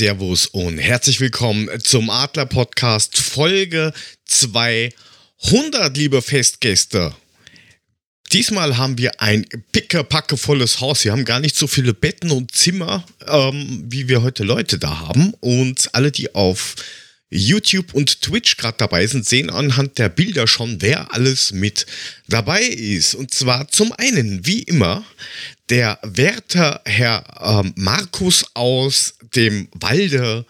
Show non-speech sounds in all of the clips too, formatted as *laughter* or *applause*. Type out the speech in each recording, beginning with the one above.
Servus und herzlich willkommen zum Adler Podcast Folge 200, liebe Festgäste. Diesmal haben wir ein pickepackevolles Haus. Wir haben gar nicht so viele Betten und Zimmer, ähm, wie wir heute Leute da haben. Und alle, die auf YouTube und Twitch gerade dabei sind, sehen anhand der Bilder schon, wer alles mit dabei ist. Und zwar zum einen, wie immer, der werte Herr äh, Markus aus dem Walde.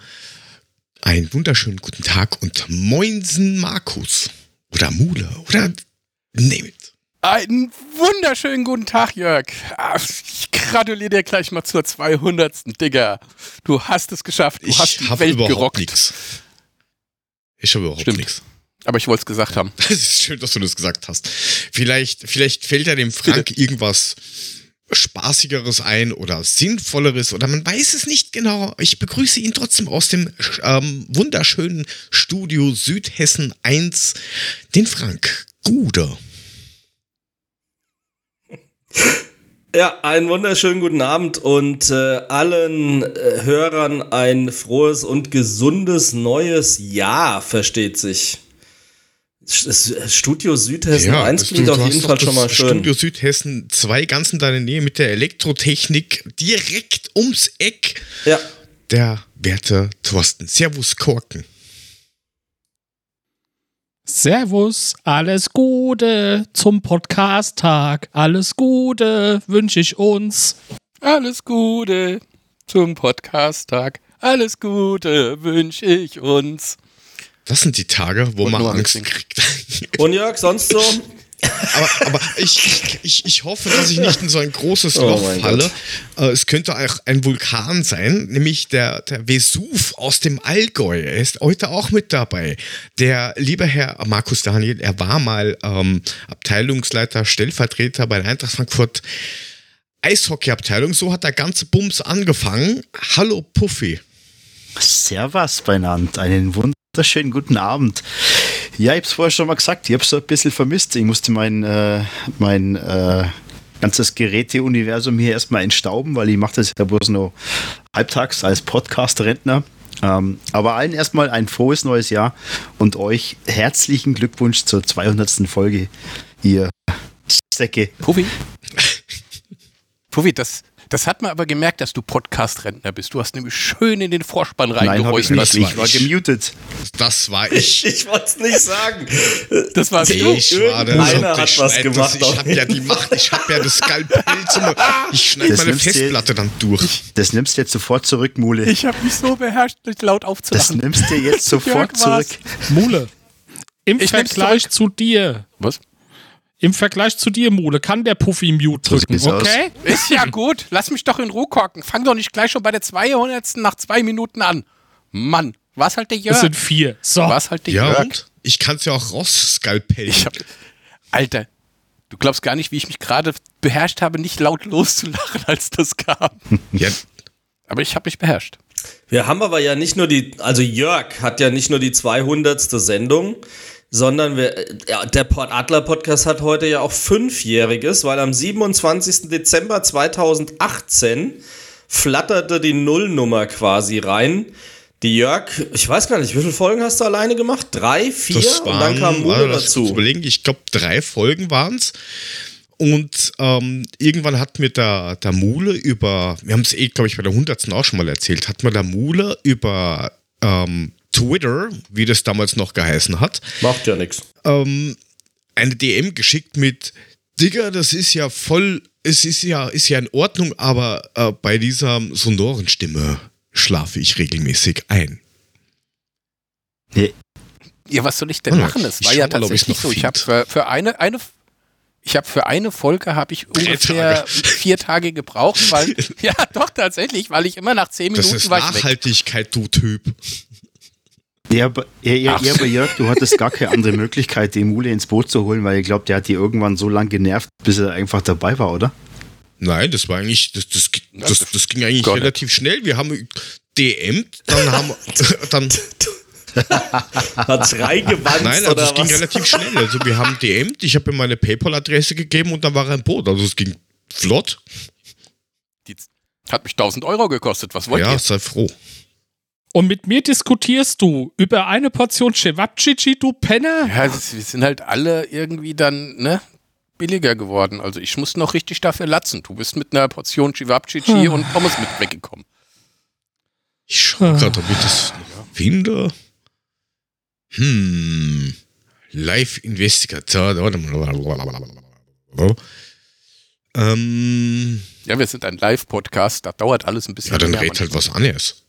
Einen wunderschönen guten Tag und Moinsen Markus. Oder Mule. Oder name it. Einen wunderschönen guten Tag, Jörg. Ah, ich gratuliere dir gleich mal zur 200. Digga. Du hast es geschafft. Du ich hast die hab Welt überhaupt gerockt. nichts. Ich habe überhaupt Stimmt. nichts. Aber ich wollte es gesagt haben. *laughs* Es ist schön, dass du das gesagt hast. Vielleicht, vielleicht fällt ja dem Frank irgendwas Spaßigeres ein oder Sinnvolleres oder man weiß es nicht genau. Ich begrüße ihn trotzdem aus dem ähm, wunderschönen Studio Südhessen 1, den Frank Gude. *laughs* Ja, einen wunderschönen guten Abend und äh, allen äh, Hörern ein frohes und gesundes neues Jahr, versteht sich. Das Studio Südhessen 1 das- klingt du auf jeden Fall schon mal schön. Studio Südhessen 2 ganz in deiner Nähe mit der Elektrotechnik direkt ums Eck. Ja, Der werte Thorsten. Servus Korken. Servus, alles Gute zum Podcast-Tag. Alles Gute wünsche ich uns. Alles Gute zum Podcast-Tag. Alles Gute wünsche ich uns. Das sind die Tage, wo Und man Angst kriegt. und Jörg, sonst so? *laughs* aber aber ich, ich, ich hoffe, dass ich nicht in so ein großes Oh Loch falle. Äh, es könnte auch ein Vulkan sein, nämlich der, der Vesuv aus dem Allgäu. Er ist heute auch mit dabei. Der liebe Herr Markus Daniel, er war mal ähm, Abteilungsleiter, Stellvertreter bei der Eintracht Frankfurt Eishockeyabteilung. So hat der ganze Bums angefangen. Hallo Puffy. Servus beieinander, einen wunderschönen guten Abend. Ja, ich hab's vorher schon mal gesagt, ich hab's so ein bisschen vermisst. Ich musste mein, äh, mein äh, ganzes Geräteuniversum hier erstmal entstauben, weil ich mache das ja bloß nur halbtags als Podcast-Rentner. Ähm, aber allen erstmal ein frohes neues Jahr und euch herzlichen Glückwunsch zur 200. Folge, ihr Säcke. Puffy? *laughs* Puffy, das, das hat man aber gemerkt, dass du Podcast-Rentner bist. Du hast nämlich schön in den Vorspann Nein, habe ich nicht. Ich war ich. gemutet. Das war ich. *laughs* Ich wollte es nicht sagen. Das warst du. Ich war der Irgendeiner Schuppe. hat Ich was gemacht Das, ich habe ja die Macht, ich habe ja das Skalpell zum. *laughs* Ich schneide Das meine Festplatte dann durch. Das nimmst du jetzt sofort zurück, Mule. Ich habe mich so beherrscht, laut Das aufzulachen. nimmst du jetzt *laughs* sofort zurück. Mule. Im Ich Vergleich zu dir, Was? Im Vergleich zu dir, Mule, kann der Puffy Mute So drücken, aus. okay? Ist ja gut. Lass mich doch in Ruhe gucken. Fang doch nicht gleich schon bei der 200. nach zwei Minuten an. Mann, was halt der Jörg? Das sind vier. So. Was halt der Ja, Jörg? und? Ich kann es ja auch rausskalpellen. Alter, du glaubst gar nicht, wie ich mich gerade beherrscht habe, nicht laut loszulachen, als das kam. Ja, Aber ich habe mich beherrscht. Wir haben aber ja nicht nur die, also Jörg hat ja nicht nur die 200. Sendung, sondern wir, ja, der Port Adler Podcast hat heute ja auch fünfjähriges, weil am 27. Dezember 2018 flatterte die Nullnummer quasi rein. Die Jörg, ich weiß gar nicht, wie viele Folgen hast du alleine gemacht? Drei, vier? waren, und dann kam mich kurz dazu. überlegen, ich glaube, drei Folgen waren es. Und ähm, irgendwann hat mir der, der Mule über, wir haben es eh, glaube ich, bei der 100. auch schon mal erzählt, hat mir der Mule über ähm, Twitter, wie das damals noch geheißen hat, Macht ja nichts. ähm, eine DM geschickt mit Digga, das ist ja voll, es ist ja, ist ja in Ordnung, aber äh, bei dieser sonoren Stimme schlafe ich regelmäßig ein. Nee, Ja, was soll ich denn Ja, machen? Das ich war ja tatsächlich so. Ich habe für, für eine, eine ich habe für eine Folge habe ich ungefähr Tage. vier Tage gebraucht, weil *laughs* ja doch tatsächlich, weil ich immer nach zehn Das Minuten ist war ich weg. Nachhaltigkeit, du Typ. Ja, aber, ja, ja, ja, aber Jörg, du hattest gar keine andere Möglichkeit, den Mule ins Boot zu holen, weil ich glaube, der hat die irgendwann so lange genervt, bis er einfach dabei war, oder? Nein, das war eigentlich, das, das, das, das ging eigentlich Gar nicht. relativ schnell. Wir haben DMt, dann haben *laughs* dann, Hat's reingewanzt nein, also oder es ging was? relativ schnell. Also wir haben DMt, ich habe ihm meine PayPal-Adresse gegeben und dann war er im Boot. Also es ging flott. Die hat mich 1000 Euro gekostet. Was wollt Ja, ihr? sei froh. Und mit mir diskutierst du über eine Portion Cevapcici, du Penner? Ja, das, wir sind halt alle irgendwie dann, ne? Billiger geworden. Also ich muss noch richtig dafür latzen. Du bist mit einer Portion Chivapchichi und Pommes mit weggekommen. Ich schaue gerade, ob ich das noch finde. Hm. Live-Investigator. Ähm, Ja, wir sind ein Live-Podcast, da dauert alles ein bisschen ja, dann länger red halt was anderes.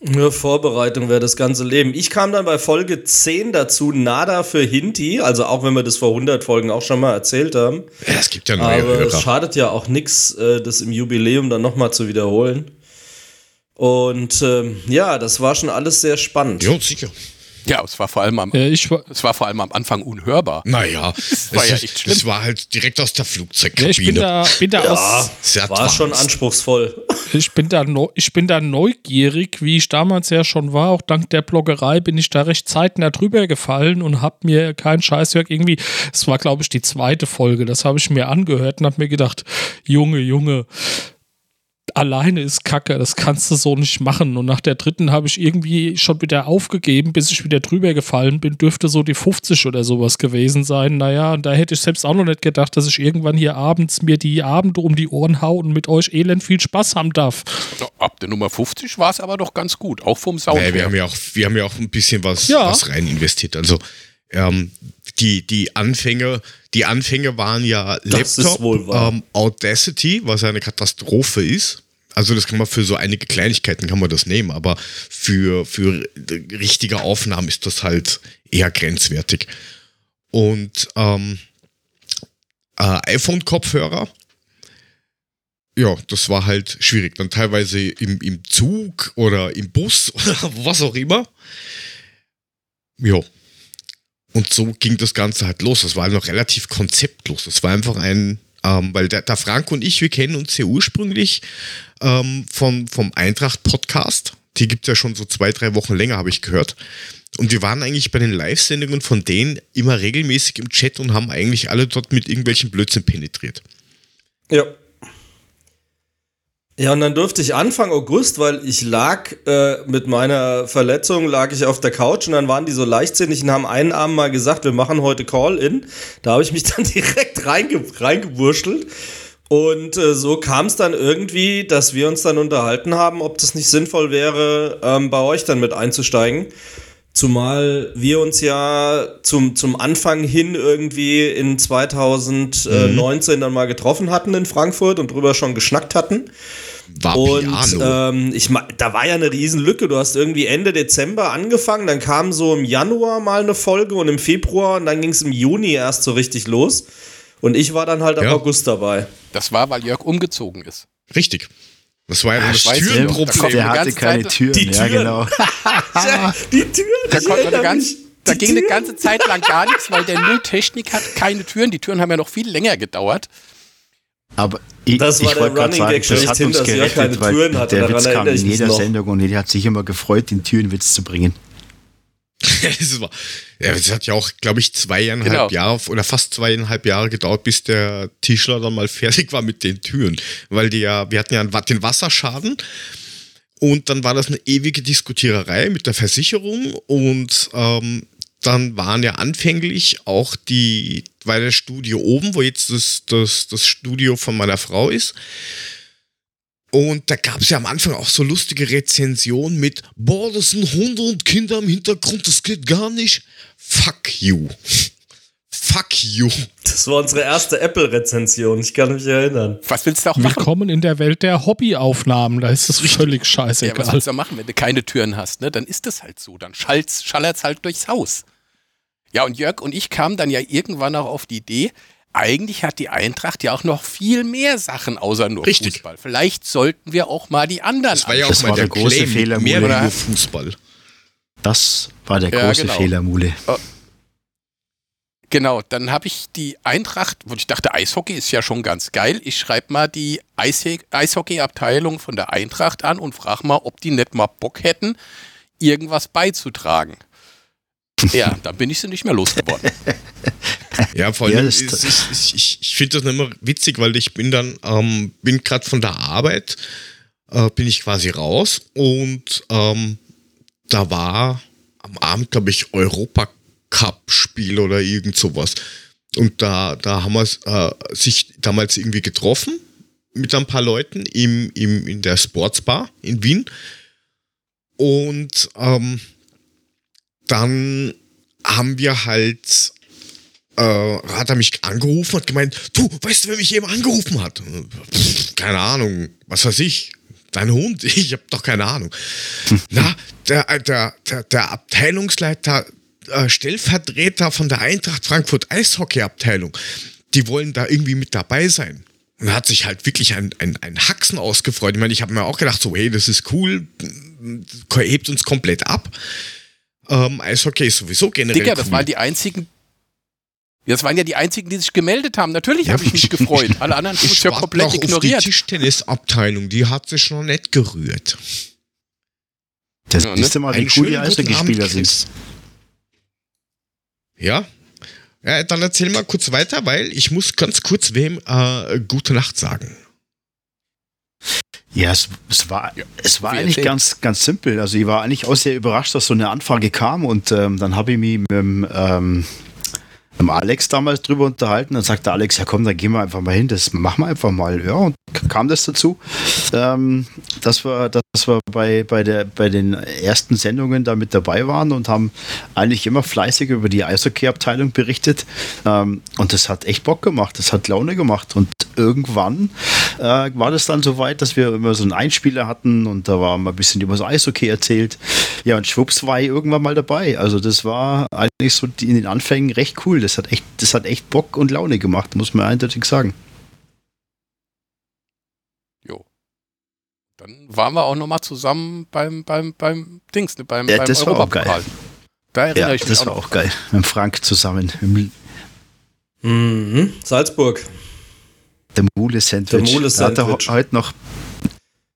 Ja, Vorbereitung wäre das ganze Leben. Ich kam dann bei Folge 10 dazu, Nada für Hinti, also auch wenn wir das vor 100 Folgen auch schon mal erzählt haben. Ja, es gibt ja neue Aber es Hörer. schadet ja auch nichts, das im Jubiläum dann nochmal zu wiederholen. Und ähm, ja, das war schon alles sehr spannend. Ja, sicher. Ja, es war vor allem am, Äh, ich war, es war vor allem am Anfang unhörbar. Naja, *laughs* war es ja ist- echt schlimm. Das war halt direkt aus der ja, ich bin Flugzeugkabine. da, bin da Ja, aus, war schon advanced. anspruchsvoll. ich bin da, neu, ich bin da neugierig, wie ich damals ja schon war. Auch dank der Bloggerei bin ich da recht zeitnah drüber gefallen und habe mir kein Scheißwerk irgendwie. Es war, glaube ich, die zweite Folge. Das habe ich mir angehört und habe mir gedacht, Junge, Junge. Alleine ist Kacke, das kannst du so nicht machen. Und nach der dritten habe ich irgendwie schon wieder aufgegeben, bis ich wieder drüber gefallen bin. Dürfte so die 50 oder sowas gewesen sein. Naja, und da hätte ich selbst auch noch nicht gedacht, dass ich irgendwann hier abends mir die Abende um die Ohren hau und mit euch elend viel Spaß haben darf. Ab der Nummer 50 war es aber doch ganz gut, auch vom Sound. Naja, wir haben ja auch, wir haben ja auch ein bisschen was, Ja. was rein investiert. Also ähm, die, die Anfänge, die Anfänge waren ja Das Laptop, ähm, Audacity, was ja eine Katastrophe ist. Also das kann man für so einige Kleinigkeiten kann man das nehmen, aber für, für richtige Aufnahmen ist das halt eher grenzwertig. Und ähm, äh, iPhone-Kopfhörer, ja, das war halt schwierig. Dann teilweise im, im Zug oder im Bus *laughs* oder was auch immer. Ja. Und so ging das Ganze halt los. Das war noch relativ konzeptlos. Das war einfach ein, ähm, weil der, der Frank und ich, wir kennen uns ja ursprünglich ähm, vom, vom Eintracht-Podcast. Die gibt es ja schon so zwei, drei Wochen länger, habe ich gehört. Und wir waren eigentlich bei den Live-Sendungen von denen immer regelmäßig im Chat und haben eigentlich alle dort mit irgendwelchen Blödsinn penetriert. Ja. Ja, und dann durfte ich Anfang August, weil ich lag äh, mit meiner Verletzung, lag ich auf der Couch und dann waren die so leichtsinnig und haben einen Abend mal gesagt, wir machen heute Call-In. Da habe ich mich *laughs* dann direkt reinge reingewurschtelt. Und äh, so kam es dann irgendwie, dass wir uns dann unterhalten haben, ob das nicht sinnvoll wäre, ähm, bei euch dann mit einzusteigen. Zumal wir uns ja zum, zum Anfang hin irgendwie in 2019 dann mal getroffen hatten in Frankfurt und drüber schon geschnackt hatten. War Und ähm, ich da war ja eine Riesenlücke. Du hast irgendwie Ende Dezember angefangen, dann kam so im Januar mal eine Folge und im Februar und dann ging es im Juni erst so richtig los. Und ich war dann halt im Ja. August dabei. Das war, weil Jörg umgezogen ist. Richtig. Das war ja Ah, das Türenproblem. der die hatte keine Zeit- Türen. Die Ja, Türen. genau. *laughs* Die Tür, Da, konnte eine ganz, da Die ging eine Tür. ganze Zeit lang gar nichts, weil der Nulltechnik hat keine Türen. Die Türen haben ja noch viel länger gedauert. Aber ich, Das war ich der Running sagen, Gag das hat schlechthin, uns dass gerettet, keine weil Türen hatte. der Witz kam in jeder. Sendung und er hat sich immer gefreut, den Türenwitz zu bringen. *laughs* Es war, ja, es hat ja auch, glaube ich, zweieinhalb Genau. Jahre oder fast zweieinhalb Jahre gedauert, bis der Tischler dann mal *laughs* fertig war mit den Türen. Weil die ja, wir hatten ja den Wasserschaden und dann war das eine ewige Diskutiererei mit der Versicherung und ähm, dann waren ja anfänglich auch die, weil das Studio oben, wo jetzt das, das, das Studio von meiner Frau ist, und da gab es ja am Anfang auch so lustige Rezensionen mit, boah, das sind Hunde und Kinder im Hintergrund, das geht gar nicht. Fuck you. Fuck you. Das war unsere erste Apple-Rezension, ich kann mich erinnern. Was willst du auch machen? Willkommen in der Welt der Hobbyaufnahmen. Da ist es völlig Ja, was scheißegal. willst du machen, wenn du keine Türen hast? Ne? Dann ist das halt so. Dann schallt's, schallert's halt durchs Haus. Ja, und Jörg und ich kamen dann ja irgendwann auch auf die Idee, eigentlich hat die Eintracht ja auch noch viel mehr Sachen außer nur Richtig. Fußball. Vielleicht sollten wir auch mal die anderen Das war ja auch Das mal war der, der große Claim, Fehler, mehr Mule. Fußball. Das war der Ja, große genau. Fehler, Mule. Genau, dann habe ich die Eintracht, wo ich dachte, Eishockey ist ja schon ganz geil. Ich schreibe mal die Eishockey-Abteilung von der Eintracht an und frage mal, ob die nicht mal Bock hätten, irgendwas beizutragen. Ja, *laughs* dann bin ich sie nicht mehr losgeworden. Ja, vor Ja, allem, das- ist, ist, ich, ich finde das immer witzig, weil ich bin dann, ähm, bin gerade von der Arbeit äh, bin ich quasi raus und ähm, da war am Abend, glaube ich, Europacup-Spiel oder irgend sowas. Und da, da haben wir äh, sich damals irgendwie getroffen mit ein paar Leuten im, im, in der Sportsbar in Wien. Und ähm, dann haben wir halt, äh, hat er mich angerufen und gemeint, du, weißt du, wer mich eben angerufen hat? Pff, keine Ahnung, was weiß ich. Dein Hund? *laughs* Ich habe doch keine Ahnung. *laughs* Na, der, der, der, der Abteilungsleiter, äh, Stellvertreter von der Eintracht Frankfurt Eishockey-Abteilung, die wollen da irgendwie mit dabei sein. Und hat sich halt wirklich ein, ein, ein Haxen ausgefreut. Ich meine, ich habe mir auch gedacht, so, hey, das ist cool, hebt uns komplett ab. Ähm, Eishockey ist sowieso generell. Digga, das cool. waren die einzigen. Das waren ja die einzigen, die sich gemeldet haben. Natürlich habe ich mich gefreut. Alle anderen haben mich ja komplett noch Auf ignoriert. die Tischtennisabteilung, die hat sich noch nicht gerührt. Das Ja, ne? du mal, wie cool die Eishockeyspieler sind. Ja? Ja, dann erzähl mal kurz weiter, weil ich muss ganz kurz wem äh, gute Nacht sagen. Ja, es, es war, es war eigentlich ganz, ganz simpel. Also ich war eigentlich auch sehr überrascht, dass so eine Anfrage kam und ähm, dann habe ich mich mit dem, ähm, mit Alex damals drüber unterhalten. Dann sagte Alex, ja komm, dann gehen wir einfach mal hin, das machen wir einfach mal. Ja, und kam das dazu, ähm, dass wir, dass wir bei, bei, der, bei den ersten Sendungen da mit dabei waren und haben eigentlich immer fleißig über die Eishockey-Abteilung berichtet. Ähm, und das hat echt Bock gemacht, das hat Laune gemacht. Und irgendwann äh, war das dann so weit, dass wir immer so einen Einspieler hatten und da war mal ein bisschen über das Eishockey erzählt. Ja, und schwupps war ich irgendwann mal dabei. Also das war eigentlich so in den Anfängen recht cool. Das hat echt, das hat echt Bock und Laune gemacht, muss man eindeutig sagen. Jo. Dann waren wir auch nochmal zusammen beim, beim, beim Dings, ne, beim, Ja, beim das war auch Europapokal. Da erinnere Ja, ich mich das auch war noch. auch geil. Mit Frank zusammen. Mhm. Salzburg. Der Mule-Sandwich. Der Mule-Sandwich. Er heute noch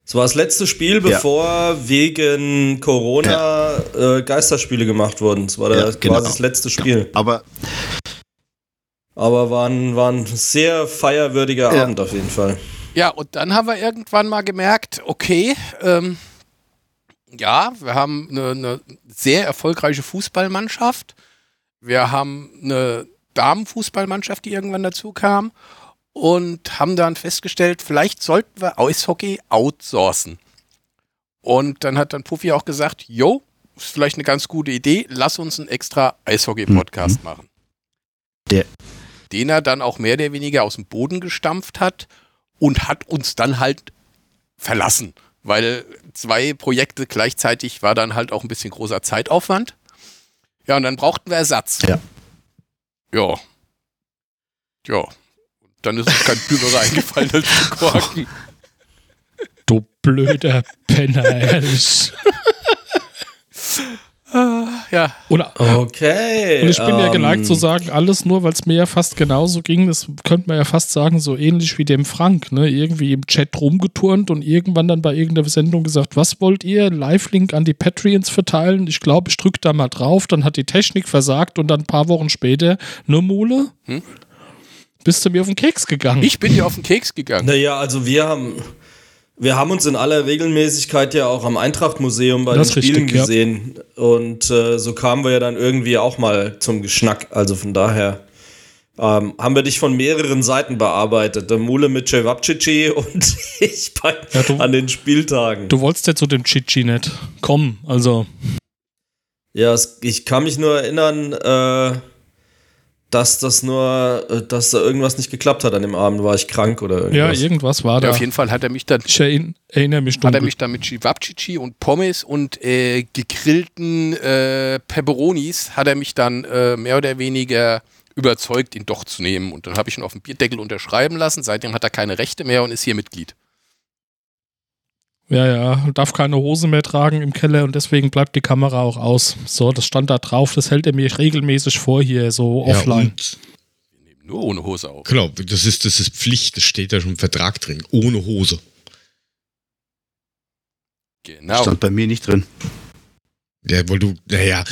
Es war das letzte Spiel, bevor wegen Corona äh, Geisterspiele gemacht wurden. Es war der, Ja, genau. quasi das letzte Spiel. Aber Aber war ein, war ein sehr feierwürdiger Ja. Abend auf jeden Fall. Ja, und dann haben wir irgendwann mal gemerkt, okay, ähm, ja, wir haben eine, eine sehr erfolgreiche Fußballmannschaft. Wir haben eine Damenfußballmannschaft, die irgendwann dazu kam. Und haben dann festgestellt, vielleicht sollten wir Eishockey outsourcen. Und dann hat dann Puffy auch gesagt, jo, ist vielleicht eine ganz gute Idee, lass uns einen extra Eishockey-Podcast machen. Der- Den er dann auch mehr oder weniger aus dem Boden gestampft hat und hat uns dann halt verlassen, weil zwei Projekte gleichzeitig war dann halt auch ein bisschen großer Zeitaufwand. Ja, und dann brauchten wir Ersatz. Ja. Ja. Ja. Dann ist uns kein Dümmerer eingefallen als zu korken. *laughs* Du blöder Penner, ehrlich. Ja. Oder, Okay. und ich bin ja ähm, geneigt zu sagen, alles nur, weil es mir ja fast genauso ging. Das könnte man ja fast sagen, so ähnlich wie dem Frank, ne? Irgendwie im Chat rumgeturnt und irgendwann dann bei irgendeiner Sendung gesagt, was wollt ihr? Live-Link an die Patreons verteilen? Ich glaube, ich drücke da mal drauf. Dann hat die Technik versagt und dann ein paar Wochen später, nur Mule? Hm? Bist du mir auf den Keks gegangen? Ich bin dir auf den Keks gegangen. Naja, also wir haben, wir haben uns in aller Regelmäßigkeit ja auch am Eintracht-Museum bei Das den Spielen richtig, ja. gesehen. Und äh, so kamen wir ja dann irgendwie auch mal zum Geschnack. Also von daher ähm, haben wir dich von mehreren Seiten bearbeitet. Der Mule mit Cevapcici *laughs* und ich bei, Ja, du- an den Spieltagen. Du wolltest ja zu dem Chichi nicht kommen, also. Ja, es, ich kann mich nur erinnern, äh, dass das nur, äh, dass da irgendwas nicht geklappt hat an dem Abend. War ich krank oder Ja, irgendwas? irgendwas war Ja, da. auf jeden Fall hat er mich dann Ich erinn- erinnere mich hat er dunkel. mich dann mit Chivapchichi und Pommes und äh, gegrillten äh, Pepperonis hat er mich dann äh, mehr oder weniger überzeugt, ihn doch zu nehmen. Und dann habe ich ihn auf dem Bierdeckel unterschreiben lassen. Seitdem hat er keine Rechte mehr und ist hier Mitglied. Ja, ja, darf keine Hose mehr tragen im Keller und deswegen bleibt die Kamera auch aus. So, das stand da drauf, das hält er mir regelmäßig vor hier, so Ja, offline. und, Wir nehmen nur ohne Hose auf. genau, das ist, das ist Pflicht, das steht da schon im Vertrag drin. Ohne Hose. Genau. stand bei mir nicht drin. Ja, weil du, naja,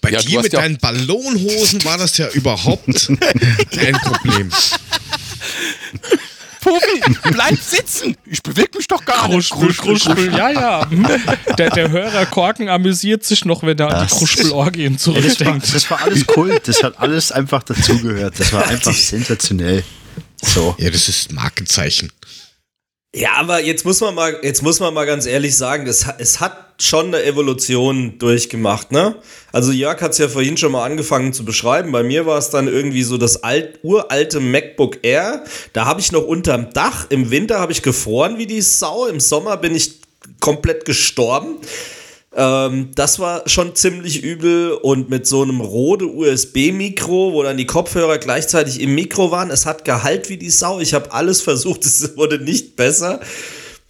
bei Ja, dir mit ja- deinen Ballonhosen war das ja überhaupt *laughs* kein Problem. *laughs* *laughs* Bleib sitzen! Ich bewege mich doch gar nicht. Kruspel, Kruspel, ja, ja. hm. Der, der Hörer Korken amüsiert sich noch, wenn er an die Kruspelorgien Ja, das, war, zurückdenkt. das war alles Kult, das hat alles einfach dazugehört. Das war einfach *laughs* sensationell. So. Ja, das ist Markenzeichen. Ja, aber jetzt muss man mal, jetzt muss man mal ganz ehrlich sagen, das, es hat schon eine Evolution durchgemacht, ne? Also Jörg hat es ja vorhin schon mal angefangen zu beschreiben. Bei mir war es dann irgendwie so das alt, uralte MacBook Air. Da habe ich noch unterm Dach. Im Winter habe ich gefroren wie die Sau. Im Sommer bin ich komplett gestorben. Ähm, das war schon ziemlich übel und mit so einem Rode USB-Mikro, wo dann die Kopfhörer gleichzeitig im Mikro waren. Es hat Gehalt wie die Sau. Ich habe alles versucht, *laughs* es wurde nicht besser.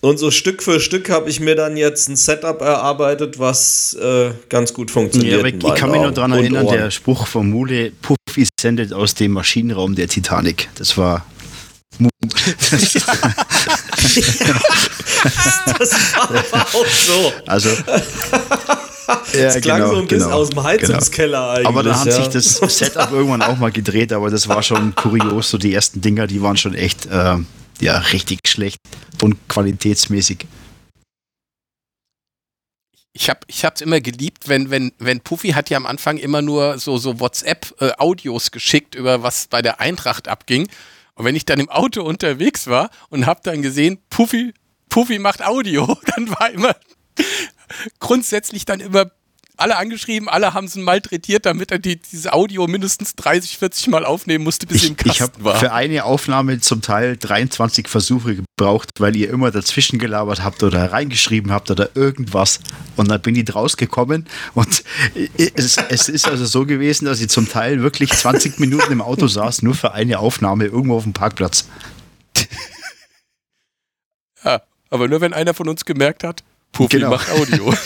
Und so Stück für Stück habe ich mir dann jetzt ein Setup erarbeitet, was äh, ganz gut funktioniert. Ja, ich kann mich nur Augen daran erinnern, der Spruch von Mule, Puffy sendet aus dem Maschinenraum der Titanic. Das war. Das war aber auch so. also. Ja, Das klang so ein bisschen aus dem Heizungskeller eigentlich. Aber da hat ja. sich das Setup irgendwann auch mal gedreht, aber das war schon kurios. So die ersten Dinger, die waren schon echt, ähm, ja, richtig schlecht und qualitätsmäßig. Ich habe ich hab's immer geliebt, wenn, wenn, wenn Puffy hat ja am Anfang immer nur so, so WhatsApp-Audios geschickt, über was bei der Eintracht abging. Und wenn ich dann im Auto unterwegs war und habe dann gesehen, Puffy, Puffy macht Audio, *laughs* dann war immer grundsätzlich dann immer alle angeschrieben, alle haben sie malträtiert, damit er die, dieses Audio mindestens 30, 40 Mal aufnehmen musste, bis sie im Ich, ich Kasten habe war. für eine Aufnahme zum Teil 23 Versuche gebraucht, weil ihr immer dazwischen gelabert habt oder reingeschrieben habt oder irgendwas. Und dann bin ich rausgekommen und es, es ist also so gewesen, dass ich zum Teil wirklich 20 Minuten im Auto saß, nur für eine Aufnahme irgendwo auf dem Parkplatz. Ja, aber nur wenn einer von uns gemerkt hat, Puffy Genau. macht Audio. *laughs*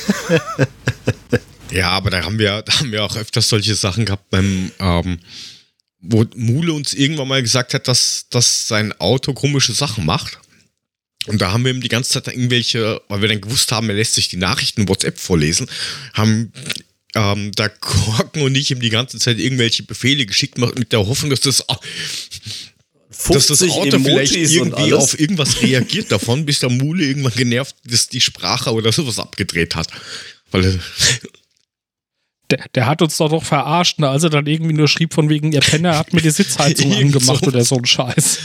Ja, aber da haben wir, *laughs* da haben wir auch öfters solche Sachen gehabt beim, ähm, wo Mule uns irgendwann mal gesagt hat, dass, dass sein Auto komische Sachen macht. Und da haben wir ihm die ganze Zeit irgendwelche, weil wir dann gewusst haben, er lässt sich die Nachrichten WhatsApp vorlesen, haben ähm, da Korken und ich ihm die ganze Zeit irgendwelche Befehle geschickt mit der Hoffnung, dass das, dass das 50 Auto vielleicht Emojis und irgendwie auf irgendwas reagiert davon, bis der Mule irgendwann genervt dass die Sprache oder sowas abgedreht hat. Weil er- Der, der hat uns doch noch verarscht, ne, als er dann irgendwie nur schrieb von wegen, ihr Penner hat mir die Sitzheizung *laughs* angemacht so. oder so ein Scheiß.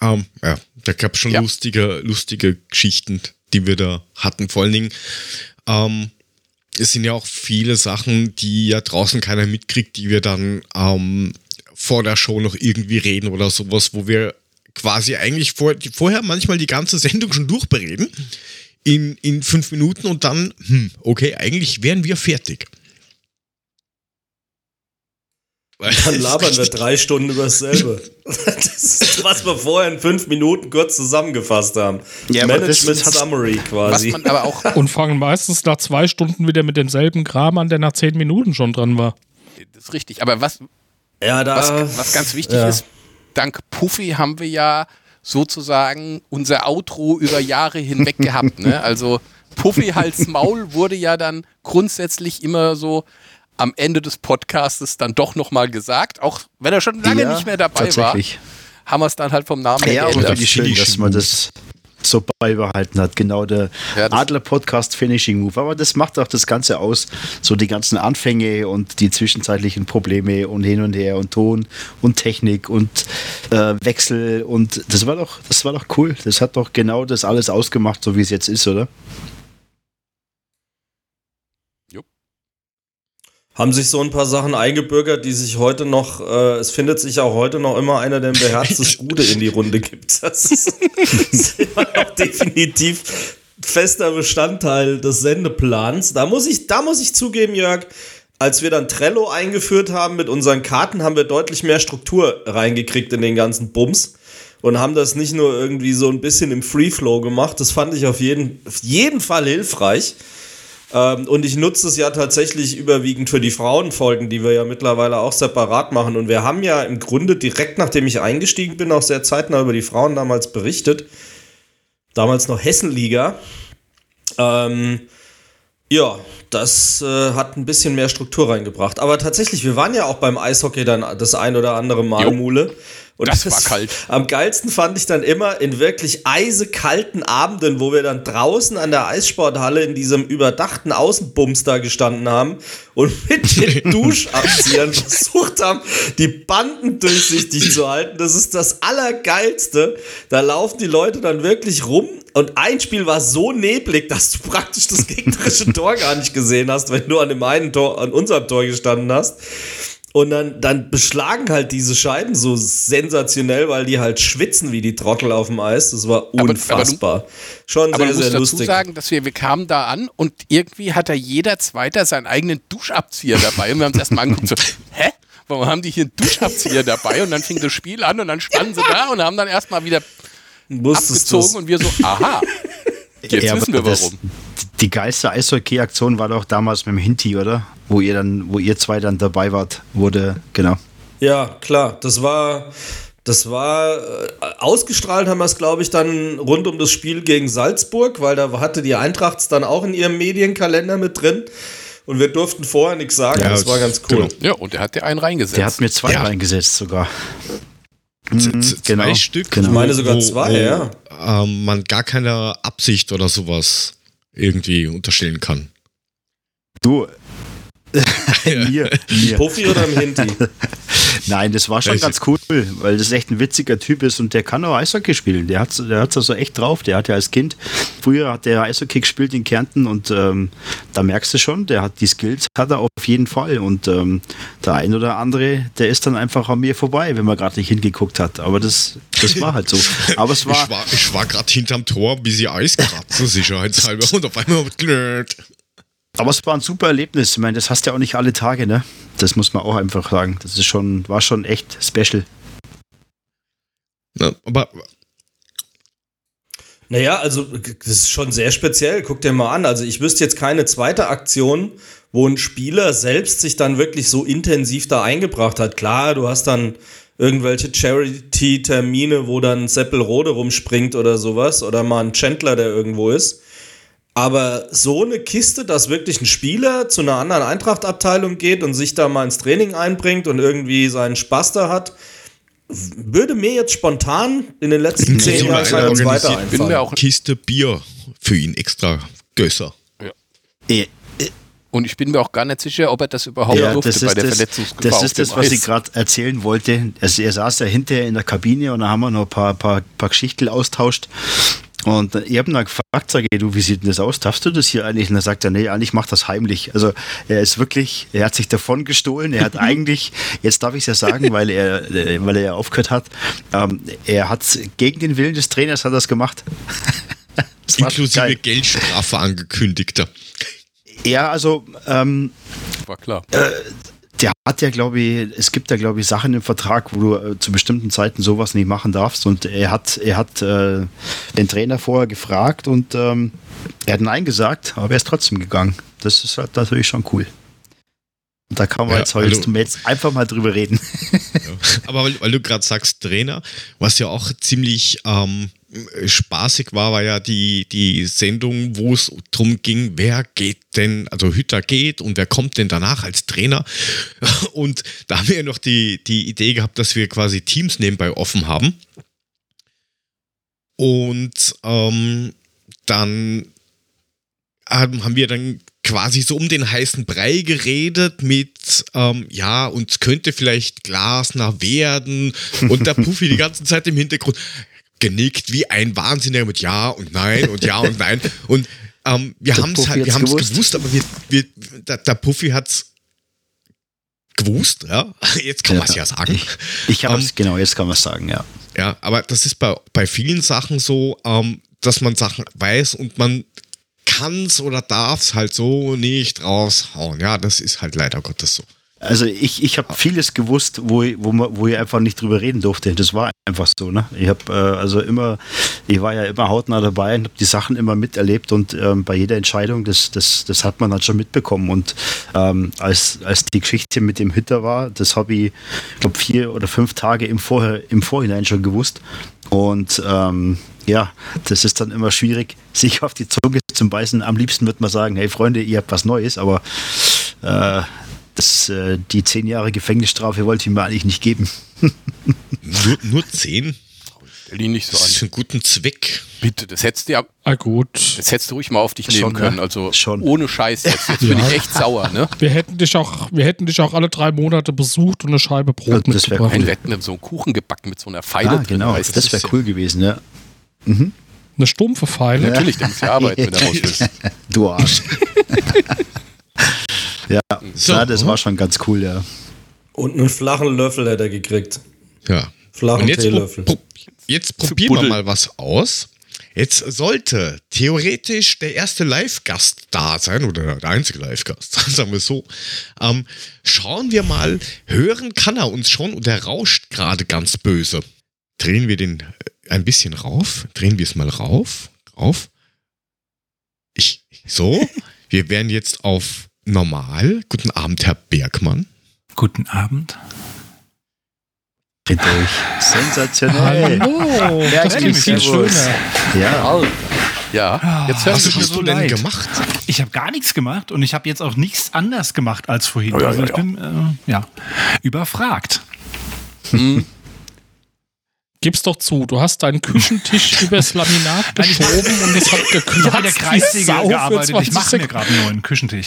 Ähm, ja, da gab schon Ja. lustige, lustige Geschichten, die wir da hatten. Vor allen Dingen, ähm, es sind ja auch viele Sachen, die ja draußen keiner mitkriegt, die wir dann ähm, vor der Show noch irgendwie reden oder sowas, wo wir quasi eigentlich vor, die, vorher manchmal die ganze Sendung schon durchbereden in, in fünf Minuten und dann, hm, okay, eigentlich wären wir fertig. Dann *laughs* labern wir drei Stunden über dasselbe. *laughs* Das ist, was wir vorher in fünf Minuten kurz zusammengefasst haben. Ja, Management Summary Was quasi. man aber auch Und fangen meistens nach zwei Stunden wieder mit demselben Kram an, der nach zehn Minuten schon dran war. Das ist richtig. Aber was, Ja, da. was, was ganz wichtig ja. ist, dank Puffy haben wir ja sozusagen unser Outro über Jahre hinweg gehabt. Ne? Also Puffy Hals Maul wurde ja dann grundsätzlich immer so am Ende des Podcastes dann doch nochmal gesagt. Auch wenn er schon lange Ja, nicht mehr dabei tatsächlich. war, haben wir es dann halt vom Namen her Ja, aber geändert. finde ich schön, dass man das so beibehalten hat. Genau der Ja, Adler-Podcast Finishing Move. Aber das macht auch das Ganze aus. So die ganzen Anfänge und die zwischenzeitlichen Probleme und hin und her und Ton und Technik und äh, Wechsel. Und das war doch, das war doch cool. Das hat doch genau das alles ausgemacht, so wie es jetzt ist, oder? Haben sich so ein paar Sachen eingebürgert, die sich heute noch, äh, es findet sich auch heute noch immer einer, der ein beherztes *laughs* Gude in die Runde gibt. Das ist, ist immer noch definitiv fester Bestandteil des Sendeplans. Da muss ich, da muss ich zugeben, Jörg, als wir dann Trello eingeführt haben mit unseren Karten, haben wir deutlich mehr Struktur reingekriegt in den ganzen Bums und haben das nicht nur irgendwie so ein bisschen im Free Flow gemacht. Das fand ich auf jeden, auf jeden Fall hilfreich. Ähm, und ich nutze es ja tatsächlich überwiegend für die Frauenfolgen, die wir ja mittlerweile auch separat machen. Und wir haben ja im Grunde direkt nachdem ich eingestiegen bin, auch sehr zeitnah über die Frauen damals berichtet. Damals noch Hessenliga. Ähm, ja, das äh, hat ein bisschen mehr Struktur reingebracht. Aber tatsächlich, wir waren ja auch beim Eishockey dann das ein oder andere Mal, Jo. Mule. Und Das war kalt. Am geilsten fand ich dann immer in wirklich eisekalten Abenden, wo wir dann draußen an der Eissporthalle in diesem überdachten Außenbums da gestanden haben und *laughs* mit den *laughs* Duschabziehern versucht haben, die Banden durchsichtig zu halten. Das ist das Allergeilste. Da laufen die Leute dann wirklich rum und ein Spiel war so neblig, dass du praktisch das gegnerische Tor gar nicht gesehen hast, wenn du an dem einen Tor, an unserem Tor gestanden hast. Und dann, dann beschlagen halt diese Scheiben so sensationell, weil die halt schwitzen wie die Trottel auf dem Eis. Das war aber du- unfassbar. Schon Aber sehr, du musst sehr dazu lustig. sagen, dass wir, wir kamen da an und irgendwie hat da jeder Zweiter seinen eigenen Duschabzieher dabei. Und wir haben uns erstmal angeguckt, so, *laughs* hä? Warum haben die hier einen Duschabzieher dabei? Und dann fing das Spiel an und dann standen sie da und haben dann erstmal wieder Musstest abgezogen du's- und wir so, aha. *laughs* Jetzt Ja, wissen aber wir das- warum. Die geilste Eishockey-Aktion war doch damals mit dem Hinti, oder? Wo ihr dann, wo ihr zwei dann dabei wart, wurde, genau. Ja, klar. Das war, das war äh, ausgestrahlt haben wir es, glaube ich, dann rund um das Spiel gegen Salzburg, weil da hatte die Eintracht dann auch in ihrem Medienkalender mit drin. Und wir durften vorher nichts sagen. Ja, das war ganz cool. genau. Ja, und der hat dir einen reingesetzt. Der hat mir zwei Ja. reingesetzt sogar. Mhm, z- genau, zwei Stück. genau. Ich meine sogar wo, zwei, wo, ja. Ähm, man gar keine Absicht oder sowas irgendwie unterstellen kann. Du. Mir, mir. Puffy oder im Hinti? *laughs* Nein, das war schon ganz cool, weil das echt ein witziger Typ ist und der kann auch Eishockey spielen. Der hat der hat's also echt drauf. Der hat ja als Kind, früher hat der Eishockey gespielt in Kärnten und ähm, da merkst du schon, der hat die Skills, hat er auf jeden Fall. Und ähm, der ein oder andere, der ist dann einfach an mir vorbei, wenn man gerade nicht hingeguckt hat. Aber das, das war halt so. Aber es war, ich war, ich war gerade hinterm Tor, bis sie Eis kratzen, sicherheitshalber. Und auf einmal klirrt. Aber es war ein super Erlebnis. Ich meine, das hast du ja auch nicht alle Tage, ne? Das muss man auch einfach sagen. Das ist schon, war schon echt special. Ja, aber Naja, also das ist schon sehr speziell. Guck dir mal an. Also ich wüsste jetzt keine zweite Aktion, wo ein Spieler selbst sich dann wirklich so intensiv da eingebracht hat. Klar, du hast dann irgendwelche Charity-Termine, wo dann Seppelrode rumspringt oder sowas oder mal ein Chandler, der irgendwo ist. Aber so eine Kiste, dass wirklich ein Spieler zu einer anderen Eintrachtabteilung geht und sich da mal ins Training einbringt und irgendwie seinen Spaß da hat, würde mir jetzt spontan in den letzten zehn Jahren eine kein zweiter organisiert- bin mir einfallen. auch, Kiste Bier für ihn extra Gösser. Eh, und ich bin mir auch gar nicht sicher, ob er das überhaupt Ja, durfte das bei ist der das, Verletzungsgefahr. das, ist das was ich gerade erzählen wollte. Also er saß ja hinterher in der Kabine und da haben wir noch ein paar, paar, paar Geschichten austauscht. Und ich habe ihn dann gefragt, sage ich, du, wie sieht denn das aus? Darfst du das hier eigentlich? Und er sagt er, nee, eigentlich macht das heimlich. Also er ist wirklich, er hat sich davon gestohlen. Er hat *laughs* eigentlich, jetzt darf ich es ja sagen, weil er, äh, weil er ja aufgehört hat, ähm, er hat gegen den Willen des Trainers hat *laughs* das gemacht. Das Inklusive geil. Geldstrafe angekündigter. Ja, also ähm, War klar. Der hat ja, glaube ich, es gibt ja, glaube ich, Sachen im Vertrag, wo du äh, zu bestimmten Zeiten sowas nicht machen darfst. Und er hat, er hat äh, den Trainer vorher gefragt und ähm, er hat Nein gesagt, aber er ist trotzdem gegangen. Das ist halt natürlich schon cool. Und da kann man Ja, jetzt heute also- jetzt einfach mal drüber reden. Aber weil, weil du gerade sagst Trainer, was ja auch ziemlich ähm, spaßig war, war ja die, die Sendung, wo es darum ging, wer geht denn, also Hütter geht und wer kommt denn danach als Trainer. *laughs* Und da haben wir ja noch die, die Idee gehabt, dass wir quasi Teams nebenbei offen haben. Und ähm, dann haben wir dann quasi so um den heißen Brei geredet mit, ähm, ja, uns könnte vielleicht Glasner werden und der Puffy die ganze Zeit im Hintergrund genickt wie ein Wahnsinniger mit Ja und Nein und Ja und Nein und ähm, wir haben es halt, wir haben es gewusst. gewusst, aber wir, wir, der, der Puffy hat's gewusst, ja, jetzt kann man es ja sagen. Ich habe Ähm, es, genau, jetzt kann man es sagen, ja. Ja, aber das ist bei, bei vielen Sachen so, ähm, dass man Sachen weiß und man kann es oder darf es halt so nicht raushauen. Ja, das ist halt leider Gottes so. Also ich, ich habe vieles gewusst, wo, ich- wo, wo ich einfach nicht drüber reden durfte. Das war einfach so. Ne? Ich habe äh, also immer, ich war ja immer hautnah dabei und habe die Sachen immer miterlebt und ähm, bei jeder Entscheidung, das, das, das hat man dann schon mitbekommen. Und ähm, als, als die Geschichte mit dem Hitter war, das habe ich, glaube vier oder fünf Tage im, Vorher, im Vorhinein schon gewusst. Und ähm, ja, das ist dann immer schwierig, *laughs* sich auf die Zunge zu beißen. Am liebsten wird man sagen, hey Freunde, ihr habt was Neues, aber äh, das, äh, die zehn Jahre Gefängnisstrafe wollte ich mir eigentlich nicht geben. *laughs* Nur, nur 10? Stell ihn nicht so Das ist an. für einen guten Zweck. Bitte, das hättest du ja, Ah gut. das hättest du ruhig mal auf dich Schon, nehmen können. ne? Also Schon. ohne Scheiß jetzt. Jetzt bin Ja. ich echt sauer, ne? Wir hätten dich auch, wir hätten dich auch alle drei Monate besucht und eine Scheibe Brot Ja, das wär mitgebracht. Ein Wetten, so einen Kuchen gebacken mit so einer Pfeile Ah, drin. genau, weißt du, das wäre ist cool gewesen, ja. Eine stumpfe Pfeile. Ja, natürlich, der muss ja arbeiten, wenn er raus *laughs* will. Du Arsch. *laughs* ja, So. ja, das war schon ganz cool, ja. Und einen flachen Löffel hätte er gekriegt. Ja. Flachen Und jetzt, pro, Teelöffel. pro, jetzt probieren wir mal was aus. Jetzt sollte theoretisch der erste Live-Gast da sein oder der einzige Live-Gast, *laughs* sagen wir so. Ähm, schauen wir mal, hören kann er uns schon und er rauscht gerade ganz böse. Drehen wir den äh, ein bisschen rauf, drehen wir es mal rauf, rauf. Ich, so, wir wären jetzt auf normal. Guten Abend, Herr Bergmann. Guten Abend. Mit euch. Sensationell. Hallo, klingt viel schöner. Ja, Ja, jetzt Was Sie mir hast so du denn leid. gemacht? Ich habe gar nichts gemacht und ich habe jetzt auch nichts anders gemacht als vorhin. Ja, ja, also ich ja. bin äh, ja überfragt. Gib's doch zu, du hast deinen Küchentisch *laughs* übers Laminat geschoben und es hat Ich habe in der Kreissäge gearbeitet. Ich 20 mache mir gerade einen neuen Küchentisch.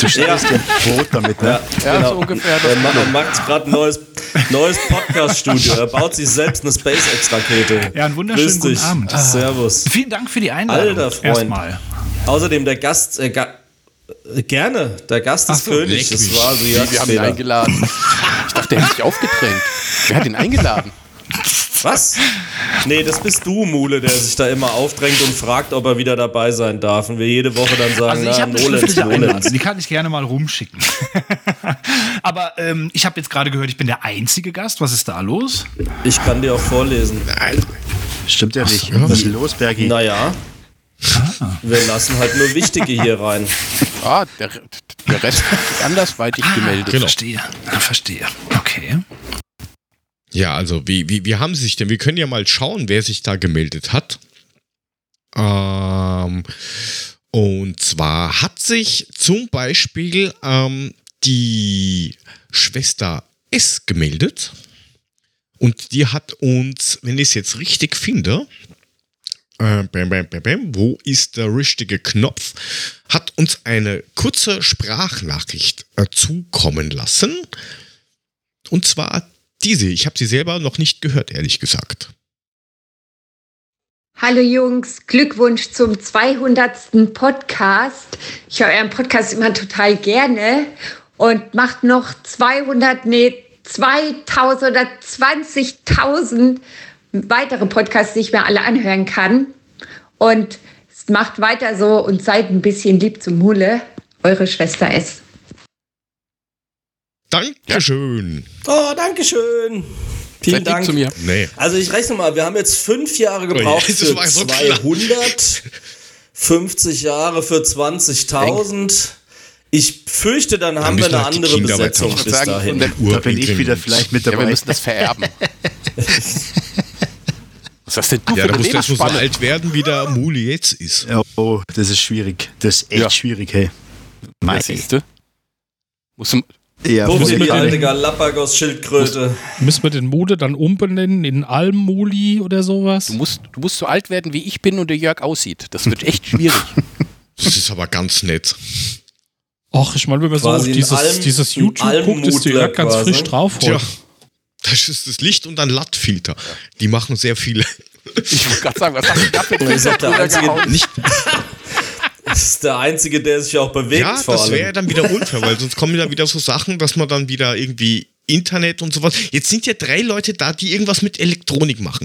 du stellst den Brot damit, ne? Ja, Genau. so ungefähr. Er, Das er macht gerade ein neues, neues Podcast-Studio. Er baut sich selbst eine SpaceX-Rakete. Ja, einen wunderschönen Grüß guten dich. Abend. Servus. Vielen Dank für die Einladung. Alter Freund. Erstmal. Außerdem der Gast, äh, ga äh, gerne, der Gast ist so, König. Das mich. war also wir haben ihn eingeladen. *laughs* Dachte, der hätte sich aufgedrängt. Wer hat ihn eingeladen? Was? Nee, das bist du, Mule, der sich da immer aufdrängt und fragt, ob er wieder dabei sein darf. Und wir jede Woche dann sagen, Also ich na, Nolens, Nolens. die kann ich gerne mal rumschicken. *laughs* Aber ähm, ich habe jetzt gerade gehört, ich bin der einzige Gast. Was ist da los? Ich kann dir auch vorlesen. Nein. Stimmt ja nicht. Was ist los, Bergi? Naja, wir lassen halt nur Wichtige hier rein. *laughs* Ah, der, der Rest hat sich andersweitig gemeldet. Genau. Verstehe. Ah, verstehe. Okay. Ja, also wie, wie, wie haben sie sich denn? Wir können ja mal schauen, wer sich da gemeldet hat. Ähm, und zwar hat sich zum Beispiel ähm, die Schwester S gemeldet. Und die hat uns, wenn ich es jetzt richtig finde, äh, bam, bam, bam, bam, wo ist der richtige Knopf, hat uns eine kurze Sprachnachricht äh, zukommen lassen. Und zwar diese. Ich habe sie selber noch nicht gehört, ehrlich gesagt. Hallo Jungs, Glückwunsch zum 200. Podcast. Ich höre euren Podcast immer total gerne und macht noch 200, nee, 2000 oder 20.000 weitere Podcasts, die ich mir alle anhören kann. Und es macht weiter so und seid ein bisschen lieb zum Mule. Eure Schwester S. Dankeschön. Oh, Dankeschön. Vielen Seid Dank. zu mir. Nee. Also ich rechne mal, wir haben jetzt fünf Jahre gebraucht Oh das für so klar. 200, 50 Jahre für 20.000. Ich fürchte, dann haben wir eine halt andere Besetzung bis Sagen, dahin. der- Da bin ich wieder vielleicht mit Ja, wir dabei. müssen das vererben. *laughs* *laughs* Was hast denn du Ja, für da musst du erst so alt werden, wie der Muli jetzt ist. oh, das ist schwierig. Das ist echt Ja. schwierig, hey. Ja, Mei. siehst du? Musst du Ja, Wo Muss wir mit die alte den- Galapagos-Schildkröte. Müssen wir den Mode dann umbenennen in Almmuli oder sowas? Du musst, du musst so alt werden, wie ich bin und der Jörg aussieht. Das wird echt schwierig. *laughs* Das ist aber ganz nett. Ach, ich meine, wenn man so auf dieses, dieses YouTube guckt, ist Almmutler Jörg ganz quasi. frisch drauf Tja, heute. Das ist das Licht und ein Lattfilter. Die machen sehr viele. Ich wollte gerade sagen, was hast du da für Das ist der einzige-? Nicht, Das ist der Einzige, der sich auch bewegt ja, das wäre dann wieder unfair, weil sonst kommen ja wieder so Sachen, dass man dann wieder irgendwie Internet und sowas. Jetzt sind ja drei Leute da, die irgendwas mit Elektronik machen.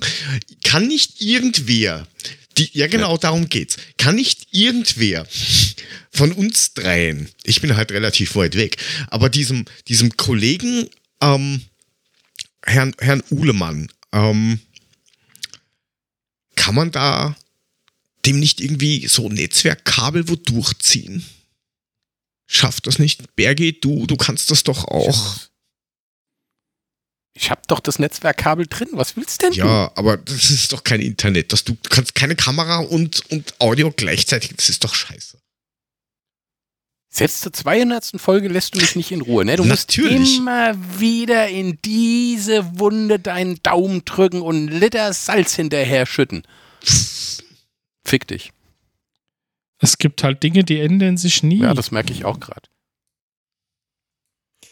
Kann nicht irgendwer, die, ja genau, darum geht's. Kann nicht irgendwer von uns dreien, ich bin halt relativ weit weg, aber diesem, diesem Kollegen, ähm, Herrn, Herrn Uhlemann, ähm, kann man da dem nicht irgendwie so Netzwerkkabel wo durchziehen? Schafft das nicht? Bergi, du, du kannst das doch auch. Ich habe doch das Netzwerkkabel drin. Was willst denn du? Ja, aber das ist doch kein Internet. Das, du kannst keine Kamera und, und Audio gleichzeitig. Das ist doch scheiße. Selbst zur 200. Folge lässt du mich nicht in Ruhe, ne? Du Natürlich. musst immer wieder in diese Wunde deinen Daumen drücken und einen Liter Salz hinterher schütten. Fick dich. Es gibt halt Dinge, die ändern sich nie. Ja, das merke ich auch gerade.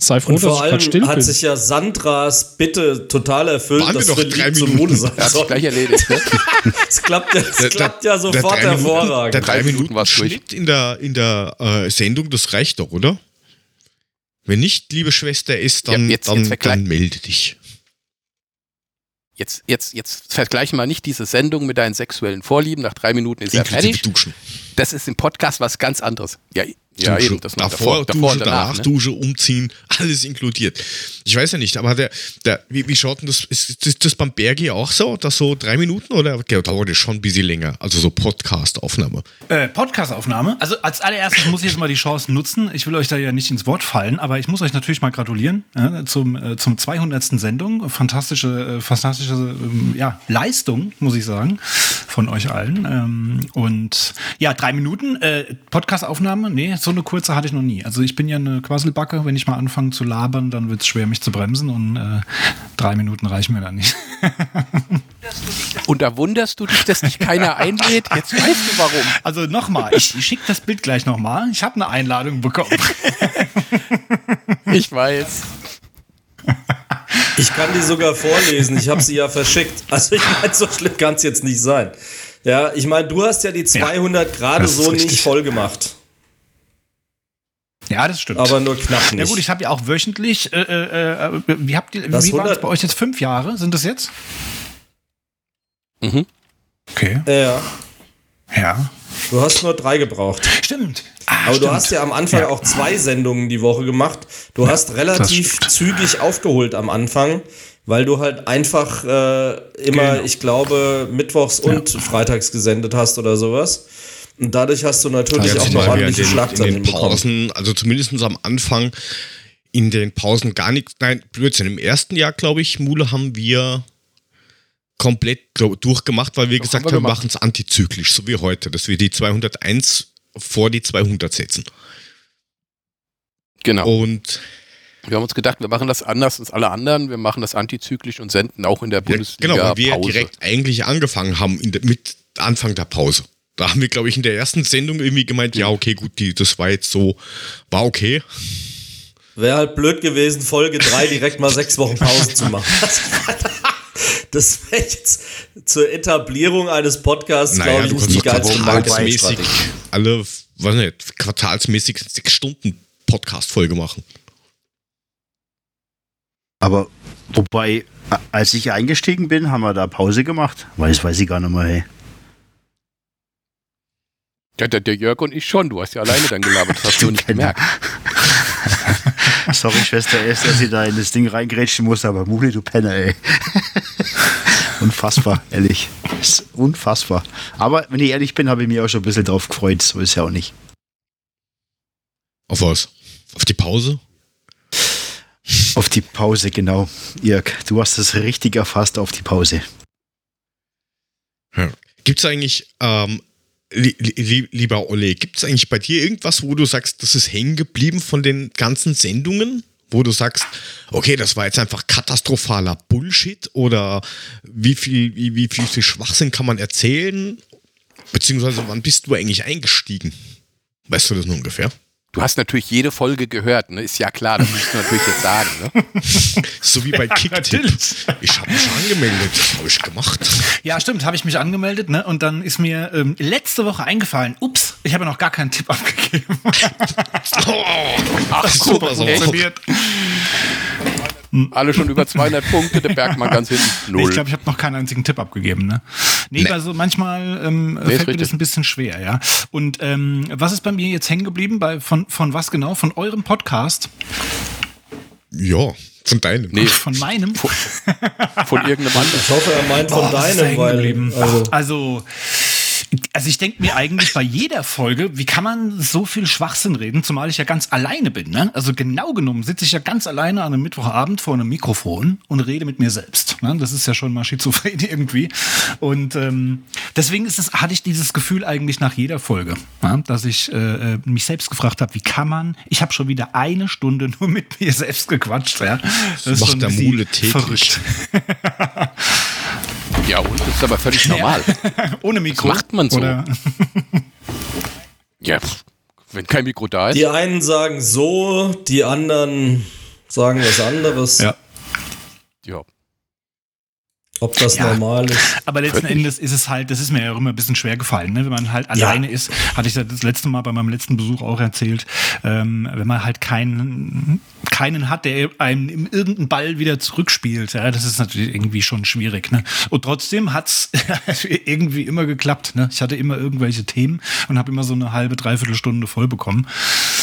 Sei froh, Und dass vor allem still hat bin. sich ja Sandras Bitte total erfüllt, Waren wir dass doch wir drei Lied zum. Mode sein Er sollen. gleich erledigt, ne? *laughs* Es klappt, ja- es Der- klappt der- ja sofort hervorragend. Der drei Minuten Minuten. Schnitt in der, in der äh, Sendung, das reicht doch, oder? Wenn nicht, liebe Schwester, ist, dann, Ja, jetzt- dann, jetzt vergleich- dann melde dich. Jetzt, jetzt, jetzt vergleiche mal nicht diese Sendung mit deinen sexuellen Vorlieben. Nach drei Minuten ist er Inklusive fertig. Duschen. Das ist im Podcast was ganz anderes. Ja, ja Dusche. eben. Das davor, davor Dusche, danach. danach ne? Dusche, umziehen, alles inkludiert. Ich weiß ja nicht, aber der, der wie, wie schaut denn das, ist, ist das beim Bergi auch so, dass so drei Minuten oder okay, dauert das schon ein bisschen länger? Also so Podcast-Aufnahme. Äh, Podcast-Aufnahme. Also als allererstes muss ich jetzt mal die Chance nutzen. Ich will euch da ja nicht ins Wort fallen, aber ich muss euch natürlich mal gratulieren ja, zum, äh, zum 200. Sendung. Fantastische, äh, fantastische ähm, ja, Leistung, muss ich sagen, von euch allen. Ähm, und ja, drei Minuten äh, Podcast-Aufnahme. Nee, so eine kurze hatte ich noch nie. Also ich bin ja eine Quasselbacke. Wenn ich mal anfange zu labern, dann wird es schwer, mich zu bremsen und äh, drei Minuten reichen mir da nicht. *laughs* Und da wunderst du dich, dass dich keiner einlädt. Jetzt weißt du warum. Also nochmal, ich, ich schicke das Bild gleich nochmal. Ich habe eine Einladung bekommen. Ich weiß. Ich kann die sogar vorlesen. Ich habe sie ja verschickt. Also ich meine, so schlimm kann es jetzt nicht sein. Ja, ich meine, du hast ja die 200 gerade das ist so richtig. nicht voll gemacht. Ja, das stimmt. Aber nur knapp nicht. Ja gut, ich habe ja auch wöchentlich, äh, äh, äh, wie habt ihr, Das wie war 100 das bei euch jetzt? Fünf Jahre sind das jetzt? Mhm. Okay. ja, Ja. du hast nur drei gebraucht. Stimmt. Ah, Aber stimmt. du hast ja am Anfang Ja. auch zwei Sendungen die Woche gemacht. Du hast relativ zügig aufgeholt am Anfang, weil du halt einfach äh, immer, Genau. ich glaube, mittwochs und freitags gesendet hast oder sowas. Und dadurch hast du natürlich Ja, auch noch in ordentliche den, Schlagzeilen den bekommen. Pausen, also zumindest am Anfang, in den Pausen gar nichts, nein, Blödsinn. Im ersten Jahr, glaube ich, Mule, haben wir komplett glaub, durchgemacht, weil wir Doch, gesagt haben wir machen es antizyklisch, so wie heute, dass wir die 201 vor die 200 setzen. Genau. Und Wir haben uns gedacht, wir machen das anders als alle anderen. Wir machen das antizyklisch und senden auch in der ja, Bundesliga genau, weil wir Pause. direkt eigentlich angefangen haben in der, mit Anfang der Pause. Da haben wir, glaube ich, in der ersten Sendung irgendwie gemeint, ja, okay, gut, die, das war jetzt so, war okay. Wäre halt blöd gewesen, Folge 3 direkt mal sechs Wochen Pause zu machen. *laughs* Das wäre jetzt zur Etablierung eines Podcasts, glaube ich, nicht die geilste quartalsmäßig Marketingstrategie. alle, weiß nicht, quartalsmäßig sechs Stunden Podcast-Folge machen. Aber wobei, als ich eingestiegen bin, haben wir da Pause gemacht. Weil das weiß ich gar nicht mehr, hey. Ja, der, der Jörg und ich schon. Du hast ja alleine dann gelabert. Das hast du *laughs* nicht gemerkt. *laughs* Sorry, Schwester S, dass ich da in das Ding reingrätschen muss, aber Muli, du Penner, ey. *laughs* unfassbar, ehrlich. Ist unfassbar. Aber wenn ich ehrlich bin, habe ich mich auch schon ein bisschen drauf gefreut. So ist ja auch nicht. Auf was? Auf die Pause? Auf die Pause, genau. Jörg, du hast es richtig erfasst auf die Pause. Gibt es eigentlich, ähm, lieber Olle, gibt es eigentlich bei dir irgendwas, wo du sagst, das ist hängen geblieben von den ganzen Sendungen? Wo du sagst, okay, das war jetzt einfach katastrophaler Bullshit oder wie viel, wie, wie viel, viel Schwachsinn kann man erzählen? Beziehungsweise wann bist du eigentlich eingestiegen? Weißt du das nur ungefähr? Du hast natürlich jede Folge gehört, ne? Ist ja klar, das musst du natürlich jetzt sagen, ne? *laughs* So wie bei Kicktip. natürlich. Ich habe mich angemeldet, das habe ich gemacht. Ja, stimmt, habe ich mich angemeldet, ne? Und dann ist mir ähm, letzte Woche eingefallen, ups, ich habe ja noch gar keinen Tipp *laughs* abgegeben. Ach, super, so. Funktioniert. Alle schon über 200 Punkte, der Bergmann ganz hinten. Null. ich glaube, ich habe noch keinen einzigen Tipp abgegeben, ne? Nee, Nee. also manchmal ähm, ist fällt mir das ein bisschen schwer, ja. Und ähm, was ist bei mir jetzt hängen geblieben? Bei, von, von was genau? Von eurem Podcast? Ja, von deinem. nee, Von meinem? von irgendeinem anderen. Ich hoffe, er meint von da deinem, hängen weil. geblieben? Also, Also, Also ich denke mir eigentlich bei jeder Folge, wie kann man so viel Schwachsinn reden, zumal ich ja ganz alleine bin. Ne? Also genau genommen sitze ich ja ganz alleine an einem Mittwochabend vor einem Mikrofon und rede mit mir selbst. Ne? Das ist ja schon mal schizophren *laughs* irgendwie. Und ähm, deswegen ist es, hatte ich dieses Gefühl eigentlich nach jeder Folge, ja? dass ich äh, äh mich selbst gefragt habe, wie kann man, ich habe schon wieder eine Stunde nur mit *laughs* mir selbst gequatscht. Ja? Das, das macht der Mule täglich. Verrückt. *laughs* Ja, und das ist aber völlig normal. *laughs* Ohne Mikro. Das macht man so. ja, wenn kein Mikro da ist. Die einen sagen so, die anderen sagen was anderes. Ja. Ja. Ob das ja, normal ist. Aber letzten Völlig. Endes ist es halt, das ist mir ja immer ein bisschen schwer gefallen, ne? wenn man halt ja. alleine ist, hatte ich das letzte Mal bei meinem letzten Besuch auch erzählt, ähm, wenn man halt keinen, keinen hat, der einem im irgendeinen Ball wieder zurückspielt, ja, das ist natürlich irgendwie schon schwierig. Ne? Und trotzdem hat's *laughs* irgendwie immer geklappt. Ne? Ich hatte immer irgendwelche Themen und habe immer so eine halbe, dreiviertel Stunde voll bekommen.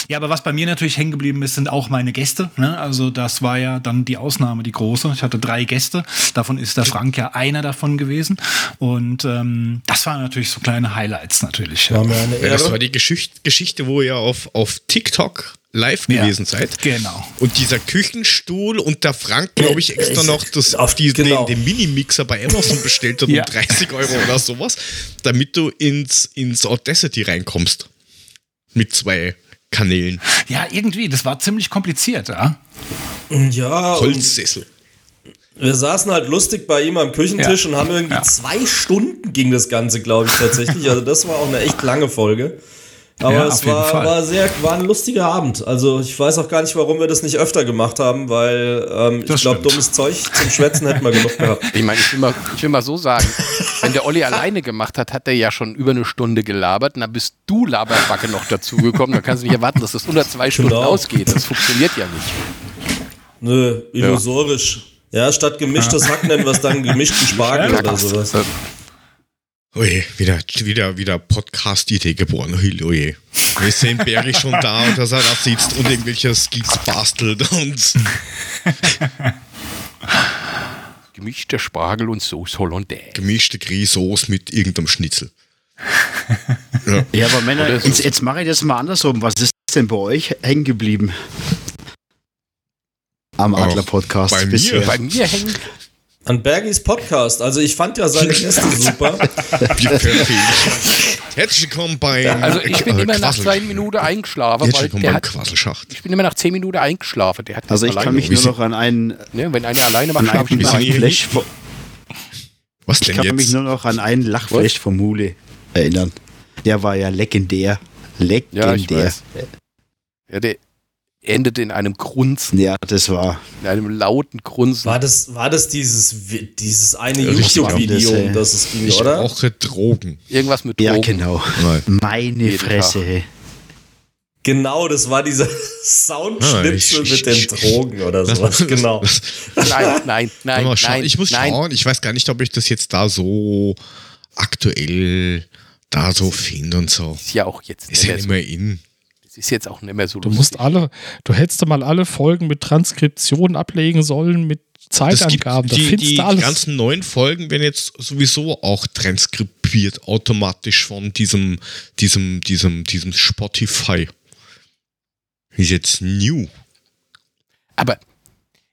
Ja, aber was bei mir natürlich hängen geblieben ist, sind auch meine Gäste. Ne? Also das war ja dann die Ausnahme, die große. Ich hatte drei Gäste, davon ist der Frank Frank ja einer davon gewesen. Und ähm, das waren natürlich so kleine Highlights natürlich. War ja, das war die Geschichte, Geschichte, wo ihr auf, auf TikTok live gewesen ja, seid. Genau. Und dieser Küchenstuhl und der Frank, glaube ich, extra noch das, auf die, genau. den, den Mini-Mixer bei Amazon bestellt hat *laughs* ja. um 30 Euro oder sowas, damit du ins, ins Audacity reinkommst. Mit zwei Kanälen. Ja, irgendwie, das war ziemlich kompliziert, ja. Ja. Holzsessel. Wir saßen halt lustig bei ihm am Küchentisch ja. und haben irgendwie ja. zwei Stunden ging das Ganze, glaube ich, tatsächlich. Also das war auch eine echt lange Folge. Aber ja, es war, war, sehr, war ein lustiger Abend. Also ich weiß auch gar nicht, warum wir das nicht öfter gemacht haben, weil ähm, ich glaube, dummes Zeug zum Schwätzen hätten wir genug gehabt. Ich meine, ich will, mal, ich will mal so sagen, der Olli *laughs* alleine gemacht hat, hat er ja schon über eine Stunde gelabert. dann bist du Laberbacke noch dazugekommen. Da kannst du nicht erwarten, dass das unter zwei Stunden genau. ausgeht. Das funktioniert ja nicht. Nö, illusorisch. Ja. Ja, statt gemischtes Hack nennen wir es dann gemischten Spargel ja, oder sowas. Oje, wieder, wieder, wieder Podcast-Idee geboren. Oje. Wir sehen Berry schon da und dass er da sitzt und irgendwelche Skills bastelt und. *laughs* Gemischter Spargel und Sauce Hollandaise. Gemischte Grießsoße mit irgendeinem Schnitzel. *laughs* ja. ja, aber Männer, jetzt, jetzt mache ich das mal andersrum. Was ist denn bei euch hängen geblieben? am Adler-Podcast. Bei mir, bei mir hängt. An Bergis Podcast. Also ich fand ja seine Gäste *laughs* super. Herzlich willkommen bei. Also ich bin äh, immer nach zwei Minuten eingeschlafen. Herzlich willkommen beim Quasselschacht. Ich bin immer nach zehn Minuten eingeschlafen. Der hat also ich kann mich nur noch an einen. Ne, wenn einer alleine macht, schlafe ich Lachflash. Was denn Ich kann jetzt? mich nur noch an einen Lachflash vom Mule erinnern. Der war ja legendär. Legendär. Ja, ja der, endet in einem Grunzen. Ja, das war. In einem lauten Grunzen. War das, war das dieses, dieses eine YouTube-Video, um das es ging, ich oder? brauche Drogen. Irgendwas mit Drogen. Ja, genau. Nein. Meine Jeden Fresse. Tag. Genau, das war dieser *laughs* Soundschnipsel ah, mit den Drogen oder *laughs* sowas. genau. nein, *laughs* nein, nein, nein. Ich muss nein. schauen. Ich weiß gar nicht, ob ich das jetzt da so aktuell da so finde und so. Ist ja auch jetzt ist ja immer so. In ist jetzt auch nicht mehr so Du musst alle, du hättest mal alle Folgen mit Transkription ablegen sollen, mit Zeitangaben. Das gibt, die, die ganzen neuen Folgen werden jetzt sowieso auch transkribiert automatisch von diesem, diesem, diesem, diesem Spotify. Ist jetzt new. Aber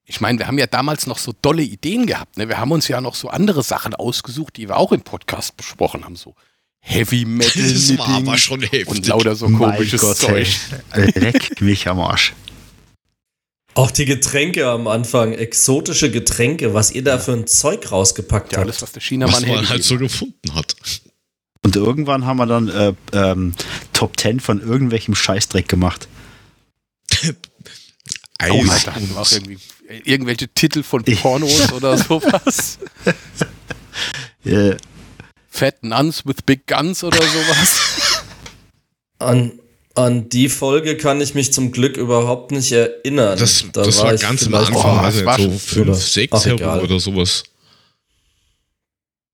ich meine, wir haben ja damals noch so dolle Ideen gehabt. Ne? Wir haben uns ja noch so andere Sachen ausgesucht, die wir auch im Podcast besprochen haben. So Heavy Metal das war aber schon heftig. und lauter so komisches Gott, Zeug. Hey. Leck mich am Arsch. Auch die Getränke am Anfang, exotische Getränke, was ihr da für ein Zeug rausgepackt ja, habt. Alles, was der Chinamann man halt so gefunden hat. Und irgendwann haben wir dann äh, ähm, Top 10 von irgendwelcchem Scheißdreck gemacht. Eis oh, Alter, auch irgendwie irgendwelche Titel von Pornos oder sowas. *laughs* Ja. Fat Nuns with Big Guns oder sowas. *laughs* An, an die Folge kann ich mich zum Glück überhaupt nicht erinnern. Das, da das war, war ganz am Anfang, oh, also so fünf, sechs herum oder sowas.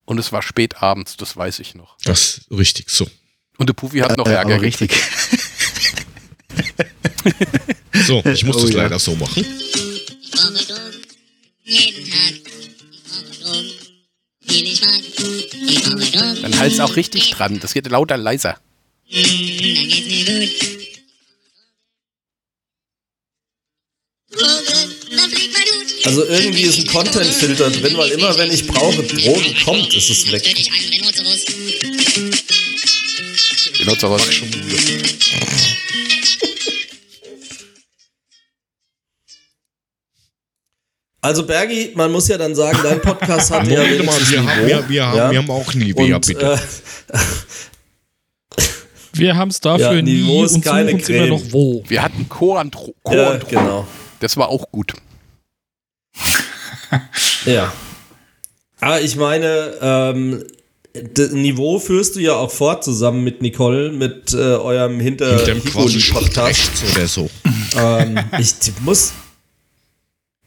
Und es war spät abends, das weiß ich noch. Das ist richtig so. Und der Puffy hat noch äh, Ärger richtig. *laughs* so, ich muss oh, das ja. leider so machen. Jeden Tag. Ich Dann halt's auch richtig dran. Das geht lauter leiser. Also irgendwie ist ein Content-Filter drin, weil immer wenn ich brauche, Drogen kommt, ist es weg. Rhinoceros. Also Bergi, man muss ja dann sagen, dein Podcast hat *laughs* ja Moment mal, wenigstens wir haben, Niveau. wir, wir, haben, Ja. wir haben auch Nivea, Und, bitte. äh, Wir haben es dafür Ja, nie Niveau ist und keine suchen uns immer Creme. noch wo. Wir hatten Coantro. ja, genau. Das war auch gut. *laughs* Ja. Aber ich meine, ähm, das Niveau führst du ja auch fort zusammen mit Nicole, mit äh, eurem Hinter Hinterm quasi Schacht Podcast. rechts oder so. ähm, ich muss.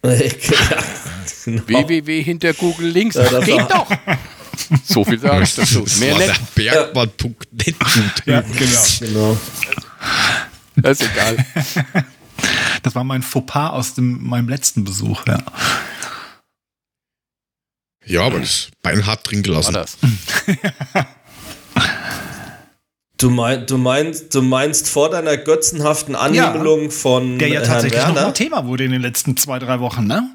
Ja, *laughs* genau. www hinter Google Links. Ja, das Geht war- doch. So viel sage ich dazu. Das Mehr war nicht. der Bergmann.net. Ja, genau. genau. Das ist egal. *laughs* Das war mein Fauxpas aus dem, meinem letzten Besuch, ja. Ja, aber das Bein hart drin War gelassen. das. *laughs* Du, mein, du, meinst, du meinst vor deiner götzenhaften Anhimmlung von Der ja Herrn tatsächlich noch Werner? mal Thema wurde in den letzten zwei, drei Wochen, ne?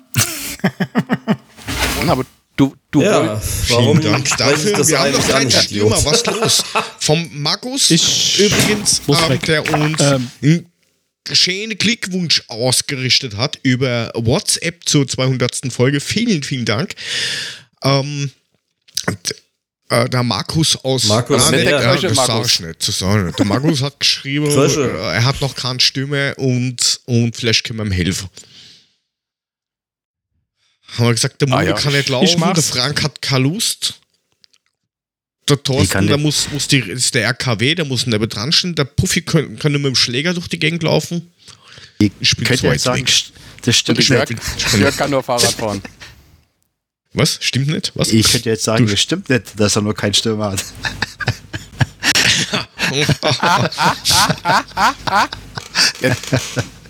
*laughs* Aber du, du Ja, warum Vielen Dank dafür. das Wir haben noch keinen Stürmer. Was los? Vom Markus Ich übrigens, ähm, der uns Ähm. einen schönen Glückwunsch ausgerichtet hat über WhatsApp zur 200. Folge. Vielen, vielen Dank. Ähm, äh, der Markus aus Markus, Ah, nicht, Der äh, das Markus. ich nicht, das ich nicht. Der Markus hat geschrieben, äh, er hat noch keine Stimme und, und vielleicht können wir ihm helfen. Haben wir gesagt, der Ah, Mode ja. kann nicht Ich laufen, der Frank hat keine Lust. Der kann Thorsten, der muss, muss die, ist der RKW, der muss neben dran stehen. Der Puffy können, können mit dem Schläger durch die Gegend laufen. Ich Ich bin könnte zu ja weit sagen, weg. das stimmt Jörg, nicht. Jörg kann nur Fahrrad fahren. Was? Stimmt nicht? Was? Ich könnte jetzt sagen, Du- das stimmt nicht, dass er noch keinen Stürmer hat. *laughs*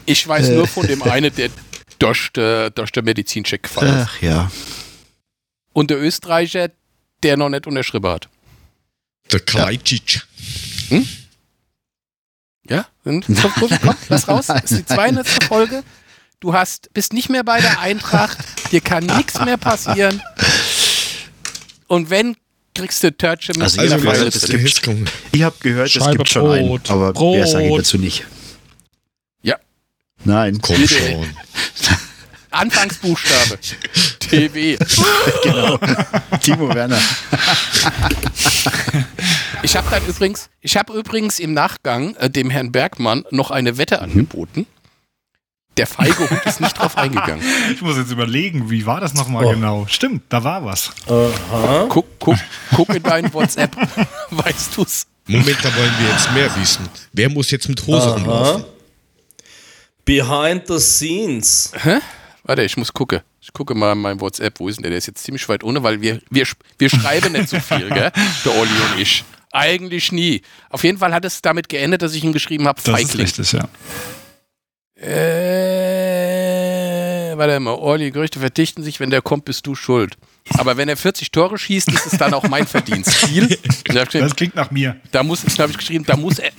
Ich weiß nur von dem einen, der durch, der- durch den Medizincheck gefallen ist. Ach ja. Und der Österreicher, der noch nicht unterschrieben hat. der Kalajdzic. Ja? Und komm, komm, komm, lass raus. Das ist die *laughs* 200. Folge. Du hast, bist nicht mehr bei der Eintracht. Dir kann nichts mehr passieren. Und wenn, kriegst du Törtchen mit Also Also, weiß, es das gibt-. Ich habe gehört, es gibt schon einen, aber Brot. mehr sage ich dazu nicht. Ja, Nein. Komm schon. Anfangsbuchstabe. *laughs* TW. genau. Timo Werner. Ich habe dann übrigens, ich habe übrigens im Nachgang äh, dem Herrn Bergmann noch eine Wette angeboten. Der feige Hund ist nicht drauf eingegangen. *laughs* Ich muss jetzt überlegen, wie war das nochmal Oh. genau? Stimmt, da war was. Guck, guck, guck in deinen WhatsApp. *laughs* Weißt du's? Moment, da wollen wir jetzt mehr wissen. Wer muss jetzt mit Hose rumlaufen? Aha. Behind the scenes. Hä? Warte, ich muss gucken. Ich gucke mal in meinem WhatsApp. Wo ist denn der? Der ist jetzt ziemlich weit ohne, weil wir, wir, wir schreiben nicht so viel, gell? *laughs* Der Olli und ich. Eigentlich nie. Auf jeden Fall hat es damit geendet, dass ich ihm geschrieben habe, Das ist Feigling. richtig, ja. Äh, warte mal, Olli, Gerüchte verdichten sich, wenn der kommt, bist du schuld. Aber wenn er 40 Tore schießt, ist es dann auch mein Verdienst. *laughs* Da ich Das klingt nach mir. da muss, da habe ich geschrieben, da muss er,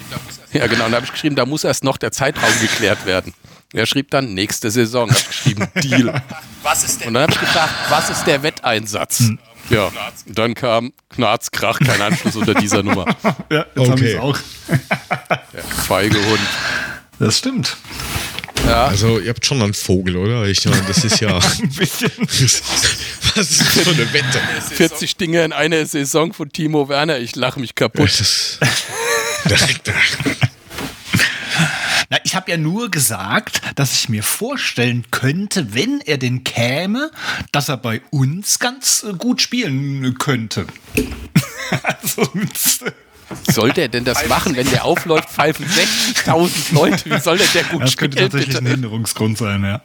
ja genau, da habe ich geschrieben, da muss erst noch der Zeitraum geklärt werden. Er schrieb dann nächste Saison. Hab ich geschrieben *laughs* Deal. Was ist? Und dann habe ich gefragt, was ist der Wetteinsatz? Ja, und dann kam Knarz, Krach, kein Anschluss unter dieser Nummer. Ja, jetzt haben Okay. wir es auch. Der feige Hund. Das stimmt. Also, ihr habt schon einen Vogel, oder? Ich meine, das ist ja. *laughs* Ein bisschen. *laughs* Was ist das für eine Wette? 40 Dinge in einer Saison von Timo Werner. Ich lache mich kaputt. Das, Na, ich habe ja nur gesagt, dass ich mir vorstellen könnte, wenn er denn käme, dass er bei uns ganz äh, gut spielen könnte. *laughs* also, Soll der denn das machen, wenn der aufläuft, pfeifen 60.000 Leute? Wie soll der der gut das könnte spielen, tatsächlich ein bitte? Hinderungsgrund sein, ja.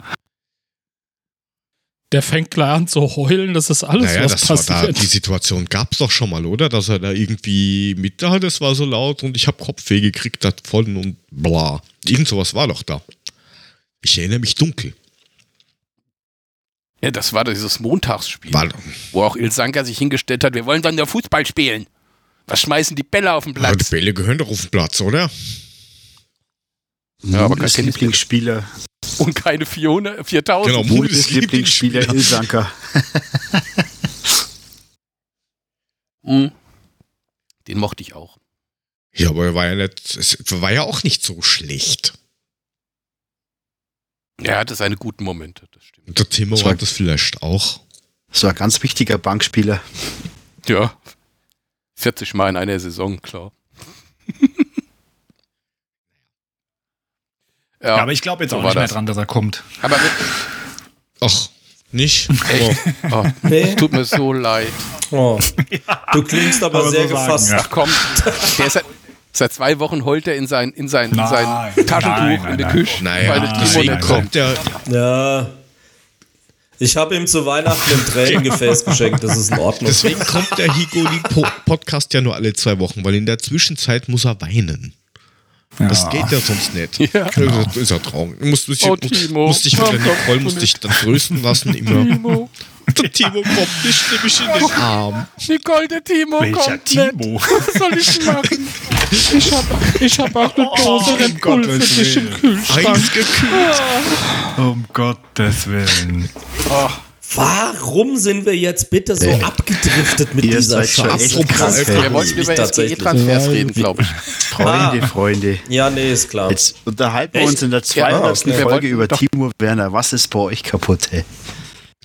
Der fängt klar an zu heulen, das ist alles, naja, was das war da, passiert. die Situation gab es doch schon mal, oder? Dass er da irgendwie mit da, das war so laut und ich habe Kopfweh gekriegt davon und bla. Irgend sowas war doch da. Ich erinnere mich dunkel. Ja, das war dieses Montagsspiel, War, wo auch Ilsanka sich hingestellt hat, wir wollen dann nur Fußball spielen. Was schmeißen die Bälle auf den aber die Platz? Bälle gehören doch auf den Platz, oder? Ja, aber kein Lieblingsspieler, Und keine 400, 4000. Genau, Mudes Lieblingsspieler Ilsanker. Mhm. *laughs* Den mochte ich auch. Ja, aber er war ja nicht, es war ja auch nicht so schlecht. Er hatte seine guten Momente, das stimmt. Und der Timo Das war- war das vielleicht auch. Das war ein ganz wichtiger Bankspieler. Ja. 40 Mal in einer Saison, klar. *laughs* ja, Ja, aber ich glaube jetzt so auch nicht mehr das. dran, dass er kommt. aber mit, *laughs* Ach, nicht? Echt? Aber, oh, Nee. tut mir so leid. Oh. Du klingst aber man sehr so sagen, gefasst. ja. Ach komm, der ist seit, seit zwei Wochen heult er in sein, in sein, in sein Nein, Taschentuch nein, nein, in der nein. Küche, weil der Timo nicht kommt kommt. der, Ja. Ich habe ihm zu Weihnachten ein Tränengefäß geschenkt, das ist in Ordnung. deswegen kommt der Higoli-Podcast ja nur alle zwei Wochen, weil in der Zwischenzeit muss er weinen. Das geht ja sonst nicht. Ja. Das ist ja traurig. Du musst, musst, Oh, Timo. musst dich mit komm, Nicole musst dich dann trösten lassen immer. Timo. Der Timo kommt nicht, nehme ich in den Arm. Nicole, der Timo Welcher kommt Timo? nicht. Was soll ich machen? Ich hab, ich hab auch eine Dose Red Bull für Gottes dich im Willen. Kühlschrank. Eisgekühlt. Um Gottes Willen. Warum sind wir jetzt bitte so Ey. abgedriftet mit Ihr dieser Scheiße? Wir wollten über tatsächlich. SGE-Transfers reden, glaube ich. Freunde, Freunde. Ja, nee, ist klar. Jetzt unterhalten wir Echt? uns in der Ja, 200. okay. Wir Folge über doch- Timo Werner. Was ist bei euch kaputt, ey?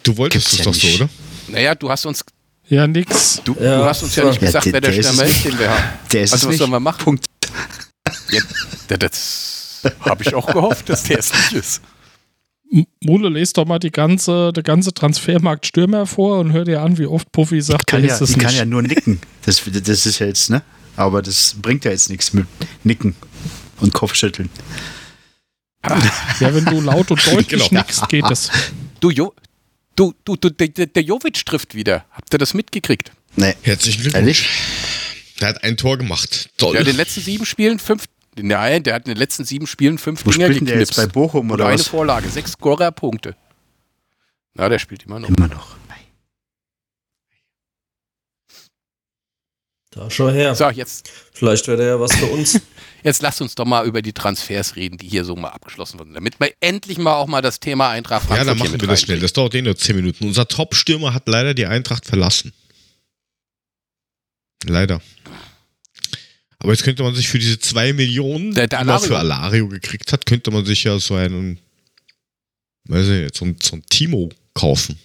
Du wolltest Gibt's es ja doch so, nicht. oder? Naja, du hast uns, Ja, nix. du, Ja, du hast uns ja nicht Ja, gesagt, der- wer der der wir haben. *laughs* Der ist Also, es was nicht. sollen wir machen? Punkt. *laughs* Ja, das habe ich auch gehofft, dass der es nicht ist. Mule, lest doch mal die ganze, der ganze Transfermarkt Stürmer vor und hör dir an, wie oft Puffy sagt, Kann der ja, ist es ich kann nicht. ja nur nicken. Das, das ist ja jetzt, ne? Aber das bringt ja jetzt nichts mit Nicken und Kopfschütteln. Ja, wenn du laut und *laughs* deutlich Genau. nickst, geht es. Du, jo, du, du, du der, der Jovic trifft wieder. Habt ihr das mitgekriegt? Nee, Herzlichen Glückwunsch. ehrlich? Der hat ein Tor gemacht. Toll. Der hat in den letzten sieben Spielen fünf. Nein, der hat in den letzten sieben Spielen fünf Wo Dinger spielt denn der jetzt geknipst. bei Bochum Und oder eine was? Vorlage, sechs Scorerpunkte. Na, der spielt immer noch. Immer noch. Da schau her. So, jetzt, Vielleicht wäre der ja was für uns. *laughs* jetzt lasst uns doch mal über die Transfers reden, die hier so mal abgeschlossen wurden, damit wir endlich mal auch mal das Thema Eintracht Frankfurt ja, dann hier machen mit wir das schnell. Das dauert eh nur 10 Minuten. Unser Top-Stürmer hat leider die Eintracht verlassen. Leider. Aber jetzt könnte man sich für diese 2 Millionen, Der- der die man für Alario gekriegt hat, könnte man sich ja so einen, weiß ich nicht, so ein, so ein Timo kaufen.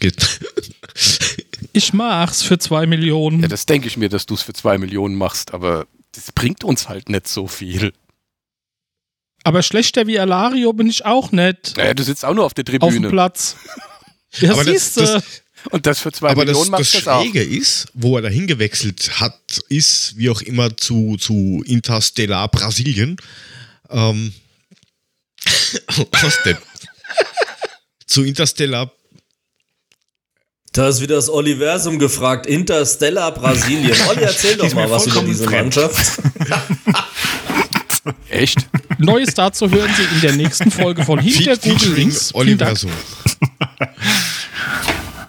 Geht. Ich mach's für zwei Millionen. Ja, das denke ich mir, dass du es für zwei Millionen machst, aber das bringt uns halt nicht so viel. Aber schlechter wie Alario bin ich auch nicht. Naja, du sitzt auch nur auf der Auf dem Tribüne. Platz. *laughs* Ja, Aber das- siehst du. das- Und das für zwei Aber das, Millionen das das auch. Schräge ist, wo er dahin gewechselt hat, ist wie auch immer zu, zu Interstellar Brasilien. Ähm, *laughs* was denn? *laughs* zu Interstellar Da ist wieder das Oliversum gefragt. Interstellar Brasilien. *laughs* Olli, erzähl doch mal was über diese fremd. Mannschaft. *laughs* Echt? Neues dazu hören Sie in der nächsten Folge von Hinter Google Links. Vielen Oliver Dank. Sohn. *laughs*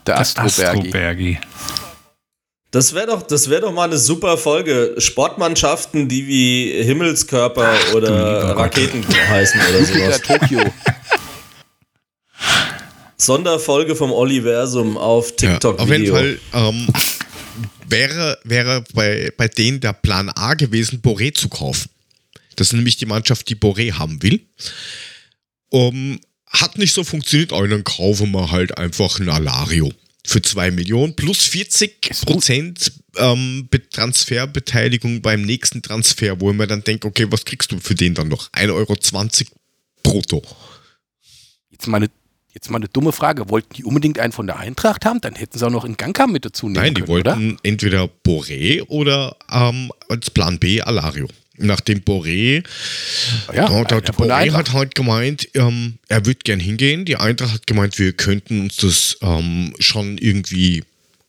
Der Astrobergi. Astrobergi. Das wäre doch, das wär doch mal eine super Folge. Sportmannschaften, die wie Himmelskörper oder Raketen heißen oder Jupiter sowas. Tokio. Sonderfolge vom Oliversum auf Ja, TikTok. auf jeden Fall ähm, wäre, wäre bei, bei denen der Plan A gewesen, Boré zu kaufen. Das ist nämlich die Mannschaft, die Boré haben will. Um, hat nicht so funktioniert, aber dann kaufen wir halt einfach ein Alario für 2 Millionen plus 40 Prozent ähm, Be- Transferbeteiligung beim nächsten Transfer, wo ich mir dann denke, okay, was kriegst du für den dann noch? 1,20 Euro brutto. Jetzt mal, eine, jetzt mal eine dumme Frage. Wollten die unbedingt einen von der Eintracht haben? Dann hätten sie auch noch in Gangka mit dazu nehmen Nein, die können, wollten entweder Boré oder ähm, als Plan B Alario. Nachdem Boré, oder? Ja, einer von der Boré hat halt gemeint, ähm, er würde gern hingehen. Die Eintracht hat gemeint, wir könnten uns das ähm, schon irgendwie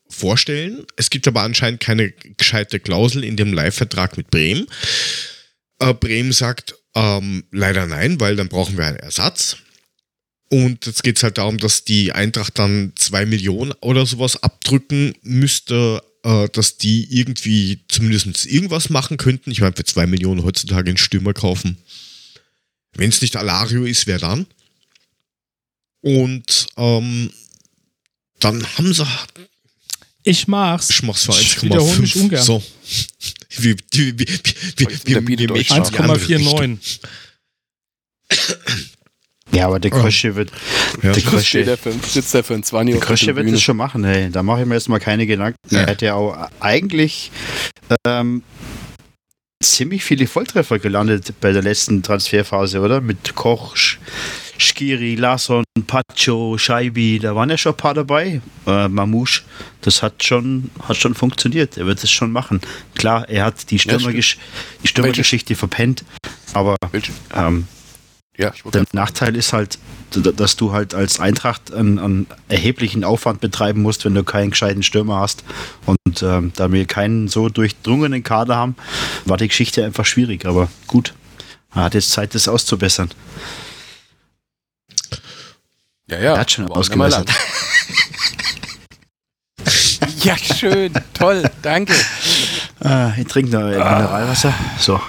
vorstellen. Es gibt aber anscheinend keine gescheite Klausel in dem Leihvertrag mit Bremen. Äh, Bremen sagt ähm, leider nein, weil dann brauchen wir einen Ersatz. Und jetzt geht es halt darum, dass die Eintracht dann zwei Millionen oder sowas abdrücken müsste, äh, dass die irgendwie zumindest irgendwas machen könnten. Ich meine, für zwei Millionen heutzutage einen Stürmer kaufen. Wenn es nicht Alario ist, wer dann? Und ähm, dann haben sie. Ich mach's. Ich mach's für Ich wiederhole mich 1,5. ungern. So. Wir, wir, wir, wir, wir, wir Richtung. 1,49. Ja, aber der Krösche wird, Ja. der Krösche, der für, ein- sitzt der für ein 20 der Krösche wird das schon machen, hey. Da mache ich mir jetzt mal keine Gedanken. Ja. Er hat ja auch eigentlich ähm, ziemlich viele Volltreffer gelandet bei der letzten Transferphase, oder? Mit Koch, Sch- Skiri, Larsson, Pacho, Scheibi, da waren ja schon ein paar dabei. Äh, Mamouche, das hat schon, hat schon funktioniert. Er wird es schon machen. Klar, er hat die, Stürmergesch die Stürmergeschichte verpennt, aber Welche? ähm, Ja, der Nachteil ist halt, dass du halt als Eintracht einen, einen erheblichen Aufwand betreiben musst, wenn du keinen gescheiten Stürmer hast. Und ähm, da wir keinen so durchdrungenen Kader haben, war die Geschichte einfach schwierig. Aber gut, er hat jetzt Zeit, das auszubessern. Ja, ja. Er hat schon ausgebessert. *laughs* Ja, schön. Toll. Danke. Ah, ich trinke noch Mineralwasser. So.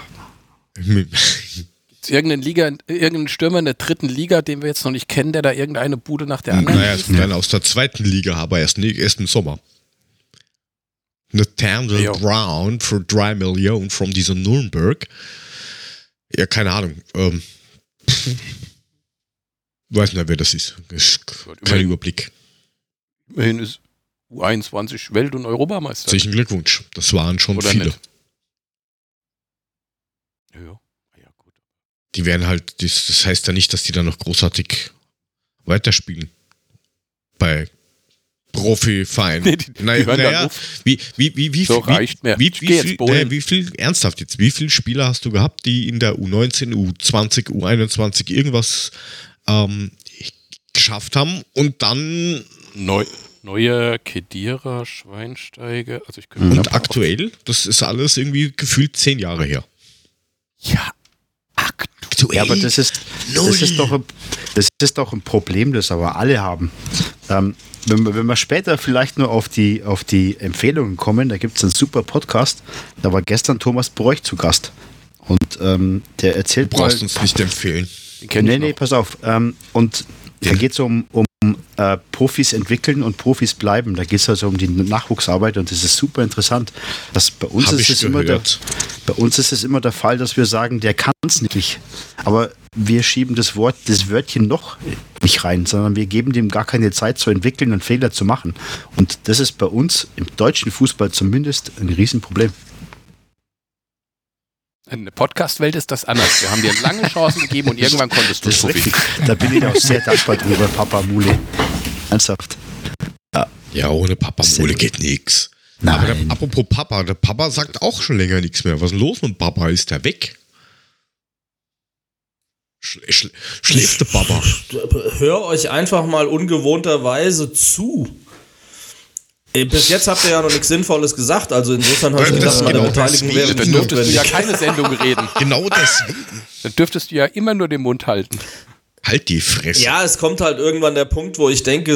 Ist irgendein Liga, irgendein Stürmer in der dritten Liga, den wir jetzt noch nicht kennen, der da irgendeine Bude nach der anderen Naja, es schießt? werden aus der zweiten Liga, aber erst, nie- erst im Sommer. Nathaniel Ja. Brown für 3 Millionen von dieser Nürnberg. Ja, keine Ahnung. Ähm, weiß nicht, wer das ist. ist kein Überblick. immerhin ist U21 Welt- und Europameister. Herzlichen Glückwunsch. Das waren schon Oder viele. nicht? Ja. Die werden halt, das, das heißt ja nicht, dass die dann noch großartig weiterspielen. Bei Profivereinen. *laughs* Nee, die- die naja, naja, wie, wie, wie, wie, So wie, reicht mir. Wie, wie, bowlen. naja, wie viel, ernsthaft jetzt, wie viele Spieler hast du gehabt, die in der U19, U20, U21 irgendwas ähm, geschafft haben und dann Neu, neue Kedira, Schweinsteiger. Also ich und aktuell, das ist alles irgendwie gefühlt zehn Jahre her. Ja, aktuell. Ja, aber das ist, das ist, doch, ein, das ist doch ein Problem, das aber alle haben. Ähm, wenn, wir, wenn wir später vielleicht nur auf die, auf die Empfehlungen kommen, da gibt es einen super Podcast. Da war gestern Thomas Bräuch zu Gast. Und ähm, der erzählt Du brauchst mal- uns nicht empfehlen. Nee, nee, pass auf. Ähm, und da geht es um, um äh, Profis entwickeln und Profis bleiben. Da geht es also um die Nachwuchsarbeit und das ist super interessant. Das bei uns Hab ist es immer der, bei uns ist es immer der Fall, dass wir sagen, der kann es nicht. Aber wir schieben das Wort, das Wörtchen noch nicht rein, sondern wir geben dem gar keine Zeit zu entwickeln und Fehler zu machen. Und das ist bei uns im deutschen Fußball zumindest ein Riesenproblem. In der Podcast-Welt ist das anders. Wir haben dir lange Chancen gegeben und irgendwann konntest du Das ist Profi. richtig. Da bin ich auch sehr dankbar drüber, Papa Mule. Ernsthaft. Ja, ohne Papa gut. geht nix. Aber der, apropos Papa, der Papa sagt auch schon länger nichts mehr. Was ist denn los mit Papa? Ist der weg? Schl schl schläft der Papa? Hör euch einfach mal ungewohnterweise zu. Äh, Bis jetzt habt ihr ja noch nichts Sinnvolles gesagt, also insofern habe ich Das gedacht, meine genau Beteiligung deswegen. wäre Dann nicht dürftest du ja keine Sendung reden. *laughs* Genau das. Dann dürftest du ja immer nur den Mund halten. Halt die Fresse. Ja, es kommt halt irgendwann der Punkt, wo ich denke,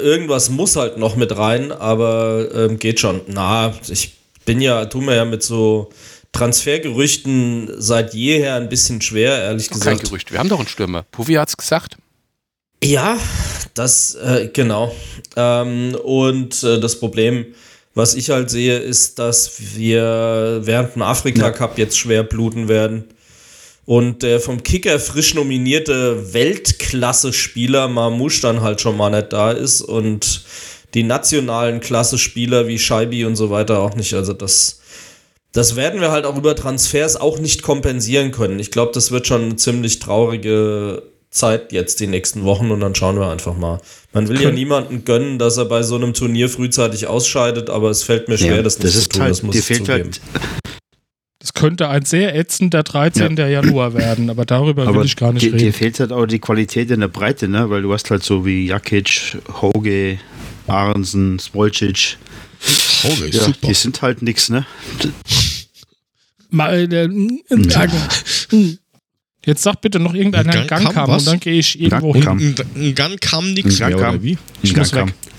irgendwas muss halt noch mit rein, aber ähm, geht schon. Na, ich bin ja, tu mir ja mit so Transfergerüchten seit jeher ein bisschen schwer, ehrlich Kein gesagt. Gerücht. Wir haben doch einen Stürmer. Puvi hat's gesagt. Ja, das, äh, genau. Ähm, und äh, das Problem, was ich halt sehe, ist, dass wir während dem Afrika-Cup jetzt schwer bluten werden. Und der vom Kicker frisch nominierte Weltklasse-Spieler Mamouche dann halt schon mal nicht da ist und die nationalen Klasse-Spieler wie Scheibi und so weiter auch nicht. Also das, das werden wir halt auch über Transfers auch nicht kompensieren können. Ich glaube, das wird schon eine ziemlich traurige Zeit jetzt die nächsten Wochen und dann schauen wir einfach mal. Man will ja niemanden gönnen, dass er bei so einem Turnier frühzeitig ausscheidet, aber es fällt mir schwer, Ja, das nicht zu tun. halt, das muss dir ich fehlt zugeben. halt, Das könnte ein sehr ätzender 13. Januar werden, aber darüber will ich gar nicht dir, dir reden. fehlt halt auch die Qualität in der Breite, ne? Weil du hast halt so wie Jakic, Hoge, Aronsen, Smolcic. Ist Ja, super. die sind halt nix, ne? Mal, äh, äh, äh, Ja, *laughs* Jetzt sag bitte noch irgendeiner Ein Gang, Gang kam was? und dann gehe ich irgendwo Gang hin. Und ein Gun kam nichts Ein mehr, Gang kam. oder wie? Ich Ein muss Gang weg. kam.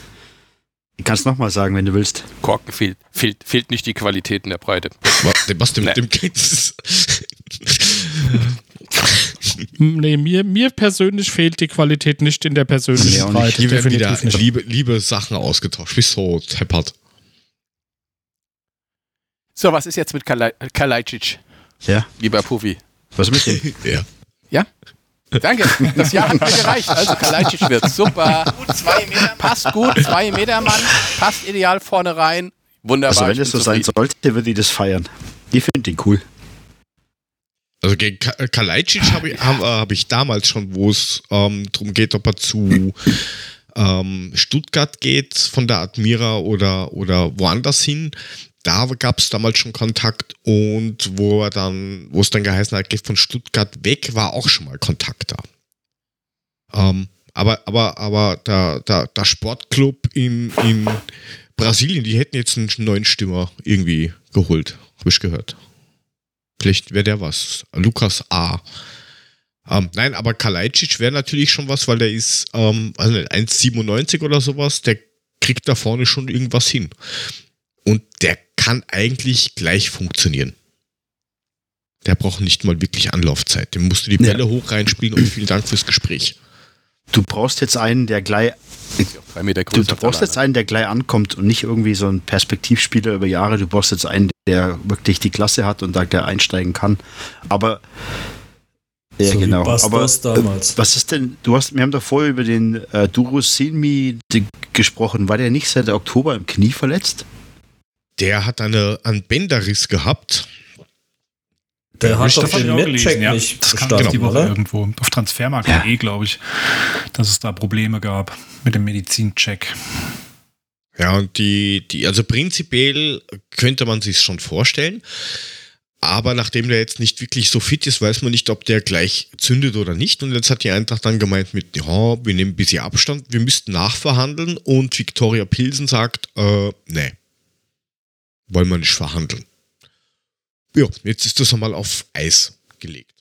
Du kannst nochmal sagen, wenn du willst. Korken fehlt, fehlt, fehlt nicht die Qualität in der Breite. Was, was dem, Nee. dem geht's? *laughs* Nee, mir, mir persönlich fehlt die Qualität nicht in der persönlichen nicht. Breite. Hier werden wieder nicht. liebe, liebe Sachen ausgetauscht. Wieso, Teppert? So, was ist jetzt mit Kalaj Kalajdzic, Ja. lieber Puffy? Was mit dem? *laughs* Ja. Ja? Danke, das Jahr hat mir gereicht. Also Kalajdzic wird super. Passt gut, zwei Meter Mann, passt ideal vorne rein. Wunderbar. Also wenn es so sein sollte, würde ich das feiern. Ich finde den cool. Also gegen äh, Kalajdzic habe ich, hab, äh, hab ich damals schon, wo es ähm, darum geht, ob er zu ähm, Stuttgart geht, von der Admira oder, oder woanders hin. Da gab es damals schon Kontakt und wo er dann, wo es dann geheißen hat, geht von Stuttgart weg, war auch schon mal Kontakt da. Ähm, aber, aber, aber der, der, der Sportclub in, in Brasilien, die hätten jetzt einen neuen Stimmer irgendwie geholt, habe ich gehört. Vielleicht wäre der was. Lukas A. Ähm, nein, aber Kalajdzic wäre natürlich schon was, weil der ist ähm, also nicht, 1,97 oder sowas. Der kriegt da vorne schon irgendwas hin. Und der kann eigentlich gleich funktionieren. Der braucht nicht mal wirklich Anlaufzeit. Dem musst du die Ja. Bälle hoch reinspielen und vielen Dank fürs Gespräch. Du brauchst jetzt einen, der gleich. Drei Meter Du, du brauchst jetzt einen, der gleich ankommt und nicht irgendwie so ein Perspektivspieler über Jahre. Du brauchst jetzt einen, der wirklich die Klasse hat und da der einsteigen kann. Aber ja, So genau. Aber äh, damals. was ist denn? Du hast, wir haben vorher über den äh, Duro Sinmi gesprochen. War der nicht seit Oktober im Knie verletzt? Der hat eine, einen Bänderriss gehabt. Der hat Das doch den auch Medcheck gelesen, ja. nicht Das kam bestanden, die Woche oder? irgendwo auf Transfermarkt.de, glaube ich, dass es da Probleme gab mit dem Medizincheck. Ja, und die, die, also prinzipiell könnte man sich schon vorstellen. Aber nachdem der jetzt nicht wirklich so fit ist, weiß man nicht, ob der gleich zündet oder nicht. Und jetzt hat die Eintracht dann gemeint mit, ja, wir nehmen ein bisschen Abstand, wir müssten nachverhandeln. Und Viktoria Pilsen sagt, äh, nee, wollen wir nicht verhandeln. Ja, jetzt ist das einmal auf Eis gelegt.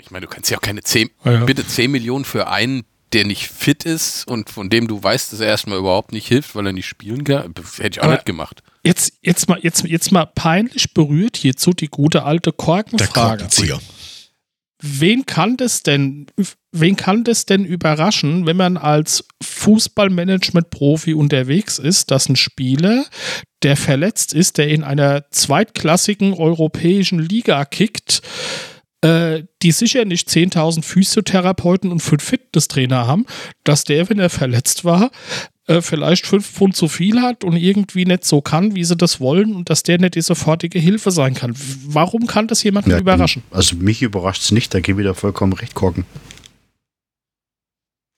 Ich meine, du kannst ja auch keine 10, Ja, ja. bitte 10 Millionen für einen, der nicht fit ist und von dem du weißt, dass er erstmal überhaupt nicht hilft, weil er nicht spielen kann. Hätte ich auch Aber- nicht gemacht. Jetzt, jetzt, mal, jetzt, jetzt mal peinlich berührt hierzu die gute alte Der Korkenfrage. Korkenzieher. Wen kann das denn, wen kann das denn überraschen, wenn man als Fußballmanagement-Profi unterwegs ist, dass ein Spieler, der verletzt ist, der in einer zweitklassigen europäischen Liga kickt, äh, die sicher nicht 10.000 Physiotherapeuten und fünf Fitnesstrainer haben, dass der, wenn er verletzt war, äh, vielleicht fünf Pfund zu viel hat und irgendwie nicht so kann, wie sie das wollen und dass der nicht die sofortige Hilfe sein kann. Warum kann das jemanden Ja, überraschen? Also mich überrascht es nicht, da gebe ich da vollkommen recht, Korken.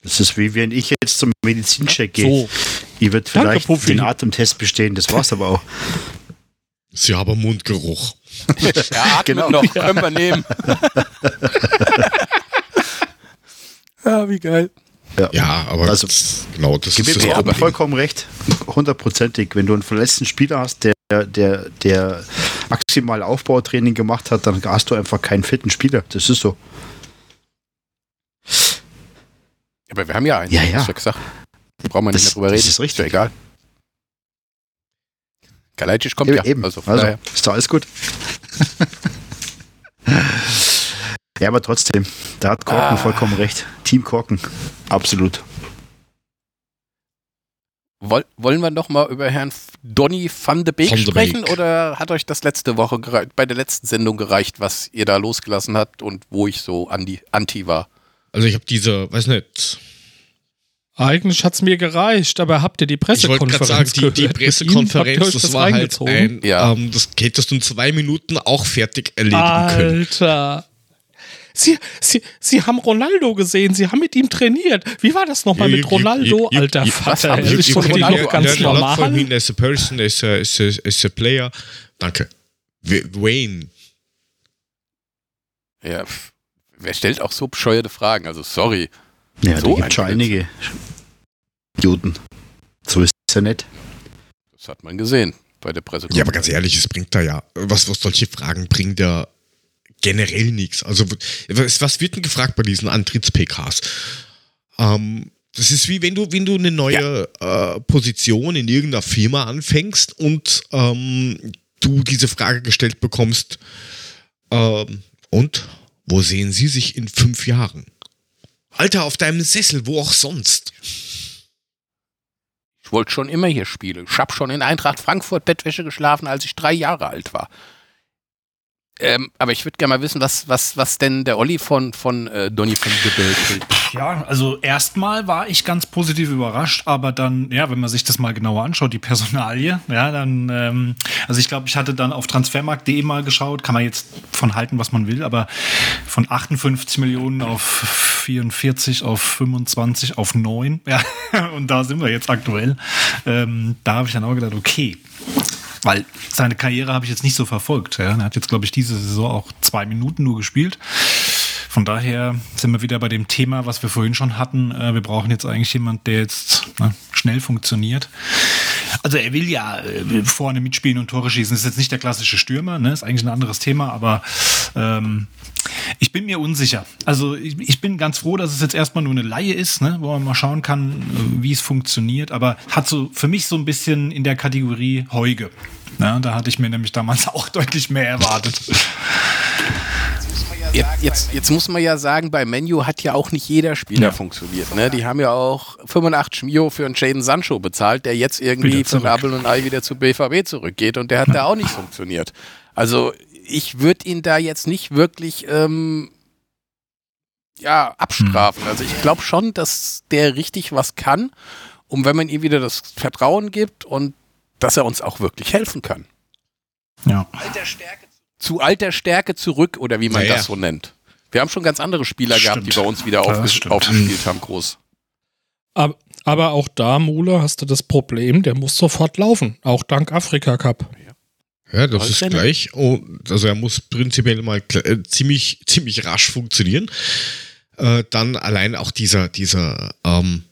Das ist wie wenn ich jetzt zum Medizincheck gehe. So. Ich würde Danke, vielleicht Puffi. den Atemtest bestehen, das war's aber auch. Sie haben Mundgeruch. *laughs* Ja, atmet Genau. noch, können wir nehmen. *laughs* ja, wie geil. Ja, aber Also, das, genau, das ist das Problem. vollkommen recht, hundertprozentig. Wenn du einen verletzten Spieler hast, der, der, der maximal Aufbautraining gemacht hat, dann hast du einfach keinen fitten Spieler. Das ist so. Aber wir haben ja einen. Ja, ja. Hast du gesagt. Brauchen wir nicht Das- mehr drüber das reden. ist richtig. ja egal. Kalajdzic kommt ja. Eben. Also, Also, ist doch alles gut. *laughs* ja, aber trotzdem, da hat Korken Ah. vollkommen recht. Team Korken, absolut. Woll, wollen wir noch mal über Herrn Donny van de Beek Van de sprechen Beek. oder hat euch das letzte Woche bei der letzten Sendung gereicht, was ihr da losgelassen habt und wo ich so anti, anti war? Also ich habe diese, weiß nicht, Eigentlich hat es mir gereicht, aber habt ihr die Ich wollte Pressekonferenz gerade sagen, die, die Pressekonferenz, euch das war halt ein, Ja. ähm, das hättest du in zwei Minuten auch fertig erledigen können. Alter. Sie, Sie, Sie haben Ronaldo gesehen, Sie haben mit ihm trainiert. Wie war das nochmal mit Ronaldo? you- you- Alter you- Vater, er ist you schon can die learn- noch ganz learn a lot from normal. him as a person, as a, as a, as a player. Danke. Wayne. Ja, wer stellt auch so bescheuerte Fragen? Also, sorry. Ja, So da gibt schon ein einige Idioten. So ist es ja nicht. Das hat man gesehen bei der Ja, Pressekonferenz. aber ganz ehrlich, es bringt da ja, was, was solche Fragen bringen, der generell nichts. Also was, was wird denn gefragt bei diesen Antritts-PKs? Ähm, das ist wie wenn du, wenn du eine neue ja. äh, Position in irgendeiner Firma anfängst und ähm, du diese Frage gestellt bekommst, ähm, und wo sehen Sie sich in fünf Jahren? Alter, auf deinem Sessel, wo auch sonst. Ich wollte schon immer hier spielen. Ich habe schon in Eintracht Frankfurt Bettwäsche geschlafen, als ich drei Jahre alt war. Ähm, aber ich würde gerne mal wissen, was, was, was denn der Olli von, von äh, Donny von hält. Ja, also erstmal war ich ganz positiv überrascht, aber dann, ja, wenn man sich das mal genauer anschaut, die Personalie, ja, dann, ähm, also ich glaube, ich hatte dann auf transfermarkt.de mal geschaut, kann man jetzt von halten, was man will, aber von 58 Millionen auf 44, auf 25, auf 9, ja, *laughs* und da sind wir jetzt aktuell. Ähm, da habe ich dann auch gedacht, okay, weil seine Karriere habe ich jetzt nicht so verfolgt. Ja. Er hat jetzt, glaube ich, diese Saison auch zwei Minuten nur gespielt. Von daher sind wir wieder bei dem Thema, was wir vorhin schon hatten. Äh, wir brauchen jetzt eigentlich jemand, der jetzt ne, schnell funktioniert. Also er will ja äh, vorne mitspielen und Tore schießen. Ist jetzt nicht der klassische Stürmer, ne? ist eigentlich ein anderes Thema, aber ähm, ich bin mir unsicher. Also ich, ich, bin ganz froh, dass es jetzt erstmal nur eine Laie ist, ne? wo man mal schauen kann, äh, wie es funktioniert. Aber hat so für mich so ein bisschen in der Kategorie Heuge. Ja, da hatte ich mir nämlich damals *laughs* auch deutlich mehr erwartet. Jetzt, jetzt, jetzt, muss man ja sagen, bei Menu hat ja auch nicht jeder Spieler ja. funktioniert. Ne? Die haben ja auch 85 Mio für einen Jaden Sancho bezahlt, der jetzt irgendwie von Abel und Ei wieder zu BVB zurückgeht und der hat ja. da *laughs* auch nicht funktioniert. Also ich würde ihn da jetzt nicht wirklich ähm, ja, abstrafen. Hm. Also ich glaube schon, dass der richtig was kann. Und wenn man ihm wieder das Vertrauen gibt und dass er uns auch wirklich helfen kann. Ja. Alter Stärke, zu alter Stärke zurück oder wie man naja. das so nennt. Wir haben schon ganz andere Spieler stimmt. gehabt, die bei uns wieder aufges aufgespielt haben, groß. Aber, aber auch da, Mule, hast du das Problem, der muss sofort laufen. Auch dank Afrika Cup. Ja, das ist gleich. Oh, also er muss prinzipiell mal äh, ziemlich, ziemlich rasch funktionieren. Äh, dann allein auch dieser, dieser, ähm,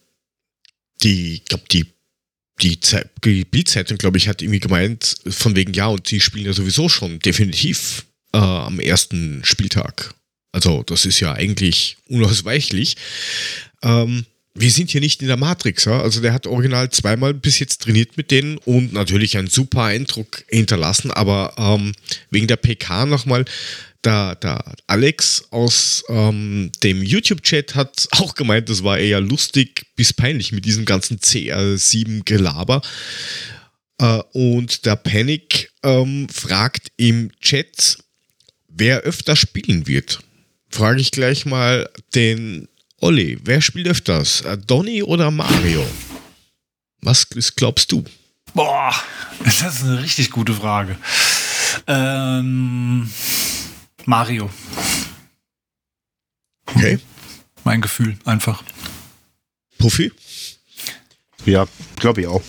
die, ich glaube, die die, die Bildzeitung, glaube ich, hat irgendwie gemeint, von wegen, ja, und sie spielen ja sowieso schon definitiv äh, am ersten Spieltag. Also, das ist ja eigentlich unausweichlich. Ähm, wir sind hier nicht in der Matrix, ja? Also, der hat original zweimal bis jetzt trainiert mit denen und natürlich einen super Eindruck hinterlassen, aber ähm, wegen der PK nochmal, der, der Alex aus ähm, dem YouTube-Chat hat auch gemeint, das war eher lustig bis peinlich mit diesem ganzen CR7-Gelaber. Äh, und der Panic ähm, fragt im Chat, wer öfter spielen wird. Frage ich gleich mal den Olli, wer spielt öfters? Äh, Donny oder Mario? Was glaubst du? Boah, *laughs* das ist eine richtig gute Frage. Ähm, Mario. Okay. Mein Gefühl, einfach. Puffy? Ja, glaube ich auch.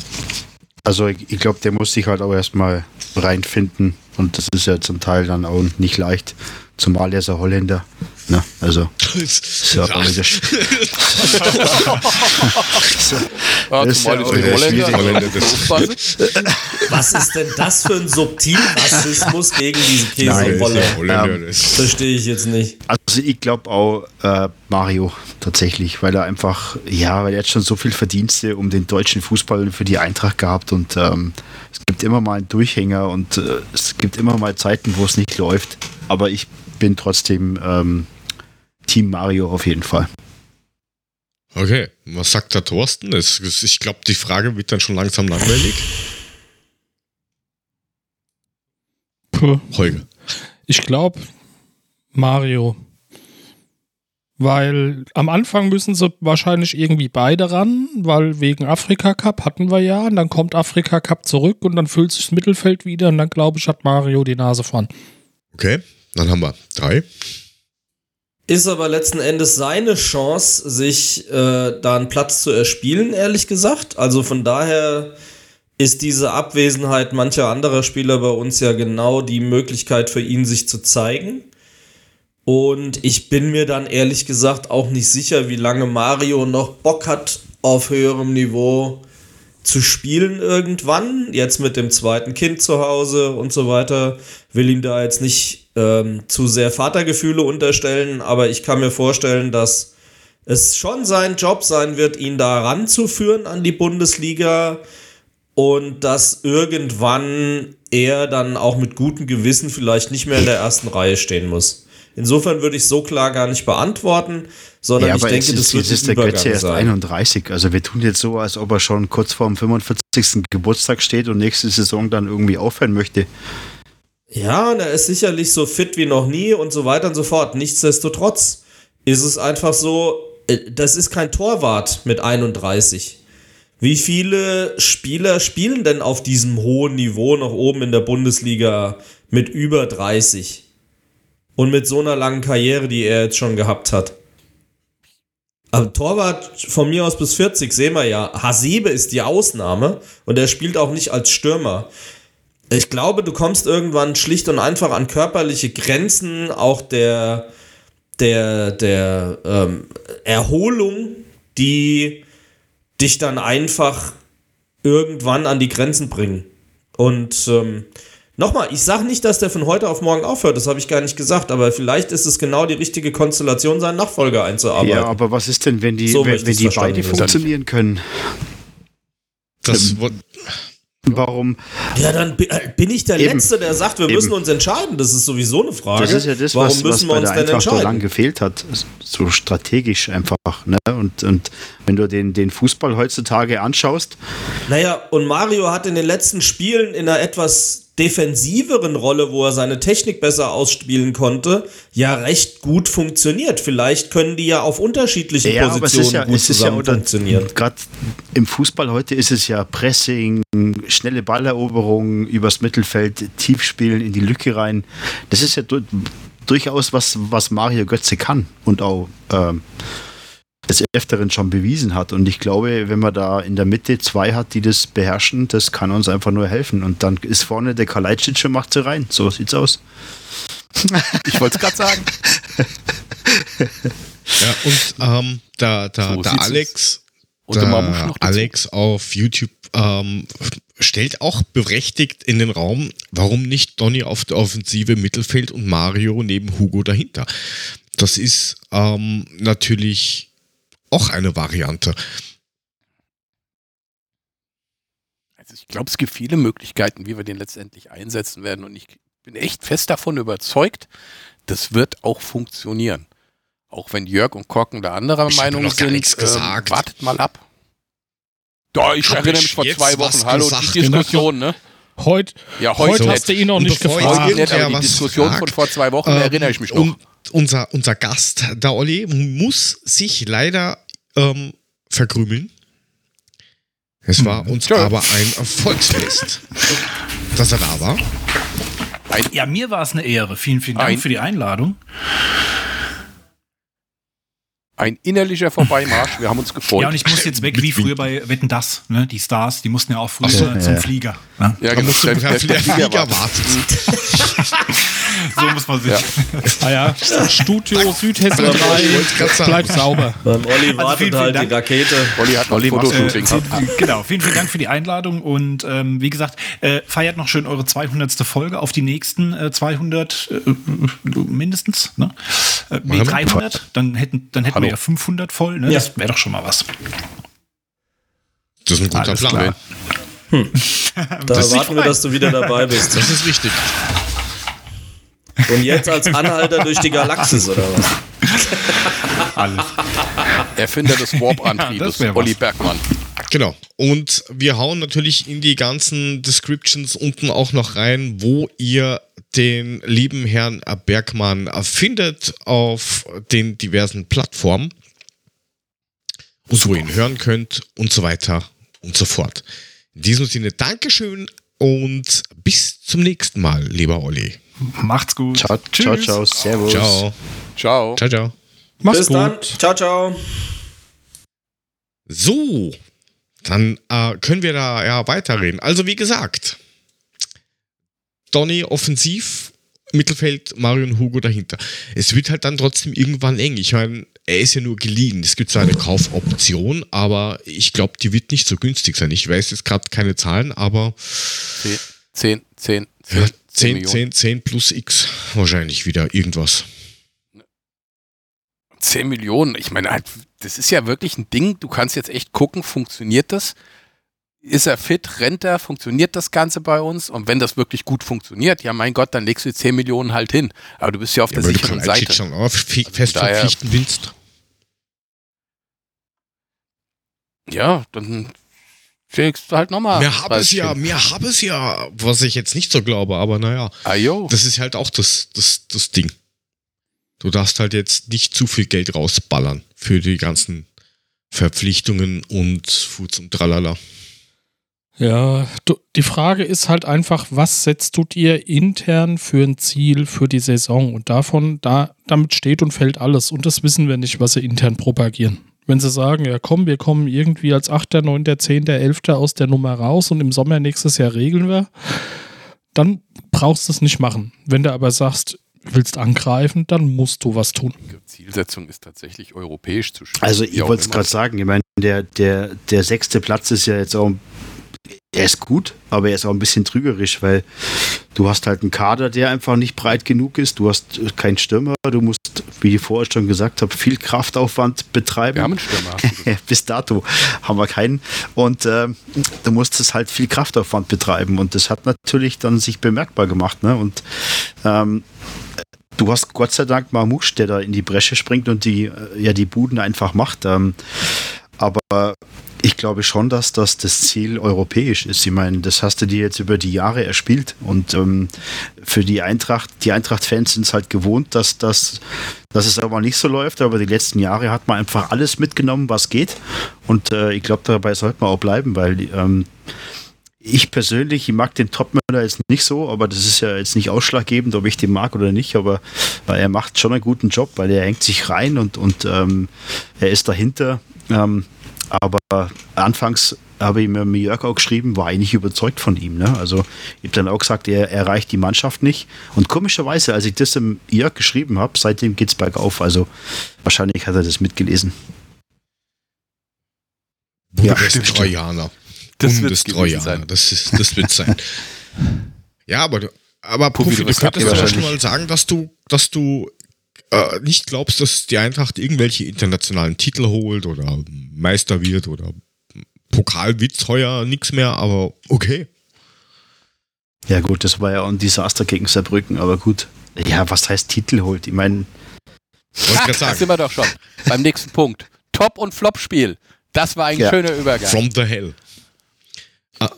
Also ich, ich glaube, der muss sich halt auch erstmal reinfinden und das ist ja zum Teil dann auch nicht leicht, zumal er ist ein Holländer. Ne? Also, ist ja auch *laughs* *laughs* wieder. Was ist denn das für ein Subtilrassismus gegen diese Käserolle? Ähm, Verstehe ich jetzt nicht. Also ich glaube auch äh, Mario tatsächlich, weil er einfach, ja, weil er hat schon so viel Verdienste um den deutschen Fußball für die Eintracht gehabt und ähm, es gibt immer mal einen Durchhänger und äh, es gibt immer mal Zeiten, wo es nicht läuft. Aber ich bin trotzdem ähm, Team Mario auf jeden Fall. Okay, was sagt der Thorsten? Ich glaube, die Frage wird dann schon langsam langweilig. Puh. Holger. Ich glaube, Mario. Weil am Anfang müssen sie wahrscheinlich irgendwie beide ran, weil wegen Afrika Cup hatten wir ja, und dann kommt Afrika Cup zurück und dann füllt sich das Mittelfeld wieder und dann glaube ich, hat Mario die Nase vorn. Okay, dann haben wir drei. Ist aber letzten Endes seine Chance, sich äh, da einen Platz zu erspielen, ehrlich gesagt. Also von daher ist diese Abwesenheit mancher anderer Spieler bei uns ja genau die Möglichkeit für ihn, sich zu zeigen. Und ich bin mir dann ehrlich gesagt auch nicht sicher, wie lange Mario noch Bock hat, auf höherem Niveau zu spielen irgendwann, jetzt mit dem zweiten Kind zu Hause und so weiter. Will ihm da jetzt nicht ähm, zu sehr Vatergefühle unterstellen, aber ich kann mir vorstellen, dass es schon sein Job sein wird, ihn da ranzuführen an die Bundesliga und dass irgendwann er dann auch mit gutem Gewissen vielleicht nicht mehr in der ersten Reihe stehen muss. Insofern würde ich so klar gar nicht beantworten, sondern Ja, ich denke, es das ist, wird jetzt ist der Götze erst sein. 31. Also wir tun jetzt so, als ob er schon kurz vor dem 45. Geburtstag steht und nächste Saison dann irgendwie aufhören möchte. Ja, und er ist sicherlich so fit wie noch nie und so weiter und so fort. Nichtsdestotrotz ist es einfach so, äh, das ist kein Torwart mit 31. Wie viele Spieler spielen denn auf diesem hohen Niveau noch oben in der Bundesliga mit über 30? Und mit so einer langen Karriere, die er jetzt schon gehabt hat. Aber Torwart von mir aus bis 40 sehen wir ja. Hasebe ist die Ausnahme und er spielt auch nicht als Stürmer. Ich glaube, du kommst irgendwann schlicht und einfach an körperliche Grenzen, auch der, der, der ähm, Erholung, die dich dann einfach irgendwann an die Grenzen bringen. Und ähm, nochmal, ich sage nicht, dass der von heute auf morgen aufhört, das habe ich gar nicht gesagt, aber vielleicht ist es genau die richtige Konstellation, seinen Nachfolger einzuarbeiten. Ja, aber was ist denn, wenn die, So wenn, wenn die beide funktionieren können? Das, wo- Warum? Ja, dann äh, bin ich der Eben. Letzte, der sagt, wir Eben. müssen uns entscheiden. Das ist sowieso eine Frage. Das ist ja das, Warum was, was müssen wir bei uns der denn Eintracht so lang entscheiden? gefehlt hat. So strategisch einfach. Ne? Und, und wenn du den, den Fußball heutzutage anschaust, Naja, und Mario hat in den letzten Spielen in einer etwas defensiveren Rolle, wo er seine Technik besser ausspielen konnte, ja recht gut funktioniert. Vielleicht können die ja auf unterschiedlichen Ja, Positionen ja, gut ja zusammen oder funktionieren. gerade im Fußball heute ist es ja Pressing, schnelle Balleroberung übers Mittelfeld, Tiefspielen in die Lücke rein. Das ist ja du durchaus was, was Mario Götze kann und auch ähm, des Öfteren schon bewiesen hat. Und ich glaube, wenn man da in der Mitte zwei hat, die das beherrschen, das kann uns einfach nur helfen. Und dann ist vorne der Kalajdzic und macht sie rein. So sieht's aus. *laughs* Ich wollte es gerade sagen. *laughs* ja, und ähm, da, da, So sieht's Alex, Und dazu. Alex auf YouTube ähm, stellt auch berechtigt in den Raum, warum nicht Donny auf der Offensive Mittelfeld und Mario neben Hugo dahinter. Das ist ähm, natürlich auch eine Variante. Also ich glaube, es gibt viele Möglichkeiten, wie wir den letztendlich einsetzen werden. Und ich bin echt fest davon überzeugt, das wird auch funktionieren. Auch wenn Jörg und Korken da anderer Ich Meinung noch gar sind. nichts gesagt. wartet mal ab. Doch, ich Hab erinnere ich mich vor zwei Wochen. Hallo, gesagt? die Diskussion, ne? Heute, Ja, heute heute hast du ihn noch nicht gefragt. Heute irgendwer die Diskussion von fragt, vor zwei Wochen, da erinnere ich mich noch. Und unser, unser Gast, der Olli, muss sich leider ähm, verkrümeln. Es war uns Tja. aber ein Volksfest, dass er da war. Ja, mir war es eine Ehre. Vielen, vielen Dank Ein- für die Einladung. Ein innerlicher Vorbeimarsch. Wir haben uns gefreut. Ja, und ich muss jetzt weg wie früher bei Wetten Das. Ne? Die Stars, die mussten ja auch früher so, zum ja. Flieger. Ne? ja, Da genau. musst du Der- der Flieger, Flieger warten. *laughs* So muss man sich. Ja. Ah ja, Studio Südhessen Ich wollte 3, grad sagen. bleib sauber. Beim Olli wartet vielen, vielen halt Dank. die Rakete. Olli hat noch Olli, Fotoshooting. Äh, genau, vielen, vielen Dank für die Einladung und ähm, wie gesagt, äh, feiert noch schön eure 200. Folge auf die nächsten äh, 200 äh, mindestens, ne? Äh, nee, wir. 300, dann hätten, dann hätten Hallo. wir ja 500 voll, ne? Ja. Das wäre doch schon mal was. Das ist ein guter Alles Plan. klar. *laughs* Da erwarten wir, dass du wieder dabei bist. Das ist richtig. Und jetzt als Anhalter durch die Galaxis, oder was? *laughs* Alles. Erfinder des Ja, Warp-Antriebes, was. Olli Bergmann. Genau. Und wir hauen natürlich in die ganzen Descriptions unten auch noch rein, wo ihr den lieben Herrn Bergmann findet auf den diversen Plattformen und wo ihr ihn hören könnt und so weiter und so fort. In diesem Sinne, Dankeschön und bis zum nächsten Mal, lieber Olli. Macht's gut. Ciao, ciao, ciao, servus. Ciao. Ciao. Ciao, ciao. Mach's Bis gut. dann. Ciao, ciao. So, dann äh, können wir da ja weiterreden. Also wie gesagt, Donny offensiv, Mittelfeld, Mario und Hugo dahinter. Es wird halt dann trotzdem irgendwann eng. Ich meine, er ist ja nur geliehen. Es gibt zwar eine Kaufoption, aber ich glaube, die wird nicht so günstig sein. Ich weiß jetzt gerade keine Zahlen, aber 10, 10, 10, ja, 10, 10, Millionen. 10, 10 plus X wahrscheinlich wieder irgendwas. 10 Millionen. Ich meine, halt, das ist ja wirklich ein Ding. Du kannst jetzt echt gucken, funktioniert das? Ist er fit? Rennt er? Funktioniert das Ganze bei uns? Und wenn das wirklich gut funktioniert, ja mein Gott, dann legst du die 10 Millionen halt hin. Aber du bist ja auf Ja, der sicheren Kalajdzic Seite. schon auch fi- Also fest verpflichten willst. Ja, dann legst du halt nochmal. Mir habe es ja, mir habe es ja, was ich jetzt nicht so glaube, aber naja, Ajo. das ist halt auch das, das, das Ding. Du darfst halt jetzt nicht zu viel Geld rausballern für die ganzen Verpflichtungen und Foods und Tralala. Ja, du, die Frage ist halt einfach, was setzt du dir intern für ein Ziel für die Saison? Und davon, da, damit steht und fällt alles. Und das wissen wir nicht, was sie intern propagieren. Wenn sie sagen, ja komm, wir kommen irgendwie als 8., 9., 10., 11. aus der Nummer raus und im Sommer nächstes Jahr regeln wir, dann brauchst du es nicht machen. Wenn du aber sagst, willst angreifen, dann musst du was tun. Die Zielsetzung ist tatsächlich europäisch zu spielen. Also ich wollte es gerade sagen, ich meine, der, der, der sechste Platz ist ja jetzt auch, er ist gut, aber er ist auch ein bisschen trügerisch, weil du hast halt einen Kader, der einfach nicht breit genug ist, du hast äh, keinen Stürmer, du musst, wie ich vorher schon gesagt habe, viel Kraftaufwand betreiben. Wir haben einen Stürmer. *laughs* Bis dato haben wir keinen. Und ähm, du musstest halt viel Kraftaufwand betreiben. Und das hat natürlich dann sich bemerkbar gemacht. Ne? Und ähm, du hast Gott sei Dank Mamouche, der da in die Bresche springt und die, äh, ja, die Buden einfach macht. Ähm, aber ich glaube schon, dass das das Ziel europäisch ist. Ich meine, das hast du dir jetzt über die Jahre erspielt. Und ähm, für die Eintracht, die Eintracht-Fans sind es halt gewohnt, dass, das, dass es aber nicht so läuft. Aber die letzten Jahre hat man einfach alles mitgenommen, was geht. Und äh, ich glaube, dabei sollte man auch bleiben, weil ähm, ich persönlich, ich mag den Topmüller jetzt nicht so, aber das ist ja jetzt nicht ausschlaggebend, ob ich den mag oder nicht, aber er macht schon einen guten Job, weil er hängt sich rein und, und ähm, er ist dahinter. Ähm, aber anfangs habe ich mir mit Jörg auch geschrieben, war eigentlich überzeugt von ihm. Ne? Also ich habe dann auch gesagt, er erreicht die Mannschaft nicht. Und komischerweise, als ich das dem Jörg geschrieben habe, seitdem geht es bergauf. Also wahrscheinlich hat er das mitgelesen. Bundestrojaner. Das wird's gewesen Bundestrojaner. sein. Das, ist, das wird sein. *laughs* ja, aber, du- aber Puffy, Puffy, du könntest abgewaschen. schon mal sagen, dass du, dass du äh, nicht glaubst, dass die Eintracht irgendwelche internationalen Titel holt oder Meister wird oder Pokal wird's heuer nichts mehr, aber okay. Ja gut, das war ja auch ein Desaster gegen Saarbrücken, aber gut. Ja, was heißt Titel holt? Ich meine, grad da sind wir doch schon. Beim nächsten Punkt. Top- und Flop-Spiel. Das war ein Ja. schöner Übergang. From the Hell. Ah,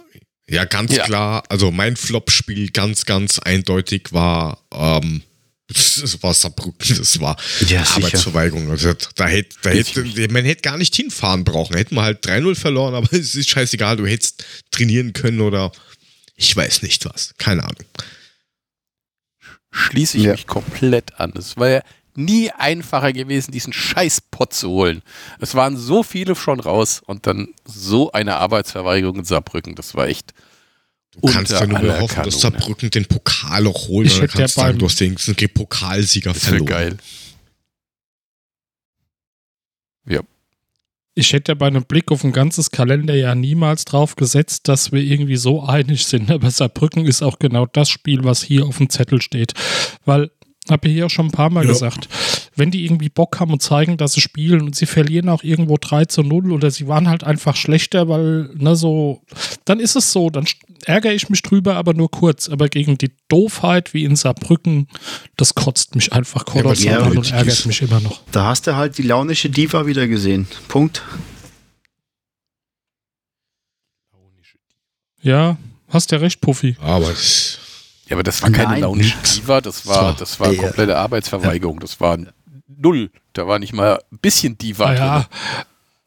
ja, ganz Ja. klar. Also mein Flop-Spiel ganz, ganz eindeutig war, ähm, das war Saarbrücken, das war Ja. Arbeitsverweigerung. Also da hätte, da hätte, man hätte gar nicht hinfahren brauchen. Hätten wir halt 3-0 verloren, aber *laughs* es ist scheißegal, du hättest trainieren können oder ich weiß nicht was. Keine Ahnung. Schließe ich Ja. mich komplett an. Es war ja nie einfacher gewesen, diesen Scheißpott zu holen. Es waren so viele schon raus und dann so eine Arbeitsverweigerung in Saarbrücken. Das war echt. Du kannst ja nur mehr hoffen, dass. Saarbrücken den Pokal auch holt. Ich dann ja kannst du sagen, du hast den Pokalsieger Das verloren. geil. Ich hätte ja bei einem Blick auf ein ganzes Kalenderjahr niemals drauf gesetzt, dass wir irgendwie so einig sind. *laughs* Aber Saarbrücken ist auch genau das Spiel, was hier auf dem Zettel steht. Weil, habe ich hier auch schon ein paar Mal Ja. gesagt, wenn die irgendwie Bock haben und zeigen, dass sie spielen und sie verlieren auch irgendwo 3 zu 0 oder sie waren halt einfach schlechter, weil, ne, so, dann ist es so, dann ärgere ich mich drüber, aber nur kurz. Aber gegen die Doofheit wie in Saarbrücken, das kotzt mich einfach kolossal ja, an und ärgert mich immer noch. da hast du halt die launische Diva wieder gesehen. Punkt. Ja, hast ja recht, Puffy. Aber das, Ja, aber das war keine Nein, launische nix. Diva, das war, Das war- komplette Arbeitsverweigerung. Das war null. Da war nicht mal ein bisschen Diva Ah, drin. ja,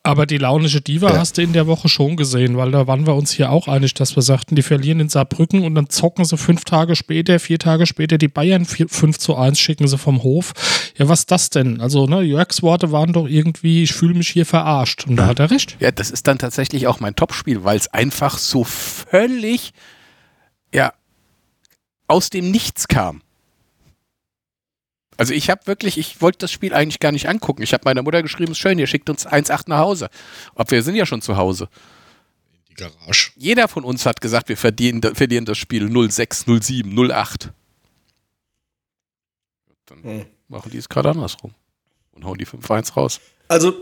aber die launische Diva Ja. hast du in der Woche schon gesehen, weil da waren wir uns hier auch einig, dass wir sagten, die verlieren in Saarbrücken und dann zocken sie fünf Tage später, vier Tage später die Bayern vier- 5 zu 1, schicken sie vom Hof. Ja, was ist das denn? Also, ne, Jörgs Worte waren doch irgendwie, ich fühle mich hier verarscht. Und da hat er recht. Ja, das ist dann tatsächlich auch mein Topspiel, weil es einfach so völlig, ja, aus dem Nichts kam. Also ich habe wirklich, ich wollte das Spiel eigentlich gar nicht angucken. Ich habe meiner Mutter geschrieben, ist schön, ihr schickt uns 1,8 nach Hause. Aber wir sind ja schon zu Hause. Die Garage. Jeder von uns hat gesagt, wir verdienen, verlieren das Spiel 06, 07, 08. Dann Hm. machen die es gerade andersrum. Und hauen die 5-1 raus. Also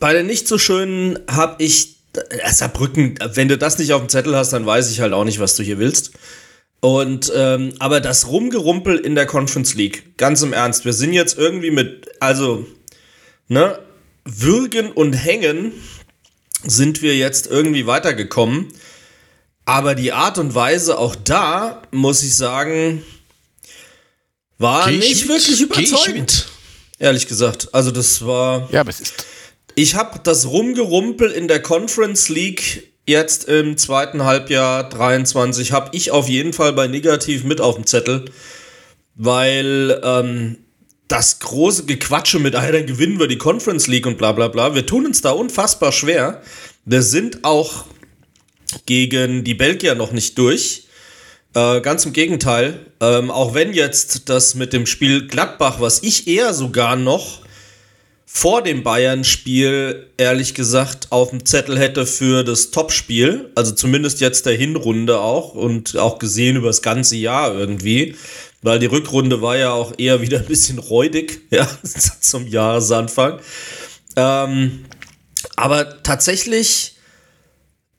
bei den nicht so schönen habe ich äh, Saarbrücken, wenn du das nicht auf dem Zettel hast, dann weiß ich halt auch nicht, was du hier willst. Und ähm, aber das Rumgerumpel in der Conference League, ganz im Ernst, wir sind jetzt irgendwie mit, also, ne, Würgen und Hängen sind wir jetzt irgendwie weitergekommen. Aber die Art und Weise auch da, muss ich sagen, war ich nicht mit? wirklich überzeugend. Ehrlich gesagt. Also das war. Ja, aber es ist. Ich habe das Rumgerumpel in der Conference League jetzt im zweiten Halbjahr 23 habe ich auf jeden Fall bei negativ mit auf dem Zettel, weil ähm, das große Gequatsche mit, ah, dann gewinnen wir die Conference League und bla bla bla, wir tun uns da unfassbar schwer. Wir sind auch gegen die Belgier noch nicht durch. Äh, ganz im Gegenteil. Ähm, auch wenn jetzt das mit dem Spiel Gladbach, was ich eher sogar noch vor dem Bayern-Spiel, ehrlich gesagt, auf dem Zettel hätte für das Topspiel, also zumindest jetzt der Hinrunde auch und auch gesehen über das ganze Jahr irgendwie, weil die Rückrunde war ja auch eher wieder ein bisschen räudig, *laughs* ja, zum Jahresanfang. Ähm, aber tatsächlich,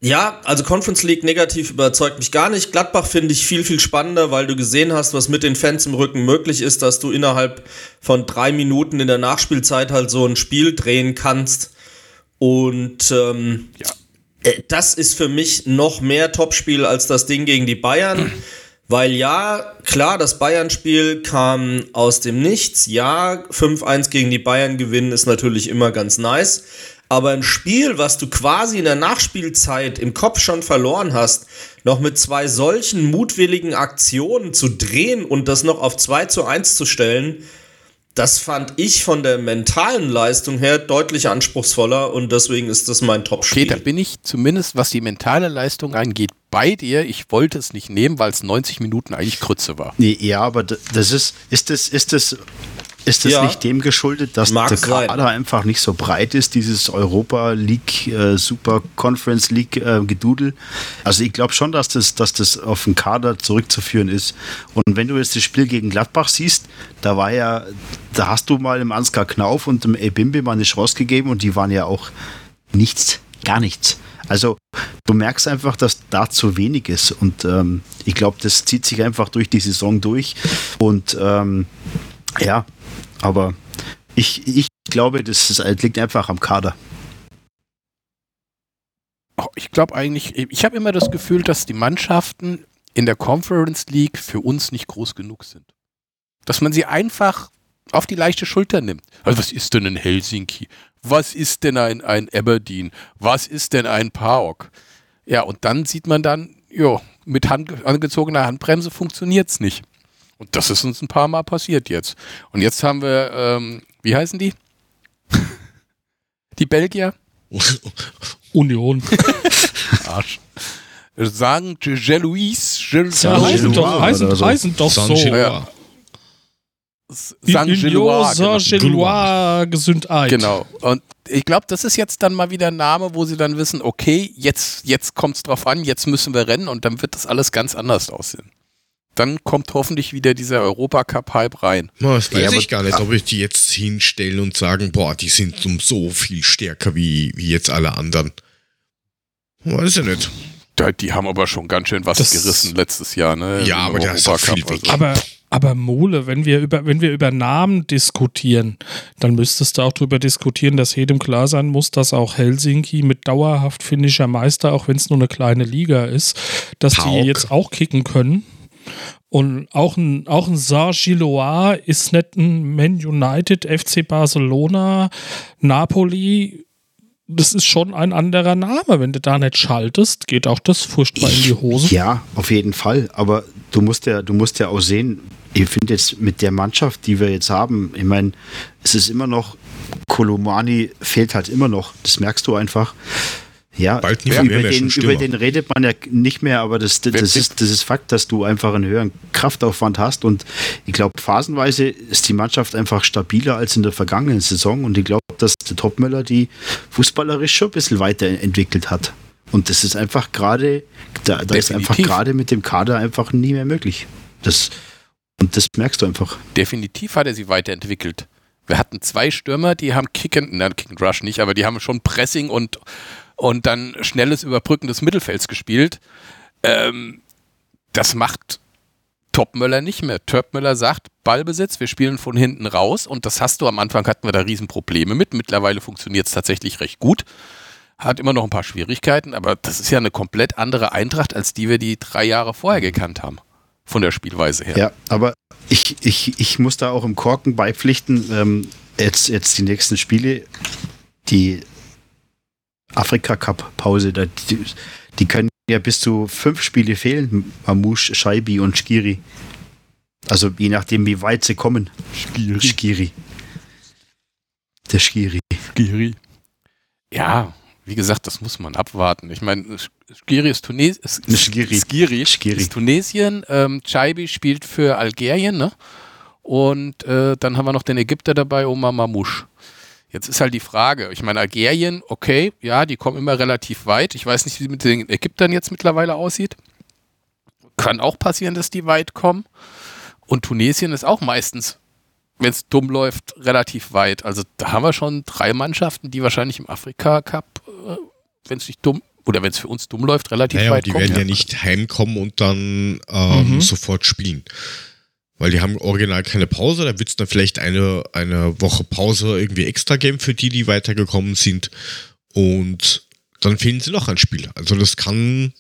ja, also Conference League negativ überzeugt mich gar nicht. Gladbach finde ich viel, viel spannender, weil du gesehen hast, was mit den Fans im Rücken möglich ist, dass du innerhalb von drei Minuten in der Nachspielzeit halt so ein Spiel drehen kannst. Und ähm, äh, das ist für mich noch mehr Topspiel als das Ding gegen die Bayern. *clears throat* Weil ja, klar, das Bayern-Spiel kam aus dem Nichts. Ja, 5-1 gegen die Bayern gewinnen ist natürlich immer ganz nice. Aber ein Spiel, was du quasi in der Nachspielzeit im Kopf schon verloren hast, noch mit zwei solchen mutwilligen Aktionen zu drehen und das noch auf 2 zu 1 zu stellen, das fand ich von der mentalen Leistung her deutlich anspruchsvoller und deswegen ist das mein Okay, Top-Spiel. da bin ich zumindest, was die mentale Leistung angeht, bei dir. Ich wollte es nicht nehmen, weil es 90 Minuten eigentlich Krütze war. Nee, ja, aber das ist, ist das, ist das, ist das Ja. nicht dem geschuldet, dass Mag der sein. Kader einfach nicht so breit ist, dieses Europa League, äh, Super Conference League äh, Gedudel? Also ich glaube schon, dass das, dass das auf den Kader zurückzuführen ist. Und wenn du jetzt das Spiel gegen Gladbach siehst, da war ja, da hast du mal dem Ansgar Knauf und dem Ebimbe mal eine Chance gegeben und die waren ja auch nichts, gar nichts. Also du merkst einfach, dass da zu wenig ist und ähm, ich glaube, das zieht sich einfach durch die Saison durch und ähm, ja, aber ich, ich glaube, das das liegt einfach am Kader. Oh, Ich glaube eigentlich, ich habe immer das Gefühl, dass die Mannschaften in der Conference League für uns nicht groß genug sind. Dass man sie einfach auf die leichte Schulter nimmt. Also was ist denn ein Helsinki? Was ist denn ein, ein Aberdeen? Was ist denn ein PAOK? Ja, und dann sieht man dann, jo, mit Hand, angezogener Handbremse funktioniert es nicht. Und das ist uns ein paar Mal passiert jetzt. Und jetzt haben wir, ähm, wie heißen die? die Belgier? *laughs* Union. *laughs* Arsch. Sagen Jean-Louis, Jean- Ja, heißen doch, heißen, so. heißen doch so. Ja. Genau. Saint-Gilloise Gesundheit. genau. Und ich glaube, das ist jetzt dann mal wieder ein Name, wo sie dann wissen, okay, jetzt, jetzt kommt es drauf an, jetzt müssen wir rennen und dann wird das alles ganz anders aussehen. Dann kommt hoffentlich wieder dieser Europacup-Hype rein. Na, Das weiß Ja, aber- ich gar nicht, ob ich die jetzt hinstellen und sagen, boah, die sind um so viel stärker wie, wie jetzt alle anderen. Weiß ich nicht. Da- Die haben aber schon ganz schön was Das- gerissen letztes Jahr, ne? Ja, aber da ist auch Europacup, viel weg. also. Aber, aber Mole, wenn wir, über, wenn wir über Namen diskutieren, dann müsstest du auch darüber diskutieren, dass jedem klar sein muss, dass auch Helsinki mit dauerhaft finnischer Meister, auch wenn es nur eine kleine Liga ist, dass Pauk. die jetzt auch kicken können. Und auch ein, auch ein Saint-Gilloise ist nicht ein Man United, FC Barcelona, Napoli. Das ist schon ein anderer Name. Wenn du da nicht schaltest, geht auch das furchtbar in die Hose. Ja, auf jeden Fall. Aber du musst ja, du musst ja auch sehen, ich finde jetzt mit der Mannschaft, die wir jetzt haben, ich meine, es ist immer noch, Kolomani fehlt halt immer noch, das merkst du einfach. Ja, Bald nicht über, den, über den redet man ja nicht mehr, aber das, das, ist, das ist Fakt, dass du einfach einen höheren Kraftaufwand hast und ich glaube, phasenweise ist die Mannschaft einfach stabiler als in der vergangenen Saison und ich glaube, dass der Topmöller die fußballerisch schon ein bisschen weiterentwickelt hat. Und das ist einfach gerade, da, da ist einfach gerade mit dem Kader einfach nie mehr möglich. Das, und das merkst du einfach. Definitiv hat er sie weiterentwickelt. Wir hatten zwei Stürmer, die haben Kicken, nein, Kick and Rush nicht, aber die haben schon Pressing und, und dann schnelles Überbrücken des Mittelfelds gespielt. Ähm, das macht Topmöller nicht mehr. Topmöller sagt, Ballbesitz, wir spielen von hinten raus und das hast du. Am Anfang hatten wir da Riesenprobleme mit. Mittlerweile funktioniert es tatsächlich recht gut. Hat immer noch ein paar Schwierigkeiten, aber das ist ja eine komplett andere Eintracht, als die wir die drei Jahre vorher gekannt haben. Von der Spielweise her. Ja, aber ich, ich, ich muss da auch im Korken beipflichten. Ähm, jetzt, jetzt die nächsten Spiele, die Afrika-Cup-Pause, da- die, die können ja bis zu fünf Spiele fehlen. Mamouche, Scheibi und Skiri. Also je nachdem, wie weit sie kommen. Skiri. Skiri. Der Skiri. Skiri. Ja, wie gesagt, das muss man abwarten. Ich meine, Skiri ist Tunesien. Skiri. Skiri, Skiri. ist Tunesien. Ähm, Chaibi spielt für Algerien, ne? Und äh, dann haben wir noch den Ägypter dabei, Omar Mamouche. Jetzt ist halt die Frage, ich meine, Algerien, okay, ja, die kommen immer relativ weit. Ich weiß nicht, wie es mit den Ägyptern jetzt mittlerweile aussieht. Kann auch passieren, dass die weit kommen. Und Tunesien ist auch meistens, wenn es dumm läuft, relativ weit. Also da haben wir schon drei Mannschaften, die wahrscheinlich im Afrika-Cup, äh, wenn es nicht dumm, oder wenn es für uns dumm läuft, relativ Naja, weit die kommen. werden ja nicht heimkommen und dann ähm, Mhm. sofort spielen. Weil die haben original keine Pause, da wird es dann vielleicht eine, eine Woche Pause irgendwie extra geben für die, die weitergekommen sind. Und dann fehlen sie noch ein Spiel. Also das kann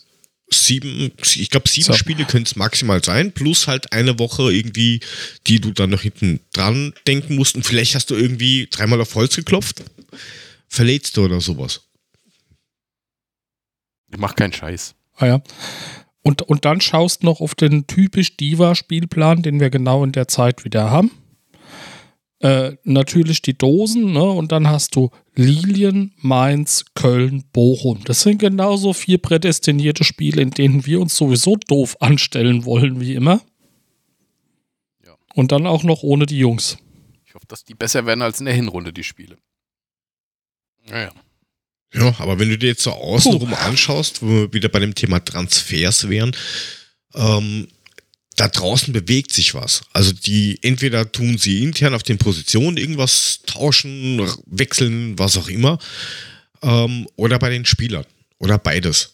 sieben, ich glaube sieben So. Spiele können es maximal sein, plus halt eine Woche irgendwie, die du dann noch hinten dran denken musst. Und vielleicht hast du irgendwie dreimal auf Holz geklopft, verletzt du oder sowas. Ich mach keinen Scheiß. Ah ja. Und, und dann schaust noch auf den typisch Diva-Spielplan, den wir genau in der Zeit wieder haben. Äh, natürlich die Dosen, ne? Und dann hast du Lilien, Mainz, Köln, Bochum. Das sind genauso vier prädestinierte Spiele, in denen wir uns sowieso doof anstellen wollen, wie immer. Ja. Und dann auch noch ohne die Jungs. Ich hoffe, dass die besser werden als in der Hinrunde, die Spiele. Naja. Ja, aber wenn du dir jetzt so außenrum anschaust, wo wir wieder bei dem Thema Transfers wären, ähm, da draußen bewegt sich was. Also die, entweder tun sie intern auf den Positionen irgendwas tauschen, wechseln, was auch immer, ähm, oder bei den Spielern. Oder beides.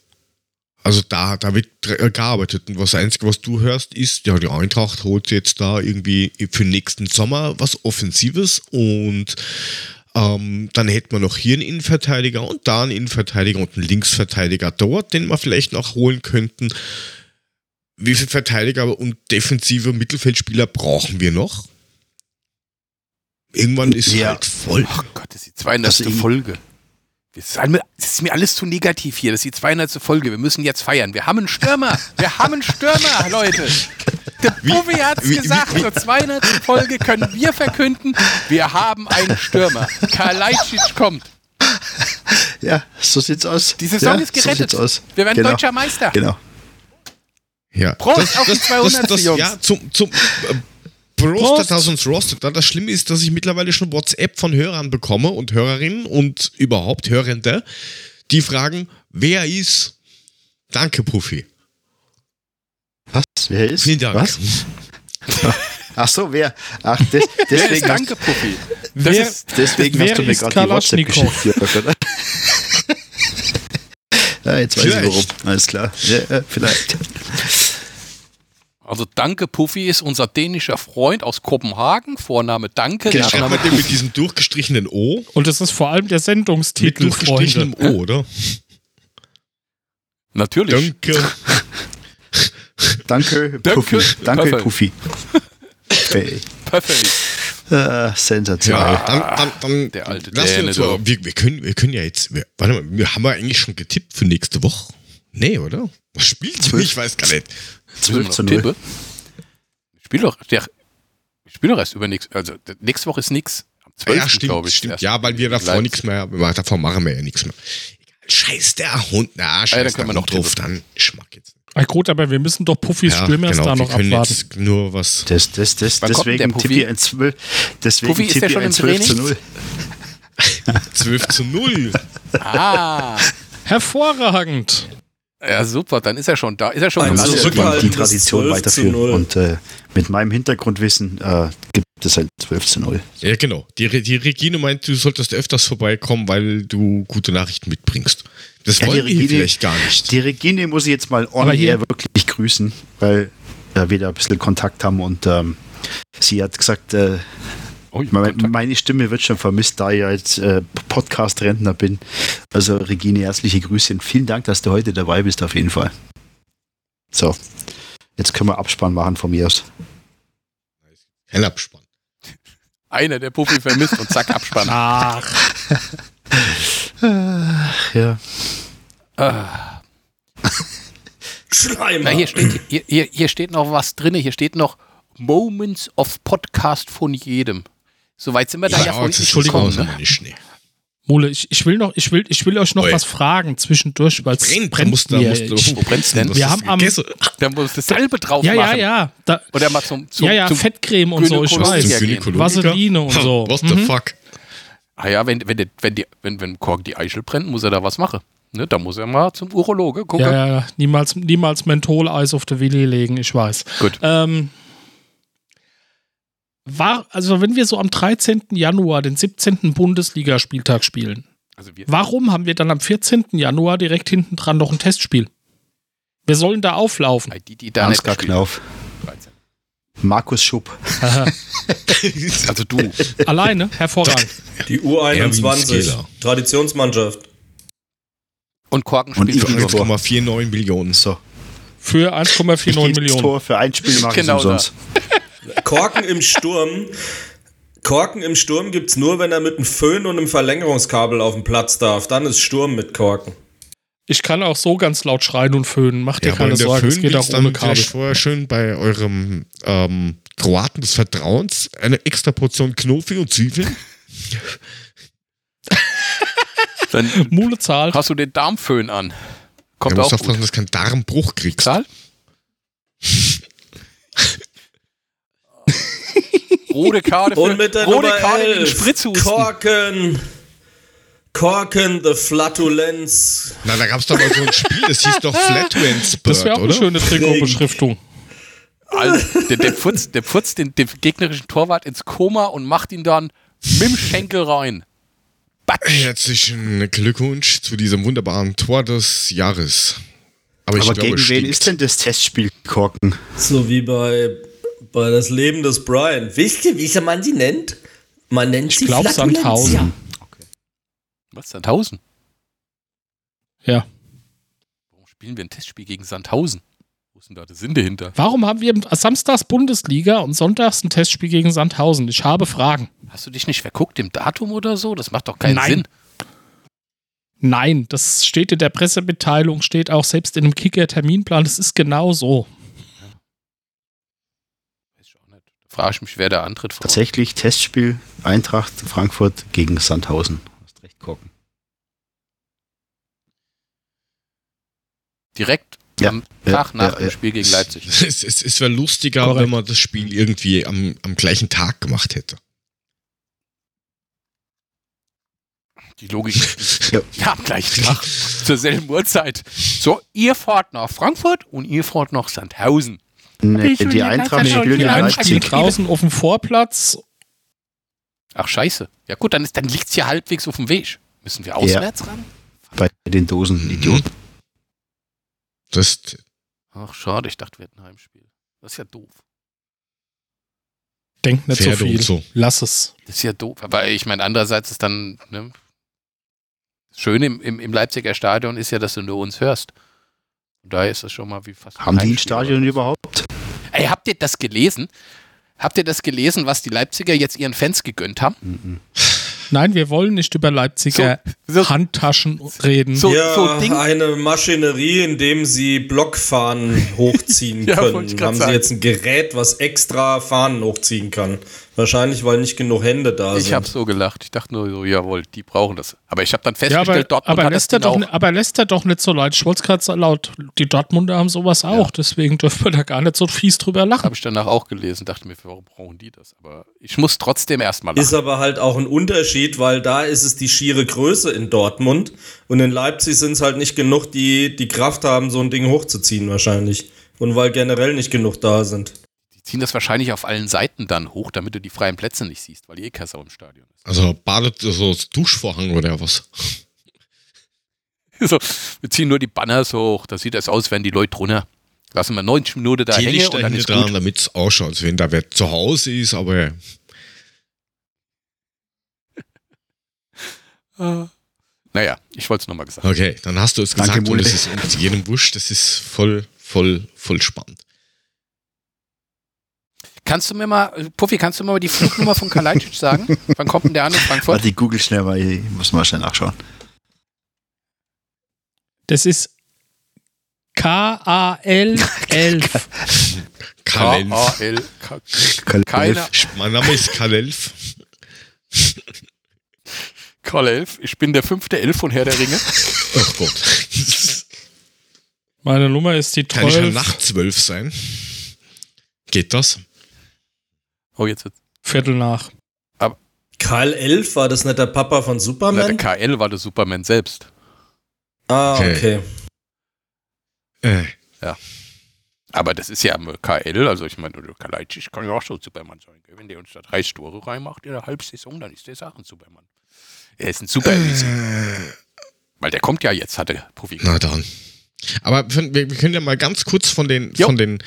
Also da, da wird dr- gearbeitet. Und was das Einzige, was du hörst, ist, ja, die Eintracht holt jetzt da irgendwie für nächsten Sommer was Offensives und ähm, dann hätten wir noch hier einen Innenverteidiger und da einen Innenverteidiger und einen Linksverteidiger dort, den wir vielleicht noch holen könnten. Wie viele Verteidiger und defensive Mittelfeldspieler brauchen wir noch? Irgendwann ist Ja. halt voll. Ach Gott, das ist die 200. Also Folge. Das ist, all- das ist mir alles zu negativ hier. Das ist die 200. Folge. Wir müssen jetzt feiern. Wir haben einen Stürmer. Wir haben einen Stürmer, *laughs* Leute. Der Bubi hat es wie- wie- gesagt. wie- Zur 200. Folge können wir verkünden, wir haben einen Stürmer. Kalajdzic kommt. Ja, so sieht's aus. Die Saison ja, ist gerettet. So sieht's aus. Wir werden genau. deutscher Meister. Genau. Ja. Prost auf die 200. Jungs. Ja, zum, zum äh, Prost, dass uns rostet. Das Schlimme ist, dass ich mittlerweile schon WhatsApp von Hörern bekomme und Hörerinnen und überhaupt Hörende, die fragen, wer ist? Danke, Puffy. Was? Wer ist? Vielen Dank. Was? *laughs* Ach so, wer? Ach, des, *laughs* Wer ist deswegen, Danke, Puffi. Das Wer- ist, deswegen Wer hast du mir gerade die WhatsApp geschickt. Oder? *laughs* ja, jetzt weiß ich warum. Alles klar. Ja, ja, vielleicht. also Danke Puffy ist unser dänischer Freund aus Kopenhagen. Vorname Danke. Genau. Schreibt man den mit diesem durchgestrichenen O? Und es ist vor allem der Mit Sendungstitel, durchgestrichenem Freunde. O, oder? Natürlich. Danke. Danke, Danke. Puffy. Danke, Perfekt. Puffy. Hey. Perfekt. Ah, sensationell. Ja, dann, dann, dann der alte lass uns so, du. wir, wir, können, wir können ja jetzt, wir, warte mal, wir haben wir eigentlich schon getippt für nächste Woche? Nee, oder? Was spielt ihr? Zwölf. Ich weiß gar nicht. 12 zu 0. Tippe. Spiel doch, der, spiel doch erst über nächste, also der- nächste Woche ist nix. Am 12. ja, stimmt, glaube ich. stimmt. Ja, weil wir davor nichts mehr, davor machen wir ja nichts mehr. Scheiß der Hund. Na, scheiß dann der können wir Hund noch drauf, dann schmack jetzt. Ah, gut, aber wir müssen doch Puffys Stürmers da genau, wir noch abwarten. jetzt nur was. Das, das, das, Wann deswegen Puffy? tippe ich ein 12, deswegen Puffy, ist ich schon ein im 12 zu Training? 0. 12 *laughs* zu 0. Ah, Hervorragend. ja super, dann ist er schon da. Ist er schon Zurückhalten mal die Tradition 12 zu weiterführen. 0. Und äh, mit meinem Hintergrundwissen äh, gibt es ein 12 zu 0. Ja, genau. Die, die Regine meint, du solltest öfters vorbeikommen, weil du gute Nachrichten mitbringst. Das Ja, die wollen Regine- vielleicht gar nicht. Die Regine muss ich jetzt mal on air wirklich grüßen, weil äh, wir da ein bisschen Kontakt haben und ähm, sie hat gesagt, äh, Oh, meine, meine Stimme wird schon vermisst, da ich als äh, Podcast-Rentner bin. Also Regine, herzliche Grüße und vielen Dank, dass du heute dabei bist, auf jeden Fall. So, jetzt können wir Abspann machen von mir aus. Kein Abspann. Einer, der Puffy vermisst und zack, Abspann. Ach, Ja. Ah. Schleimer. Na, hier steht, hier, hier, hier steht noch was drin. Hier steht noch Moments of Podcast von jedem. Soweit sind wir da ja, jetzt nicht ist gekommen, ne? aber nicht Schnee. Mole, ich, ich will noch, ich will, ich will euch noch Oi. was fragen zwischendurch, weil es Brennt, brennt musst mir. musst du, Ich- Wo brennt's denn? Wir haben am-. Da muss dasselbe drauf ja, ja, machen. ja, da, Oder mal zum, zum, ja, ja, zum Fettcreme und so, ich weiß. ja? Vaseline und *laughs* so. What the Mhm. fuck? Ah ja, wenn, wenn, die, wenn, die, wenn, wenn Kork die Eichel brennt, muss er da was machen. Ne, da muss er mal zum Urologe gucken. Ja, ja, ja, niemals, niemals Mentholeis auf der Willi legen, ich weiß. Gut. Ähm, war, also wenn wir so am 13. Januar den 17. Bundesligaspieltag spielen, Also wir, warum haben wir dann am 14. Januar direkt hinten dran noch ein Testspiel? Wir sollen da auflaufen. die, die da Ansgar Knauf, 13. Markus Schupp. *laughs* Also du. Alleine, hervorragend. Die Erwin U21, Skeler. Traditionsmannschaft. Und Korken spielt für Igor. 1,49 Millionen. So, Für 1,49 jedes Millionen. Tor für ein Spiel mache Genau ich umsonst. *laughs* Korken im Sturm. Korken im Sturm gibt es nur, wenn er mit einem Föhn und einem Verlängerungskabel auf den Platz darf. Dann ist Sturm mit Korken. Ich kann auch so ganz laut schreien und föhnen. Macht dir Ja, keine in der Sorge, es Föhn geht auch ohne Kabel. vielleicht vorher schön bei eurem ähm, Kroaten des Vertrauens eine extra Portion Knofi und Zwiebeln. *laughs* Dann Mule zahlt. hast du den Darmföhn an. Du Kommt musst auch aufpassen, gut. dass du keinen Darmbruch kriegst. Zahl? *laughs* rote Karte für, Und mit der rote Nummer Karte gegen 11, Spritzhusten. Korken. Korken, the Flatulenz. Na, da gab es doch mal so ein Spiel, das hieß doch Flatulence Bird, Das wäre auch oder? eine schöne Trikotbeschriftung. Alter, der, der putzt, der putzt den, den gegnerischen Torwart ins Koma und macht ihn dann mit dem Schenkel rein. Batsch. Herzlichen Glückwunsch zu diesem wunderbaren Tor des Jahres. Aber ich Aber glaube, gegen wen stinkt. ist denn das Testspiel Korken? So wie bei, bei Das Leben des Brian. Wisst ihr, wie man sie nennt? Man nennt sie glaub, Flatulenz. Sandhausen. Was, Sandhausen? Ja. Warum spielen wir ein Testspiel gegen Sandhausen? Wo ist denn da der Sinn dahinter? Warum haben wir samstags Bundesliga und sonntags ein Testspiel gegen Sandhausen? Ich habe Fragen. Hast du dich nicht verguckt im Datum oder so? Das macht doch keinen Nein. Sinn. Nein, das steht in der Pressemitteilung, steht auch selbst in einem Kicker-Terminplan. Das ist genau so. Weiß ich auch nicht. Da frage ich mich, wer der antritt. Tatsächlich Testspiel Eintracht Frankfurt gegen Sandhausen. Korken. Direkt Ja, am ja, Tag nach ja, dem ja. Spiel gegen Leipzig. *laughs* Es, es, es wäre lustiger, Korrekt. wenn man das Spiel irgendwie am, am gleichen Tag gemacht hätte. Die Logik ist Ja. ja am gleichen Tag, zur selben Uhrzeit. So, ihr fahrt nach Frankfurt und ihr fahrt nach Sandhausen. Nee, die ja Eintracht spielt in Ja, Leipzig. draußen auf dem Vorplatz. Ach, scheiße. Ja gut, dann, ist- dann liegt es ja halbwegs auf dem Weg. Müssen wir auswärts ran? bei den Dosen, Idioten. Das, Ach, schade, ich dachte, wir hätten ein Heimspiel. Das ist ja doof. Denk nicht so Pferde und viel. so. Lass es. Das ist ja doof. Aber ich meine, andererseits ist dann, ne, das Schöne im, im, im Leipziger Stadion ist ja, dass du nur uns hörst. Und daher ist das schon mal wie fast. Haben die ein Stadion überhaupt? Ey, habt ihr das gelesen? Habt ihr das gelesen, was die Leipziger jetzt ihren Fans gegönnt haben? Nein, wir wollen nicht über Leipziger So- so- Handtaschen reden. So, ja, so Ding. eine Maschinerie, in dem sie Blockfahnen hochziehen *laughs* Ja, können. grad Haben sie sagen. jetzt ein Gerät, was extra Fahnen hochziehen kann. Wahrscheinlich, weil nicht genug Hände da sind. Ich habe so gelacht. Ich dachte nur so, jawohl, die brauchen das. Aber ich habe dann Ja, festgestellt, aber, Dortmund aber, hat lässt das er doch, auch. aber lässt er doch nicht so leid. Ich wollte gerade laut, die Dortmunder haben sowas auch. Deswegen dürfen wir da gar nicht so fies drüber lachen. Habe ich danach auch gelesen, dachte mir, warum brauchen die das? Aber ich muss trotzdem erstmal Ist lachen. aber halt auch ein Unterschied, weil da ist es die schiere Größe in Dortmund und in Leipzig sind es halt nicht genug, die die Kraft haben, so ein Ding hochzuziehen wahrscheinlich. Und weil generell nicht genug da sind. Die ziehen das wahrscheinlich auf allen Seiten dann hoch, damit du die freien Plätze nicht siehst, weil eh kein Sau im Stadion Also badet so das Duschvorhang oder was? ist. *laughs* so, wir ziehen nur die Banners hoch, da sieht das aus, wenn die Leute drunter. Lassen wir 90 Minuten da Die hängen und dann hinten ist dran, gut. damit es ausschaut, als wenn da wer zu Hause ist, aber *laughs* Naja, ich wollte es nochmal gesagt haben. okay, dann hast du es Danke, gesagt und Mule. es ist jedem wurscht, das ist voll, voll, voll spannend. Kannst du mir mal, Puffy, kannst du mir mal die Flugnummer von Kalajdzic sagen? Wann kommt denn der an in Frankfurt? Warte, ich google schnell mal, ich muss mal schnell nachschauen. Das ist KAL 11. *laughs* Kalelf. K-A-L. K- Kalef. Keiner. Mein Name ist Kalelf. Karl Elf. Ich bin der fünfte Elf von Herr der Ringe. Oh Gott. Meine Nummer ist die Kann ich ja 12. nach zwölf sein? Geht das? Oh, jetzt wird's. Viertel nach. Karl Elf, war das nicht der Papa von Na, der Superman? KL war der Superman selbst. ah, Okay. okay. Äh, Aber das ist ja am KL, also ich meine, der Kalajdzic kann ja auch schon Superman sein. gell? Wenn der uns da drei Tore reinmacht in der Halbsaison, dann ist der auch ein Superman. Er ist ein Super Weil der kommt ja jetzt, hat der Profi. na dann. Aber wir, wir können ja mal ganz kurz von den, Jo. von den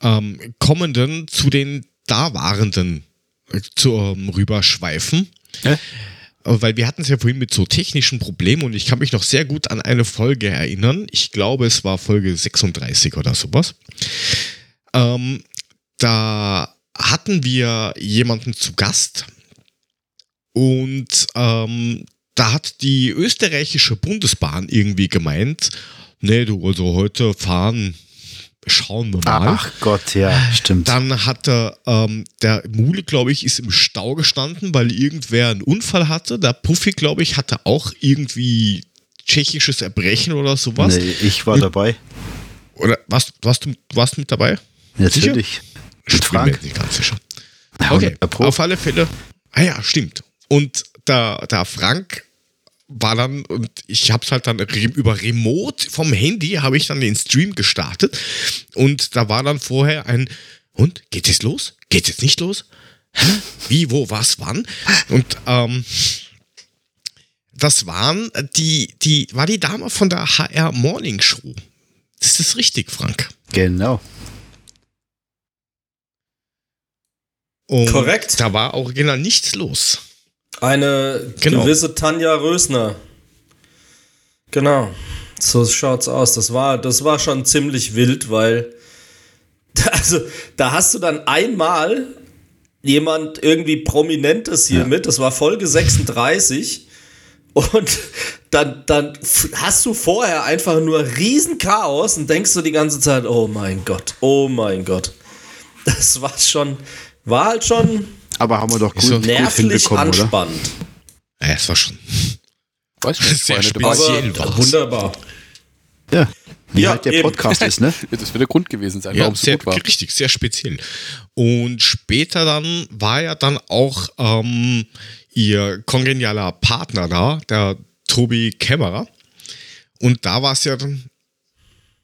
ähm, kommenden zu den dawarenden äh, zu, ähm, rüberschweifen. Äh, Weil wir hatten es ja vorhin mit so technischen Problemen und ich kann mich noch sehr gut an eine Folge erinnern. Ich glaube, es war Folge 36 oder sowas. Ähm, da hatten wir jemanden zu Gast und ähm, da hat die österreichische Bundesbahn irgendwie gemeint, nee, du, also heute fahren, schauen wir mal. Ach Gott, ja, stimmt. Dann hatte ähm, der Mule, glaube ich, ist im Stau gestanden, weil irgendwer einen Unfall hatte. Der Puffy, glaube ich, hatte auch irgendwie tschechisches Erbrechen oder sowas. nee, ich war Und- dabei. Oder warst, warst, du, warst du mit dabei? Natürlich. Ich Mit Frank. nicht ganz sicher. Okay, auf alle Fälle. Ah ja, stimmt. Und da, da Frank war dann, und ich habe es halt dann re über Remote vom Handy, habe ich dann den Stream gestartet. Und da war dann vorher ein, und, geht's jetzt los? Geht's jetzt nicht los? Hä? Wie, wo, was, wann? Und ähm, das waren die, die, war die Dame von der HR Morning Show. Das ist richtig, Frank. Genau. Und Korrekt. Da war original nichts los. Eine Genau. gewisse Tanja Rösner. Genau. So schaut's aus. Das war, das war schon ziemlich wild, weil. *laughs* Also, da hast du dann einmal jemand irgendwie Prominentes hier mit. Das war Folge 36. Und dann, dann hast du vorher einfach nur Riesenchaos und denkst du die ganze Zeit, oh mein Gott, oh mein Gott. Das war schon, war halt schon Aber haben wir doch gut, so gut nervlich hinbekommen, oder? anspannend. Ja, es war schon Weiß nicht, Sehr war speziell. was. wunderbar. Ja. Wie Ja, halt der eben. Podcast ist, ne? *laughs* Das wird der Grund gewesen sein, ja, warum es so sehr, gut war. richtig, sehr speziell. Und später dann war ja dann auch ähm, ihr kongenialer Partner da, der Tobi Kämmerer. Und da war es ja dann,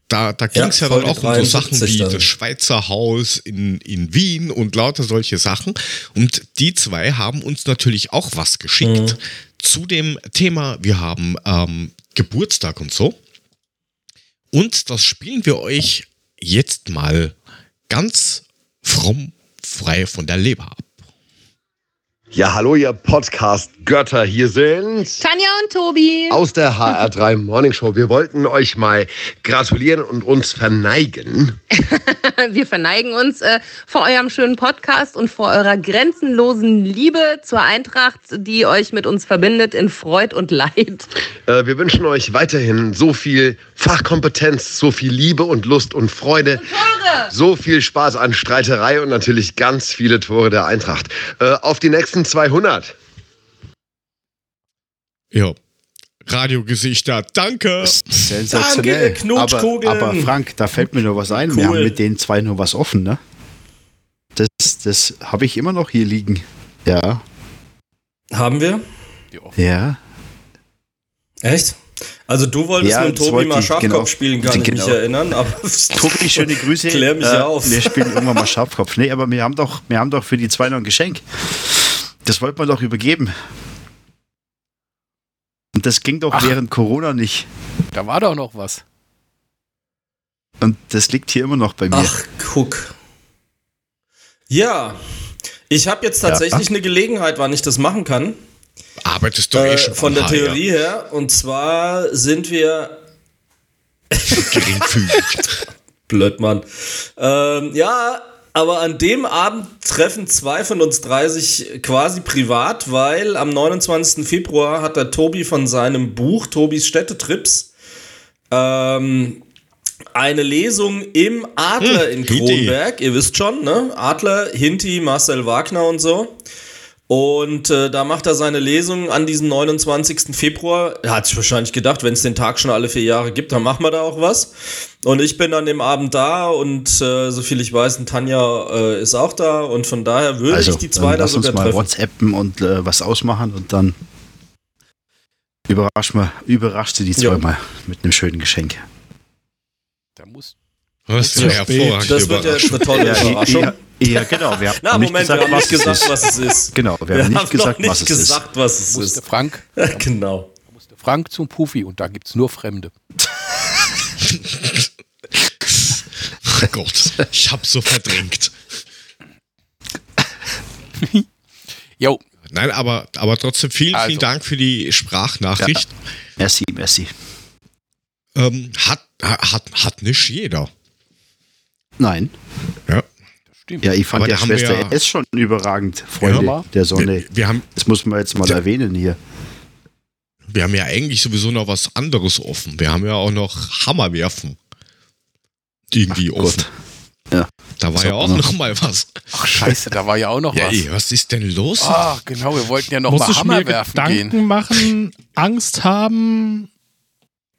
da, da ging es ja, dann Folge auch um so Sachen 73 wie dann. das Schweizer Haus in, in Wien und lauter solche Sachen. Und die zwei haben uns natürlich auch was geschickt Mhm. zu dem Thema. Wir haben ähm, Geburtstag und so. Und das spielen wir euch jetzt mal ganz fromm frei von der Leber ab. Ja, hallo, ihr Podcast-Götter. Hier sind Tanja und Tobi. aus der HR3 Morning Show. Wir wollten euch mal gratulieren und uns verneigen. *laughs* Wir verneigen uns äh, vor eurem schönen Podcast und vor eurer grenzenlosen Liebe zur Eintracht, die euch mit uns verbindet in Freud und Leid. Äh, wir wünschen euch weiterhin so viel Fachkompetenz, so viel Liebe und Lust und Freude. So viel Spaß an Streiterei und natürlich ganz viele Tore der Eintracht. Äh, auf die nächsten 200. Ja. Radiogesichter, danke. Sensationell. Danke, aber, aber Frank, da fällt mir noch was ein. Cool. Wir haben mit den zwei noch was offen, ne? Das, das habe ich immer noch hier liegen. Ja. Haben wir? Ja. Echt? Also du wolltest Ja, mit Tobi wollte mal ich, Schafkopf genau. spielen, kann ich Genau. mich erinnern. Aber *laughs* Tobi, schöne Grüße. Klär mich Äh, auf. Wir spielen irgendwann mal *laughs* Schafkopf. Nee, aber wir haben doch, wir haben doch für die zwei noch ein Geschenk. Das wollten wir doch übergeben. Und das ging doch Ach. während Corona nicht. Da war doch noch was. Und das liegt hier immer noch bei mir. Ach, guck. Ja, ich habe jetzt tatsächlich eine Gelegenheit, wann ich das machen kann. Arbeitest doch eh Äh, schon von der Theorie her. Und zwar sind wir Ja. Geringfügig. *laughs* Blöd, Mann. Ähm, ja, aber an dem Abend treffen zwei von uns drei sich quasi privat, weil am 29. Februar hat der Tobi von seinem Buch Tobis Städtetrips ähm, eine Lesung im Adler in Hinti. Kronberg. Ihr wisst schon, ne? Adler, Hinti, Marcel Wagner und so. Und äh, da macht er seine Lesung an diesem 29. Februar. Er hat sich wahrscheinlich gedacht, wenn es den Tag schon alle vier Jahre gibt, dann machen wir da auch was. Und ich bin an dem Abend da und äh, soviel ich weiß, ein Tanja äh, ist auch da. Und von daher würde Also, ich die dann zwei da lass uns sogar mal treffen. WhatsAppen und äh, was ausmachen und dann überrasch mal, überrascht sie die Ja. zweimal mit einem schönen Geschenk. Da muss. Für spät. hervorragend Das wird ja eine tolle Überraschung. Ja, ja, genau. Wir haben *laughs* Na, nicht Moment, gesagt, wir haben nicht was es gesagt, ist. was es ist. Genau, wir, Wir haben nicht haben gesagt, noch nicht was es gesagt, was es Musste ist. Frank, *laughs* genau. musste Frank zum Puffy und da gibt's nur Fremde. Oh Gott, ich hab's so verdrängt. *laughs* Jo, Nein, aber, aber trotzdem vielen, Also. vielen Dank für die Sprachnachricht. ist. Merci, merci. Ähm, hat, hat, hat nicht jeder. Nein. Ja. Stimmt. Ja, ich fand Aber wir Schwester ja- S schon überragend, Freunde Ja. der Sonne. Wir, wir, haben, Das muss man jetzt mal Ja. erwähnen hier. wir haben ja eigentlich sowieso noch was anderes offen. Wir haben ja auch noch Hammerwerfen. Irgendwie Ach offen. Gott. Ja. Da war Das ja auch noch noch. mal was. Ach scheiße, da war ja auch noch Ja, was. ey, was ist denn los? Ah, genau, wir wollten ja noch Muss mal Hammer werfen Gedanken gehen. machen, Angst haben?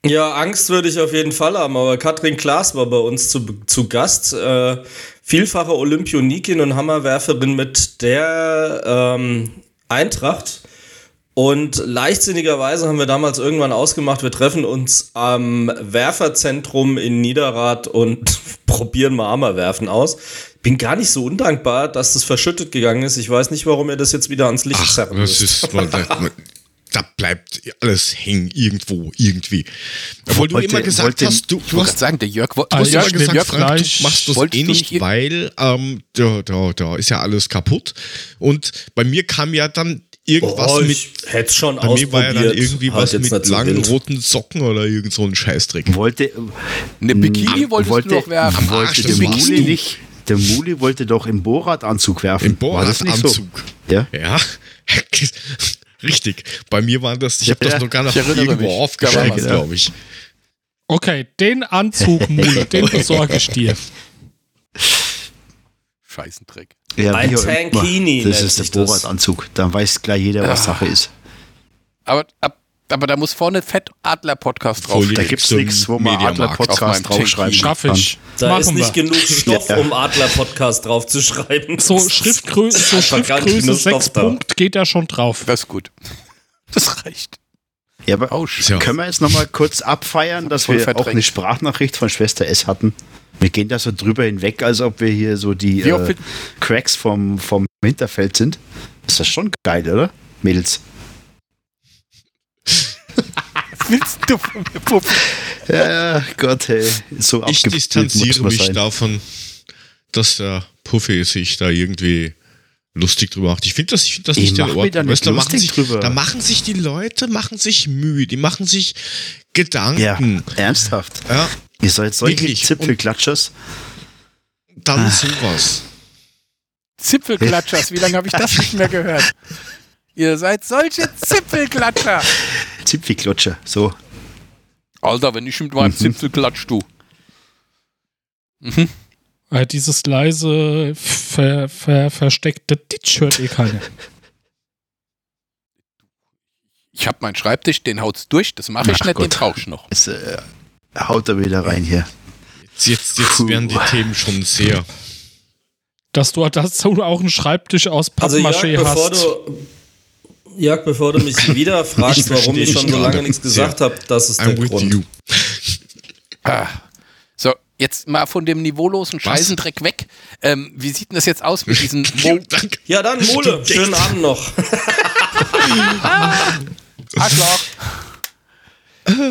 Ja, Angst würde ich auf jeden Fall haben, aber Katrin Klaas war bei uns zu, zu Gast. Äh, vielfache Olympionikin und Hammerwerferin mit der ähm, Eintracht. Und leichtsinnigerweise haben wir damals irgendwann ausgemacht, wir treffen uns am Werferzentrum in Niederrad und *laughs* probieren mal Hammerwerfen aus. Bin gar nicht so undankbar, dass das verschüttet gegangen ist. Ich weiß nicht, warum ihr das jetzt wieder ans Licht Ach, zerren das müsst. ist, man, *laughs* da, bleibt alles hängen irgendwo, irgendwie. Obwohl du Wollte- immer gesagt wollte- hast, du, du hast sagen, der Jörg, wo- Du hast ich gesagt, nehm Frank, du machst das Wolltest eh du nicht, weil ähm, da, da, da ist ja alles kaputt. Und bei mir kam ja dann irgendwas Oh, mit. ich hätte schon Bei mir war ja dann irgendwie Halt was mit so langen wild. roten Socken oder irgend so ein Scheißdreck. Wollte, eine Bikini wolltest wollte, du doch werfen. Am Arsch, wollte das der Muli du. nicht. Der Muli wollte doch im Bohrradanzug werfen. Im nicht so? Bohrradanzug. Ja. Ja. *laughs* Richtig. Bei mir waren das, ich habe Ja, das noch gar nicht ich erinnere irgendwo mich. aufgeschrieben, was, glaube ich. Okay, den Anzug, Mule, *laughs* den besorge ich dir. Scheißendreck. Ja, Ein. Tankini Das ist der. Bohrradanzug. Dann weiß gleich jeder, was Ah. Sache ist. Aber, ab, aber da muss vorne Fettadler-Podcast drauf. Folie. Da gibt es nichts, wo man Adler-Podcast draufschreiben. Schaff ich. Da Machen ist nicht wir. genug Stoff, um Adler-Podcast draufzuschreiben. So Schriftgröße, so Schriftgröße genug 6 Stoff da. Punkt geht da schon drauf. Das ist gut. *laughs* Das reicht. Ja, aber Oh, Ja. können wir jetzt nochmal kurz abfeiern, dass wir auch verdrängt. eine Sprachnachricht von Schwester S hatten? Wir gehen da so drüber hinweg, als ob wir hier so die äh, Cracks vom, vom Hinterfeld sind. Ist das schon geil, oder? Mädels. Willst du von mir, Puppe? Ja, Gott, hey. So Ich distanziere man mich sein. davon, dass der Puffy sich da irgendwie lustig drüber macht. Ich finde das, ich find das Ich nicht in mach mich da Weißt, da, machen sich, drüber. da machen sich die Leute, machen sich Mühe, die machen sich Gedanken. Ja, ernsthaft. Ja, Ihr seid solche Wirklich. Zipfelklatschers. dann Ah. sowas. Zipfelklatschers, wie lange habe ich das nicht mehr gehört? Ihr seid solche Zipfelklatscher. *laughs* Zipfelklatscher, so. Alter, wenn ich mit meinem Mhm. Zipfel klatsch, du. Mhm. Äh, dieses leise, ver, ver, versteckte Ditch hört eh keiner. Ich habe meinen Schreibtisch, den haut's durch, das mache ich Ach nicht, den Gott. brauch ich noch. Jetzt äh, haut er wieder rein hier. Jetzt, jetzt, jetzt werden die Themen schon sehr. Dass du dazu auch einen Schreibtisch aus Also Pappmaché Jörg, bevor hast. du, Jörg, bevor du mich wieder *laughs* fragst, Ich warum ich schon so lange nichts gesagt habe, das ist der I'm with Grund. you. Ah. So, jetzt mal von dem niveaulosen Scheißendreck weg. Ähm, wie sieht denn das jetzt aus mit diesen *laughs* Mo. Ja, dann Mole, schönen Abend noch. *laughs* Arschloch?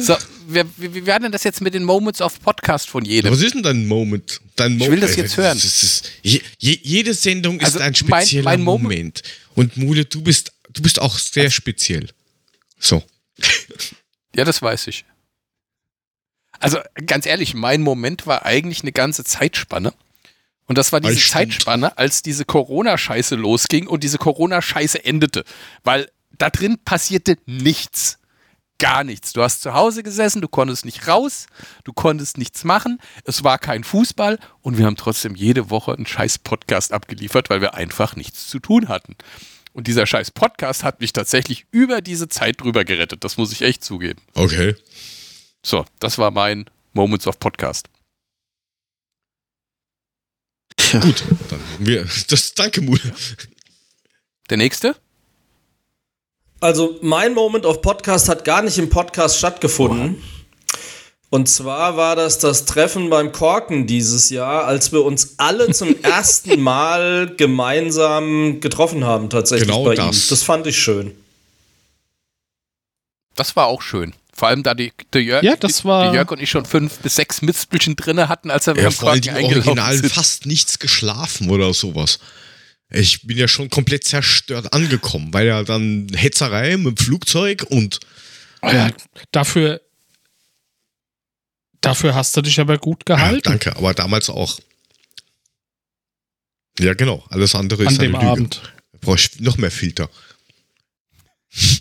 So, wir, wir, wie werden das jetzt mit den Moments of Podcast von jedem? Was ist denn dein Moment? Dein Ich will das jetzt hören. Das ist, je, je, jede Sendung ist Also ein mein- spezieller mein Moment- Moment. Und Mule, du bist, du bist auch sehr speziell. So. Ja, das weiß ich. Also ganz ehrlich, mein Moment war eigentlich eine ganze Zeitspanne. Und das war diese Stund. Zeitspanne, als diese Corona-Scheiße losging und diese Corona-Scheiße endete. Weil da drin passierte nichts. Gar nichts. Du hast zu Hause gesessen, du konntest nicht raus, du konntest nichts machen, es war kein Fußball und wir haben trotzdem jede Woche einen scheiß Podcast abgeliefert, weil wir einfach nichts zu tun hatten. Und dieser scheiß Podcast hat mich tatsächlich über diese Zeit drüber gerettet. Das muss ich echt zugeben. Okay. So, das war mein Moments of Podcast. Gut. Dann wir, das, danke, Mule. Der nächste? Also mein Moment of Podcast hat gar nicht im Podcast stattgefunden. Und zwar war das das Treffen beim Korken dieses Jahr, als wir uns alle zum *laughs* ersten Mal gemeinsam getroffen haben, tatsächlich Genau bei das. ihm. Das fand ich schön. Das war auch schön. Vor allem, da die, der Jörg, Ja, das war- die Jörg und ich schon fünf bis sechs Mispelchen drinne hatten, als wir Ja, vor allen Korken Dingen eingelaufen original sind. fast nichts geschlafen oder sowas. Ich bin ja schon komplett zerstört angekommen, weil ja dann Hetzerei mit dem Flugzeug und Ja, dafür, dafür hast du dich aber gut ja, gehalten danke, aber damals auch. Ja, genau. Alles andere ist an eine dem Lüge. Abend. Da brauche ich noch mehr Filter. *laughs*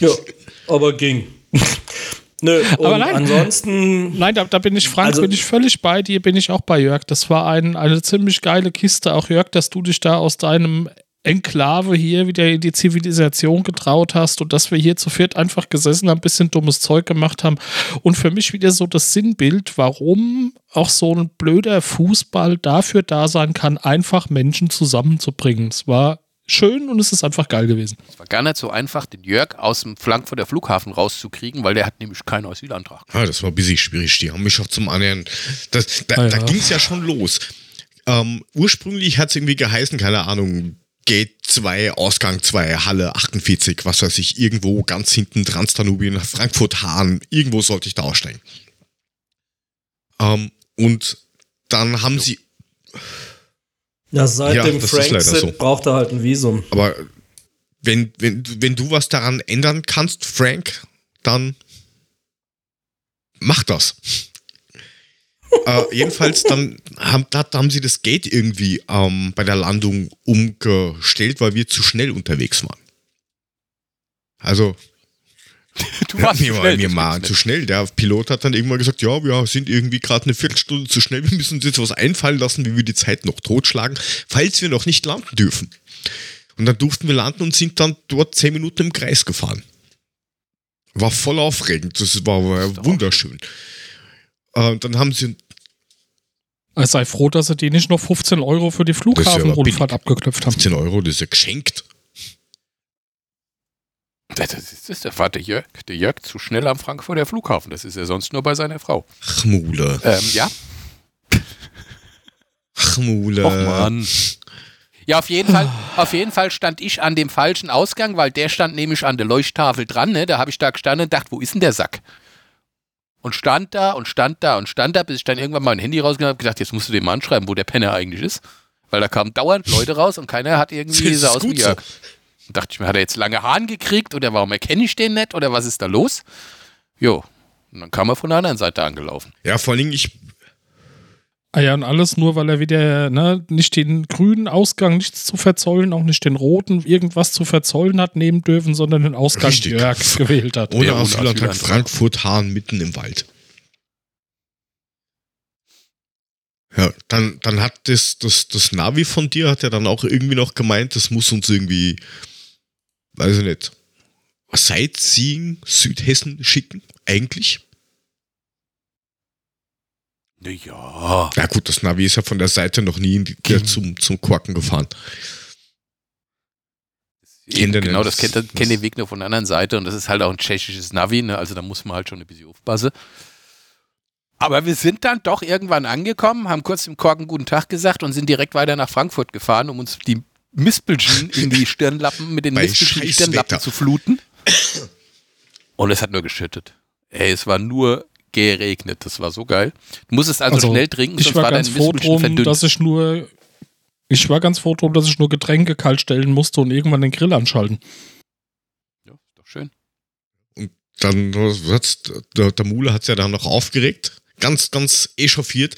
Ja, aber ging. Nö, Aber nein. ansonsten, Nein, da, da bin ich, Frank, Also- bin ich völlig bei dir, bin ich auch bei Jörg. Das war ein, eine ziemlich geile Kiste. Auch Jörg, dass du dich da aus deinem Enklave hier wieder in die Zivilisation getraut hast und dass wir hier zu viert einfach gesessen haben, ein bisschen dummes Zeug gemacht haben. Und für mich wieder so das Sinnbild, warum auch so ein blöder Fußball dafür da sein kann, einfach Menschen zusammenzubringen. Es war schön und es ist einfach geil gewesen. Es war gar nicht so einfach, den Jörg aus dem Frankfurter Flughafen rauszukriegen, weil der hat nämlich keinen Asylantrag. Ah, das war ein bisschen schwierig. Die haben mich auch zum anderen. Das, da Ah, da ja. ging es ja schon los. Ähm, ursprünglich hat es irgendwie geheißen, keine Ahnung, Gate 2, Ausgang 2, Halle 48, was weiß ich, irgendwo ganz hinten Transdanubien, Frankfurt Hahn, irgendwo sollte ich da aussteigen. Ähm, und dann haben sie, ja, seit Ja, dem das ist leider Frank-Sit so. braucht er halt ein Visum. aber wenn, wenn, wenn du was daran ändern kannst, Frank, dann mach das. Äh, jedenfalls, dann haben, da haben sie das Gate irgendwie ähm, bei der Landung umgestellt, weil wir zu schnell unterwegs waren. Also, *laughs* Du ja, warst wir zu waren schnell, das mal zu schnell. Der Pilot hat dann irgendwann gesagt, ja, wir sind irgendwie gerade eine Viertelstunde zu schnell. Wir müssen uns jetzt was einfallen lassen, wie wir die Zeit noch totschlagen, falls wir noch nicht landen dürfen. Und dann durften wir landen und sind dann dort zehn Minuten im Kreis gefahren. War voll aufregend. Das war, war wunderschön. Äh, dann haben sie, Also sei froh, dass sie dir nicht noch 15 Euro für die ist ja Flughafenrundfahrt billig. abgeknüpft haben. 15 Euro, das ist ja geschenkt. Das, das, das, das war der Jörg, der Jörg zu schnell am Frankfurter Flughafen. Das ist er sonst nur bei seiner Frau. Ach, Mule. Ähm, ja, Ach, Mule. Och Mann. Ja, auf jeden Fall, auf jeden Fall stand ich an dem falschen Ausgang, weil der stand nämlich an der Leuchttafel dran, ne? Da habe ich da gestanden und dachte, wo ist denn der Sack? Und stand da und stand da und stand da, bis ich dann irgendwann mal ein Handy rausgenommen habe und gedacht, jetzt musst du dem mal anschreiben, wo der Penner eigentlich ist. Weil da kamen dauernd Leute raus und keiner hat irgendwie *laughs* so ist aus wie Jörg. Und dachte ich mir, hat er jetzt lange Haaren gekriegt oder warum erkenne ich den nicht oder was ist da los? Jo. Und dann kam er von der anderen Seite angelaufen. Ja, vor allen Dingen, ich. Ah ja, und alles nur, weil er wieder ne, nicht den grünen Ausgang nichts zu verzollen, auch nicht den roten irgendwas zu verzollen hat nehmen dürfen, sondern den Ausgang Richtig. Jörg *laughs* gewählt hat. Ohne Der ohne Asylantrag Asylantrag. Frankfurt Hahn mitten im Wald. Ja, dann, dann hat das, das, das Navi von dir hat ja dann auch irgendwie noch gemeint, das muss uns irgendwie, weiß ich nicht, Sightseeing Südhessen schicken, eigentlich. Naja. Ja gut, das Navi ist ja von der Seite noch nie in die, Hm. zum, zum Quacken gefahren. Internet Genau, das kennt, das kennt den Weg nur von der anderen Seite und das ist halt auch ein tschechisches Navi, ne? also da muss man halt schon ein bisschen aufpassen. Aber wir sind dann doch irgendwann angekommen, haben kurz dem Korken guten Tag gesagt und sind direkt weiter nach Frankfurt gefahren, um uns die Mispelchen *laughs* in die Stirnlappen, mit den Mispelchen in die. Stirnlappen zu fluten. Und es hat nur geschüttet. Ey, es war nur geregnet, das war so geil. Du musstest also, Also, schnell trinken, Ich sonst war war dein ganz froh Mispelchen drum, verdünnt. dass ich nur. Ich war ganz froh drum, dass ich nur Getränke kalt stellen musste und irgendwann den Grill anschalten. ja, ist doch schön. Dann hat's, der, der Mule hat es ja dann noch aufgeregt, ganz, ganz echauffiert.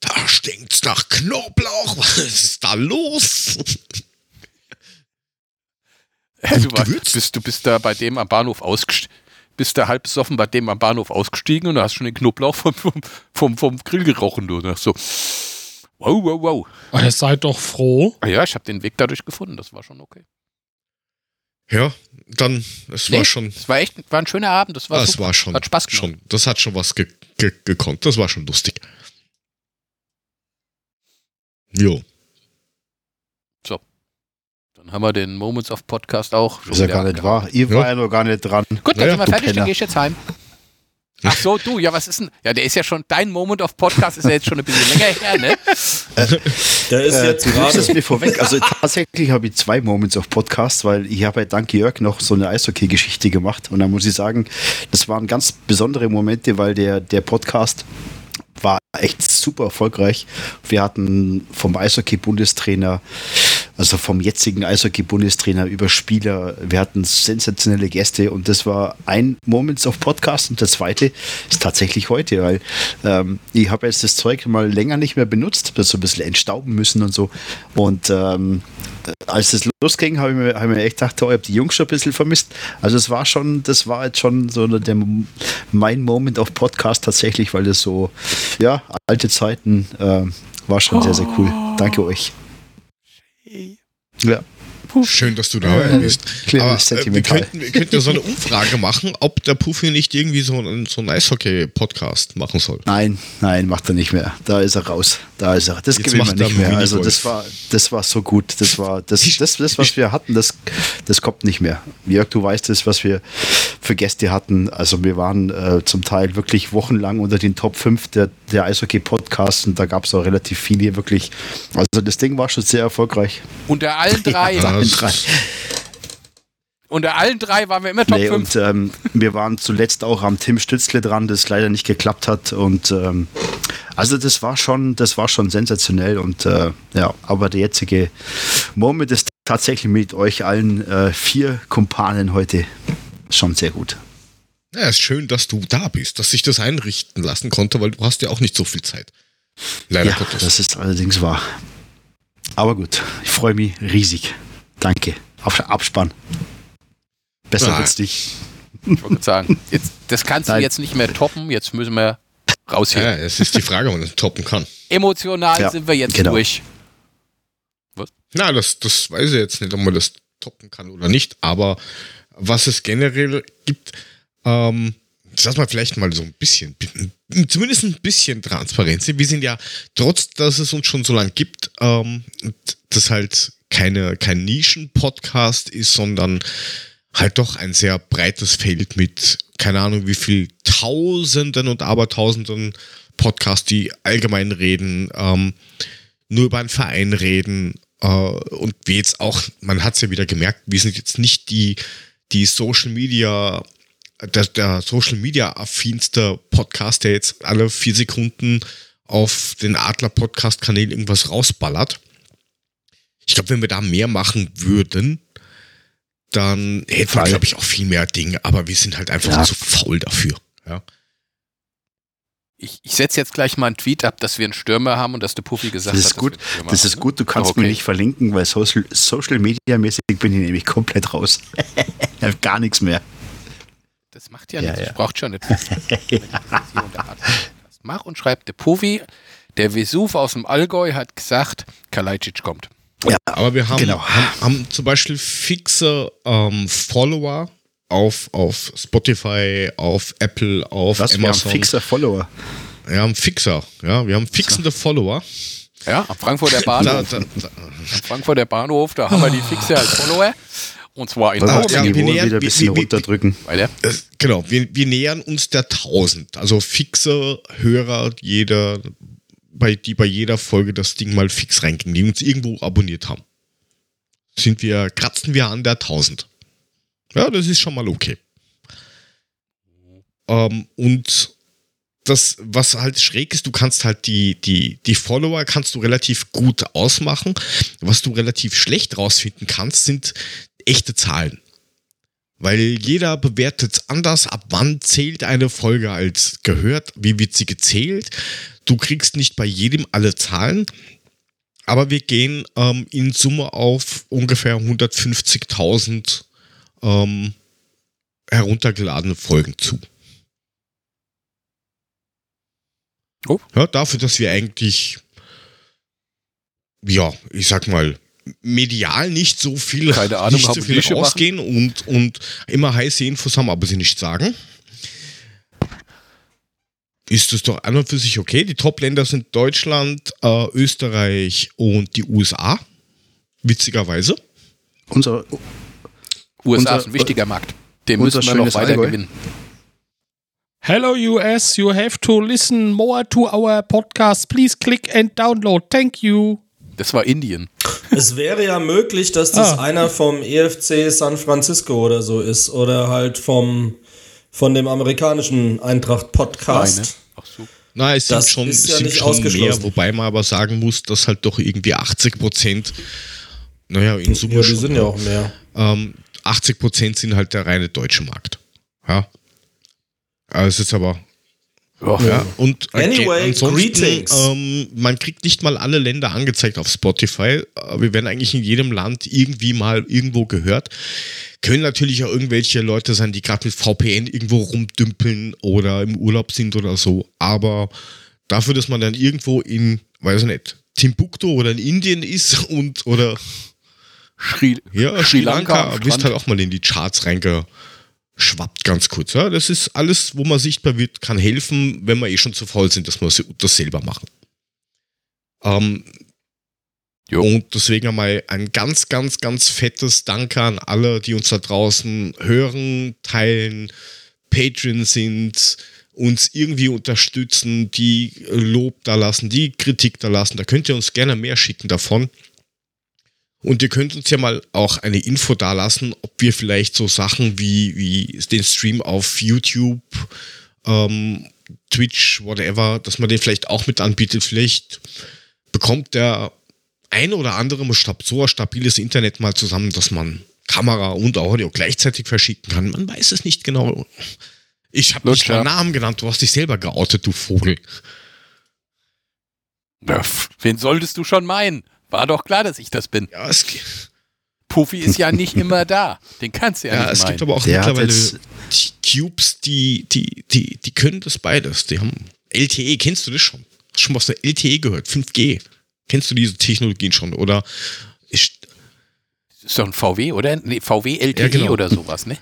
Da stinkt's nach Knoblauch, *laughs* was ist da los? Ja, du, war, bist, du bist da bei dem am Bahnhof ausgestiegen. Bist da halb besoffen bei dem am Bahnhof ausgestiegen und du hast schon den Knoblauch vom, vom, vom, vom Grill gerochen. Du dachtest so, wow, wow, wow. Aber ihr seid doch froh. Ah ja, ich habe den Weg dadurch gefunden. Das war schon okay. Ja, dann, es Nee, war schon, Es war echt war ein schöner Abend. Das war, das super. war schon, Hat Spaß gemacht. schon, das hat schon was ge, ge, gekonnt, das war schon lustig. Jo, Dann haben wir den Moments of Podcast auch. schon Ist ja gar nicht wahr. Ihr Ja. war ja noch gar nicht dran. Gut, dann Ja, sind wir fertig, dann Penner. gehe ich jetzt heim. *laughs* Ach so, du, ja, was ist denn? Ja, der ist ja schon, dein Moment of Podcast ist ja jetzt schon ein bisschen länger her, ne? Der ist Äh, jetzt gerade. mir vorweg. *laughs* Also tatsächlich habe ich zwei Moments auf Podcast, weil ich habe bei Dank Jörg noch so eine Eishockey-Geschichte gemacht. Und da muss ich sagen, das waren ganz besondere Momente, weil der, der Podcast war echt super erfolgreich. Wir hatten vom Eishockey-Bundestrainer, also vom jetzigen Eishockey-Bundestrainer über Spieler, wir hatten sensationelle Gäste und das war ein Moments of Podcast und der zweite ist tatsächlich heute, weil ähm, ich habe jetzt das Zeug mal länger nicht mehr benutzt, das so ein bisschen entstauben müssen und so. Und ähm, als es losging, habe ich, mir- hab ich mir echt gedacht, oh, ich habe die Jungs schon ein bisschen vermisst. Also es war schon, das war jetzt schon so der, mein Moment of Podcast tatsächlich, weil das so, ja, alte Zeiten äh, war schon sehr, sehr cool. Danke euch. Ja. Schön, dass du dabei bist. Klingt Aber äh, wir, könnten, wir könnten ja so eine Umfrage machen, ob der Puffy nicht irgendwie so einen, so einen Eishockey-Podcast machen soll. Nein, nein, macht er nicht mehr. Da ist er raus. Da ist er. Das Jetzt macht er nicht mehr. Also das war, das war so gut. Das war das, das, das, was wir hatten, das, das kommt nicht mehr. Jörg, du weißt es, was wir für Gäste hatten. Also wir waren äh, zum Teil wirklich wochenlang unter den Top 5 der, der Eishockey-Podcasts und da gab es auch relativ viele wirklich. Also das Ding war schon sehr erfolgreich. Unter allen *laughs* drei, Ja, das- drei. unter allen drei waren wir immer Top Nee, 5. und ähm, wir waren zuletzt auch am Tim Stützle dran, das leider nicht geklappt hat. Und ähm, also das war schon, das war schon sensationell. Und äh, ja, aber der jetzige Moment ist tatsächlich mit euch allen äh, vier Kumpanen heute schon sehr gut. Ja, ist schön, dass du da bist, dass sich das einrichten lassen konnte, weil du hast ja auch nicht so viel Zeit. Leider ja, Gottes. das ist allerdings wahr. Aber gut, ich freue mich riesig. Danke. Abs Abspann. Besser Ah. wird's nicht. Ich wollte sagen, *laughs* jetzt, das kannst du Nein. jetzt nicht mehr toppen, jetzt müssen wir raus hier. ja, es ist die Frage, ob man das toppen kann. Emotional Ja, sind wir jetzt genau. durch. Na, das, das weiß ich jetzt nicht, ob man das toppen kann oder nicht, aber was es generell gibt, ähm, dass man vielleicht mal so ein bisschen, zumindest ein bisschen Transparenz. Wir sind ja, trotz dass es uns schon so lange gibt, ähm, das halt keine, kein Nischen-Podcast ist, sondern halt doch ein sehr breites Feld mit, keine Ahnung, wie viel Tausenden und Abertausenden Podcasts, die allgemein reden, ähm, nur über einen Verein reden. Äh, und wie jetzt auch, man hat es ja wieder gemerkt, wir sind jetzt nicht die, die Social Media der, der Social Media affinste Podcast, der jetzt alle vier Sekunden auf den Adler Podcast Kanälen irgendwas rausballert. Ich glaube, wenn wir da mehr machen würden, dann hätten wir, glaube ich, auch viel mehr Dinge, aber wir sind halt einfach Ja. zu faul dafür. Ja. Ich, ich setze jetzt gleich mal einen Tweet ab, dass wir einen Stürmer haben und dass der Puffy gesagt Das hat, ist gut. dass wir einen Stürmer Das ist gut. Du kannst Okay. mir nicht verlinken, weil Social, Social Media mäßig bin ich nämlich komplett raus. *laughs* ich habe gar nichts mehr. Das macht ja, Ja, nichts. ja. Ich brauche schon nicht. *laughs* Mach und schreib der Puffy. Der Vesuv aus dem Allgäu hat gesagt, Kalajdzic kommt. Aber wir haben, Genau. haben, haben zum Beispiel fixe ähm, Follower auf, auf Spotify, auf Apple, auf Was? Wir haben Amazon. fixer Follower. Wir haben Fixer, ja, wir haben fixende Follower. Ja, am Frankfurter Da, Bahnhof. da, da, Am Frankfurter Bahnhof, da haben wir die Fixe als Follower. Und zwar in das ja, wir nähern- wieder ein bisschen wir- runterdrücken? Weiter. äh, genau, wir, wir nähern uns der 1000. Also fixe Hörer, jeder, bei, die bei jeder Folge das Ding mal fix ranken, die uns irgendwo abonniert haben. Sind wir, kratzen wir an der 1000. Ja, das ist schon mal okay. Ähm, und das, was halt schräg ist, du kannst halt die, die, die Follower kannst du relativ gut ausmachen. Was du relativ schlecht rausfinden kannst, sind echte Zahlen. Weil jeder bewertet es anders, ab wann zählt eine Folge als gehört, wie wird sie gezählt. Du kriegst nicht bei jedem alle Zahlen, aber wir gehen ähm, in Summe auf ungefähr 150.000 ähm, heruntergeladene Folgen zu. Oh. Ja, dafür, dass wir eigentlich, ja, ich sag mal, medial nicht so viel, Keine Ahnung, nicht so viel rausgehen und, und immer heiße Infos haben, aber sie nicht sagen. Ist das doch an und für sich okay? Die Top-Länder sind Deutschland, äh, Österreich und die USA. Witzigerweise. Unser, USA Unser- ist ein wichtiger Markt. Den müssen wir noch weiter Allgäu. gewinnen. Hello US, you have to listen more to our podcast. Please click and download. Thank you. Das war Indien. Es wäre ja möglich, dass das Ah. einer vom EFC San Francisco oder so ist. Oder halt vom von dem amerikanischen Eintracht Podcast. Kleine. Ach so. Na, es sind Das schon, ist es ja sind nicht schon mehr, ausgeschlossen. wobei man aber sagen muss, dass halt doch irgendwie 80 Prozent, naja, in Summe Ja, die schon, sind ja auch mehr. ähm, 80 Prozent sind halt der reine deutsche Markt. Ja. Also es ist aber Ja, und äh, Anyway, ansonsten, greetings. ähm, man kriegt nicht mal alle Länder angezeigt auf Spotify. Äh, Wir werden eigentlich in jedem Land irgendwie mal irgendwo gehört. Können natürlich auch irgendwelche Leute sein, die gerade mit VPN irgendwo rumdümpeln oder im Urlaub sind oder so. Aber dafür, dass man dann irgendwo in, weiß ich nicht, Timbuktu oder in Indien ist und oder Sri, ja, Sri Sri Lanka Lanka, bist halt auch mal in die Charts reingeschwappt, ganz kurz. Ja? Das ist alles, wo man sichtbar wird, kann helfen, wenn wir eh schon zu faul sind, dass wir das selber machen. Ähm, Jo. und deswegen einmal ein ganz, ganz, ganz fettes Danke an alle, die uns da draußen hören, teilen, Patreon sind, uns irgendwie unterstützen, die Lob da lassen, die Kritik da lassen. Da könnt ihr uns gerne mehr schicken davon. Und ihr könnt uns ja mal auch eine Info dalassen, ob wir vielleicht so Sachen wie, wie den Stream auf YouTube, ähm, Twitch, whatever, dass man den vielleicht auch mit anbietet. Vielleicht bekommt der ein oder andere so ein stabiles Internet mal zusammen, dass man Kamera und Audio gleichzeitig verschicken kann. Man weiß es nicht genau. Ich habe nicht mal Namen genannt, du hast dich selber geoutet, du Vogel. Wen solltest du schon meinen? War doch klar, dass ich das bin. Ja, es, Puffy ist ja nicht immer da. Den kannst du ja, ja, nicht es meinen. gibt aber auch Der mittlerweile die Cubes, die, die, die, die können das beides. Die haben LTE, kennst du das schon? Hast schon mal aus der LTE gehört? 5G. Kennst du diese Technologien schon? Oder ist, Das ist doch ein VW, oder? Nee, VW LTE Ja, genau. oder sowas, ne?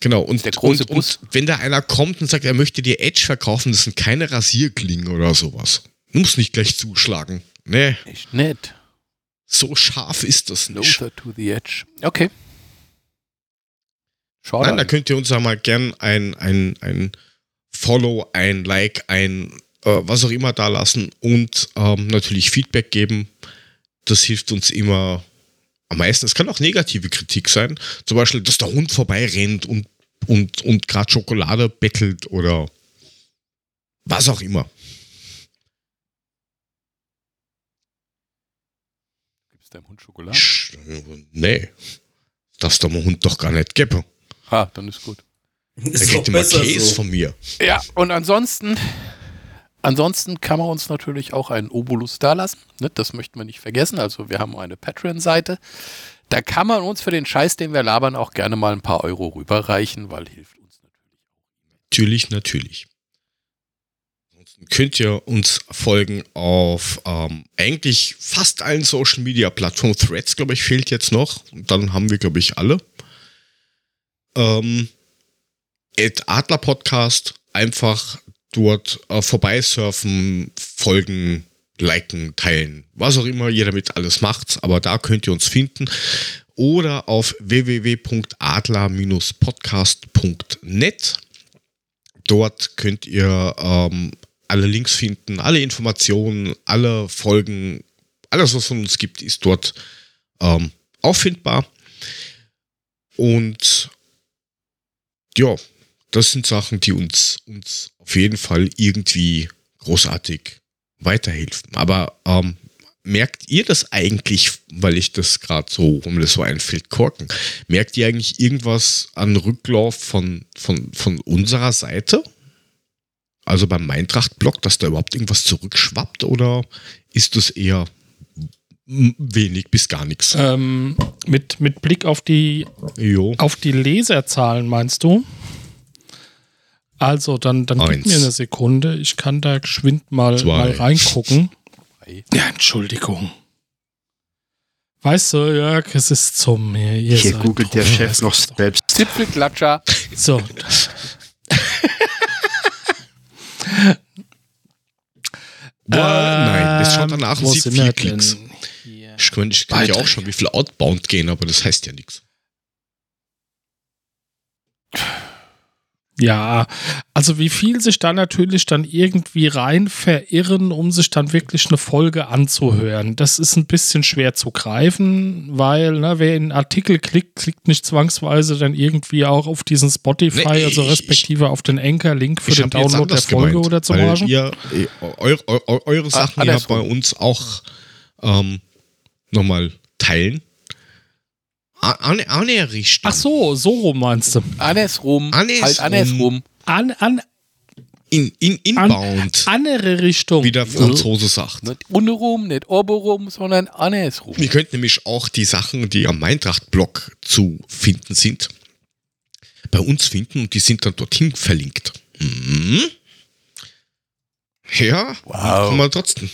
genau, und, Der große und, Bus. und wenn da einer kommt und sagt, er möchte dir Edge verkaufen, das sind keine Rasierklingen oder sowas. Du musst nicht gleich zuschlagen. Nee, Echt nett. So scharf ist das nicht. Closer to the edge. Okay. Schade. Nein, da könnt ihr uns ja mal gern ein, ein, ein Follow, ein Like, ein äh, was auch immer da lassen und ähm, natürlich Feedback geben. Das hilft uns immer am meisten. Es kann auch negative Kritik sein. Zum Beispiel, dass der Hund vorbeirennt und und, und gerade Schokolade bettelt oder was auch immer. Deinem Hund Schokolade? Sch- Nee. Das darf der Hund doch gar nicht geben. Ah, dann ist gut. Ist doch kriegt immer Käse so. von mir. Ja, und ansonsten, ansonsten kann man uns natürlich auch einen Obolus dalassen. Ne? Das möchten wir nicht vergessen. Also wir haben eine Patreon-Seite. Da kann man uns für den Scheiß, den wir labern, auch gerne mal ein paar Euro rüberreichen, weil hilft uns natürlich. Natürlich, natürlich. Könnt ihr uns folgen auf ähm, eigentlich fast allen Social Media Plattformen. Threads, glaube ich, fehlt jetzt noch. Und dann haben wir, glaube ich, alle. Ähm, Adler Podcast einfach dort äh, vorbeisurfen, folgen, liken, teilen, was auch immer ihr damit alles macht. Aber da könnt ihr uns finden. Oder auf www.adler-podcast.net. Dort könnt ihr ähm, alle Links finden, alle Informationen, alle Folgen, alles, was von uns gibt, ist dort ähm, auffindbar. Und ja, das sind Sachen, die uns, uns auf jeden Fall irgendwie großartig weiterhelfen. Aber ähm, merkt ihr das eigentlich, weil ich das gerade so, mir das so einfällt, korken, merkt ihr eigentlich irgendwas an Rücklauf von, von, von unserer Seite? Also beim Meintracht-Blog, dass da überhaupt irgendwas zurückschwappt oder ist das eher wenig bis gar nichts? Ähm, mit, mit Blick auf die, Jo. auf die Leserzahlen, meinst du? Also, dann, dann gib mir eine Sekunde. Ich kann da geschwind mal, Zwei. mal reingucken. Ja, Entschuldigung. Weißt du, Jörg, es ist zum. Hier seid googelt der Chef noch selbst. Zipfelklatscher. So. Boah, nein, das schaut danach Ähm, sieht sind viel wir Klicks. Ich könnte, ich könnte ja auch schon wie viel Outbound gehen, aber das heißt ja nichts. Ja, also wie viel sich da natürlich dann irgendwie rein verirren, um sich dann wirklich eine Folge anzuhören. Das ist ein bisschen schwer zu greifen, weil ne, wer in einen Artikel klickt, klickt nicht zwangsweise dann irgendwie auch auf diesen Spotify, Nee, also ich- respektive auf den Anchor-Link für den Download der Folge gemeint, oder zum weil. Ihr, ihr, eu, eu, eu, eure Sachen ja bei andersrum. uns auch ähm, nochmal teilen. An, Anrichten. Ach so, so rum meinst du. Andersrum. Andersrum. Halt andersrum. An, an, In, in, inbound, andere Richtung. wie der Franzose sagt. Nicht unrum, nicht oberum, sondern andersrum. Ihr könnt nämlich auch die Sachen, die am Eintracht-Blog zu finden sind, bei uns finden und die sind dann dorthin verlinkt. Mhm. Ja, Wow. kann man trotzdem.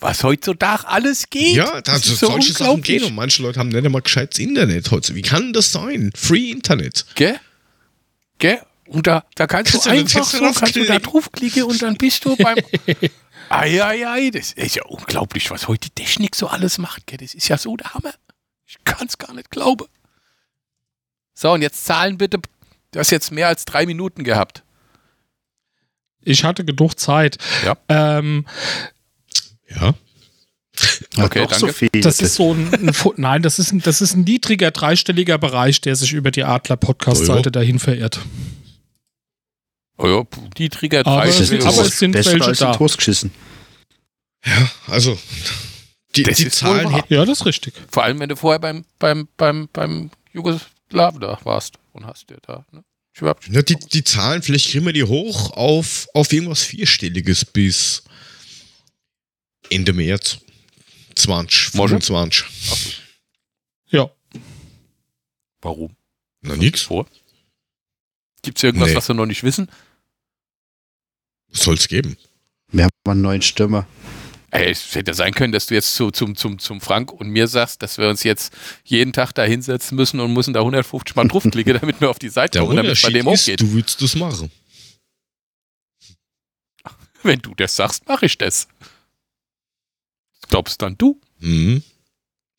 Was heutzutage alles geht. Ja, das das ist so solche Sachen unglaublich. gehen und manche Leute haben nicht einmal gescheites Internet heute. Wie kann das sein? Free Internet. Gell? Gell? Und da, da kannst Kannst du einfach so, kannst du da draufklicken? draufklicken und dann bist du beim. *laughs* Eieiei, das ist ja unglaublich, was heute die Technik so alles macht. Gell? Das ist ja so der Hammer. Ich kann es gar nicht glauben. So, und jetzt zahlen bitte. Du hast jetzt mehr als drei Minuten gehabt. Ich hatte genug Zeit. Ja. Ähm, Ja. Okay, Doch so danke. viel. Das ist so ein, *laughs* ein nein, das ist ein, das ist ein niedriger dreistelliger Bereich, der sich über die Adler Podcast Seite Oh, dahin verirrt. Oh ja, die Trigger Aber drei. es sind- aber es sind welche als da. Toast geschissen. Ja, also die, Das die ist Zahlen hätten Ja, das ist richtig. Vor allem, wenn du vorher beim, beim, beim, beim Jugoslawen da warst und hast dir da. Ne? Ich überhaupt Ja, die, die Zahlen, vielleicht kriegen wir die hoch auf, auf irgendwas Vierstelliges bis Ende März 20, Morgen? 25. Ja. Warum? Na nix, Vor? Gibt es irgendwas, Nee. was wir noch nicht wissen? soll's geben. Wir haben einen neuen Stürmer. Ey, es hätte ja sein können, dass du jetzt zu, zum, zum, zum Frank und mir sagst, dass wir uns jetzt jeden Tag da hinsetzen müssen und müssen da 150 Mal draufklicken, *laughs* damit wir auf die Seite kommen, damit es bei dem ist, hochgeht. du würdest das machen. Wenn du das sagst, mache ich das. Glaubst dann du? Mhm.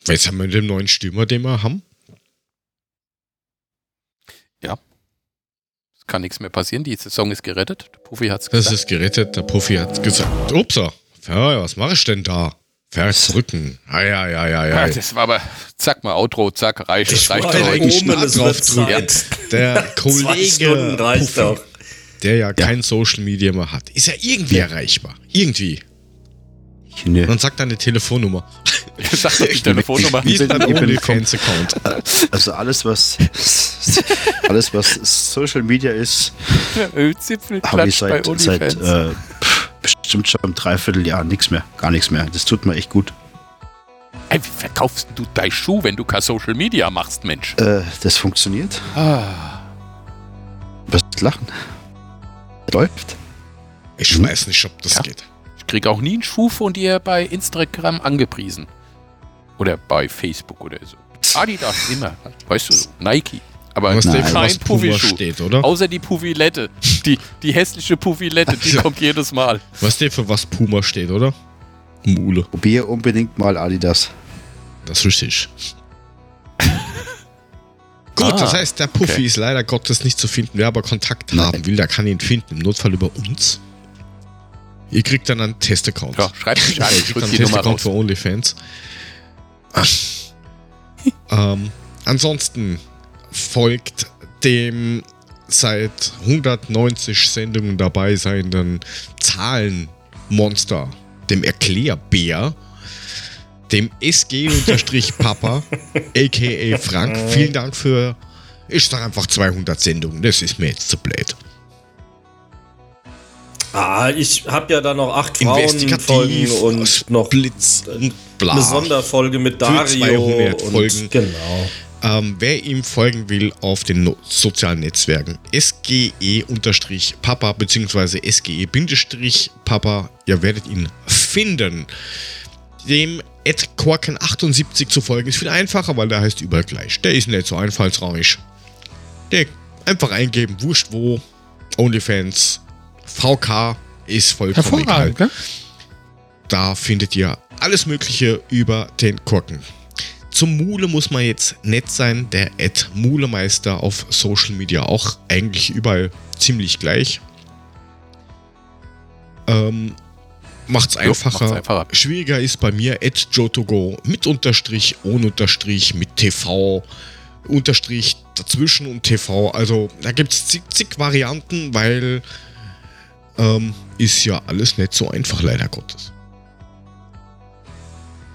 Jetzt haben wir den neuen Stürmer, den wir haben. Es kann nichts mehr passieren, die Saison ist gerettet. Der Profi hat es Das gesagt. ist gerettet. Der Puffy hat gesagt, upsa, ja, was mache ich denn da? Verdrücken. Ah, ja, ja, ja, Ja, ja. das war aber, zack mal, Outro, zack, reicht, Ich reicht. *laughs* ja eigentlich es draufdrücken. Zeit. Der Zwei Stunden Kollege, reicht Puffy, der ja, kein Social Media mehr hat, ist ja irgendwie erreichbar. Irgendwie. Nö. Man sagt deine Telefonnummer. *laughs* Sag doch die Telefonnummer. Wie ist dein Ich bin OnlyFans-Account? *laughs* Also alles, was alles, was Social Media ist, habe ich seit, seit äh, bestimmt schon ein Dreivierteljahr nichts mehr. Gar nichts mehr. Das tut mir echt gut. Ey, wie verkaufst du dein Schuh, wenn du kein Social Media machst, Mensch? Äh, das funktioniert. Ah. Was lachen? Läuft. Ich weiß nicht, ob das Ja. geht. Ich krieg auch nie einen Schuh von dir bei Instagram angepriesen. Oder bei Facebook oder so. Adidas immer. Weißt du, so. Nike. Aber Was der für kein was Puma Puffy-Schuh. steht, oder? Außer die Puffilette. Die, die hässliche Puffilette, die *laughs* kommt jedes Mal. Was der für was Puma steht, oder? Mule. Probier unbedingt mal Adidas. Das ist richtig. *laughs* Gut, Ah, das heißt, der Puffy okay. ist leider Gottes nicht zu finden. Wer aber Kontakt haben will, der kann ihn finden. Im Notfall über uns. Ihr kriegt dann einen Testaccount. Ja, schreib mich *laughs* an, Ihr ich kriegt einen Testaccount für OnlyFans. *laughs* ähm, ansonsten folgt dem seit 190 Sendungen dabei seienden Zahlenmonster, dem Erklärbär, dem SG-Papa, aka *laughs* Frank. Vielen Dank für, ich sag einfach 200 Sendungen, das ist mir jetzt zu blöd. Ah, ich habe ja da noch acht Frauenfolgen und noch Blitz und bla. eine Sonderfolge mit Dario 200 und Folgen. genau. Ähm, wer ihm folgen will auf den no sozialen Netzwerken, SGE-Papa bzw. SGE-Papa, ihr werdet ihn finden. Dem Ed Korken78 zu folgen ist viel einfacher, weil der heißt überall gleich. Der ist nicht so einfallsreich. Der einfach eingeben, wurscht wo, OnlyFans, VK ist vollkommen egal. Hervorragend, gell? Da findet ihr alles Mögliche über den Korken. Zum Mule muss man jetzt nett sein. Der Ed Mulemeister auf Social Media auch eigentlich überall ziemlich gleich. Ähm, macht's einfacher. macht's einfacher. Schwieriger ist bei mir Ed Jotogo mit Unterstrich, ohne Unterstrich, mit TV, Unterstrich dazwischen und TV. Also da gibt's zig, zig Varianten, weil ähm, ist ja alles nicht so einfach, leider Gottes.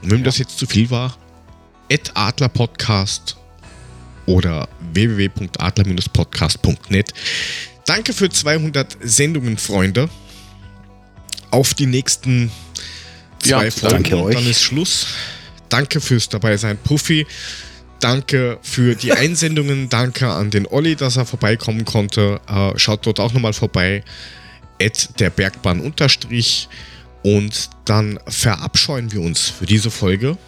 Und wenn das jetzt zu viel war, Adler Podcast oder www.adler-podcast.net. Danke für 200 Sendungen, Freunde. Auf die nächsten zwei Ja, Folgen danke und euch. dann ist Schluss. Danke fürs dabei sein, Puffy. Danke für die *laughs* Einsendungen. Danke an den Olli, dass er vorbeikommen konnte. Äh, schaut dort auch nochmal vorbei. Ed der Bergbahn unterstrich. Und dann verabscheuen wir uns für diese Folge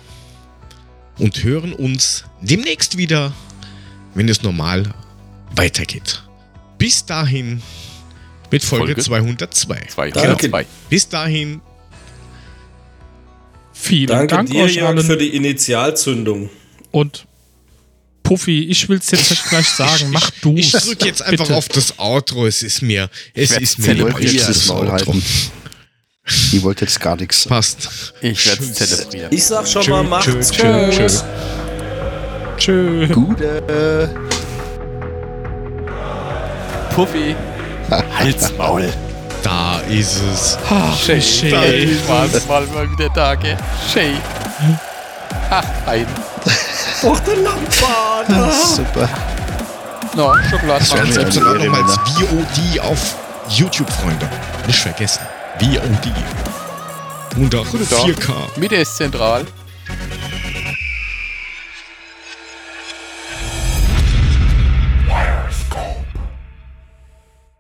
und hören uns demnächst wieder, wenn es normal weitergeht. Bis dahin mit Folge, Folge? 202. Zwei, Danke. genau, zwei. Bis dahin, Vielen Danke Dank dir, euch Jörg, allen. für die Initialzündung. Und Puffy, ich will es jetzt nicht gleich sagen. Mach du ich drücke jetzt einfach auf das Outro. Es ist mir, es ist mir Ich jetzt das Outro. halten. Ich wollte jetzt gar nichts. Passt. Ich werde es Tschüss. zelebrieren. Ich sag schon Tschö, mal, macht's tschö, tschö, gut. tschö. Tschö. Gute. Puffy, Halt's *laughs* Maul. Da ist es. Ach, Shay, Shay. Shay, war's mal mal wieder da, gell? Shay. Ach, ein. Och, der Lampfader. Super. No, Schokolade. Das wäre Selbst dann auch Ehre, nochmal als Männer. VOD auf YouTube, Freunde. Nicht vergessen. VOD. Und auch Gute Tag. 4K. Mitte ist zentral.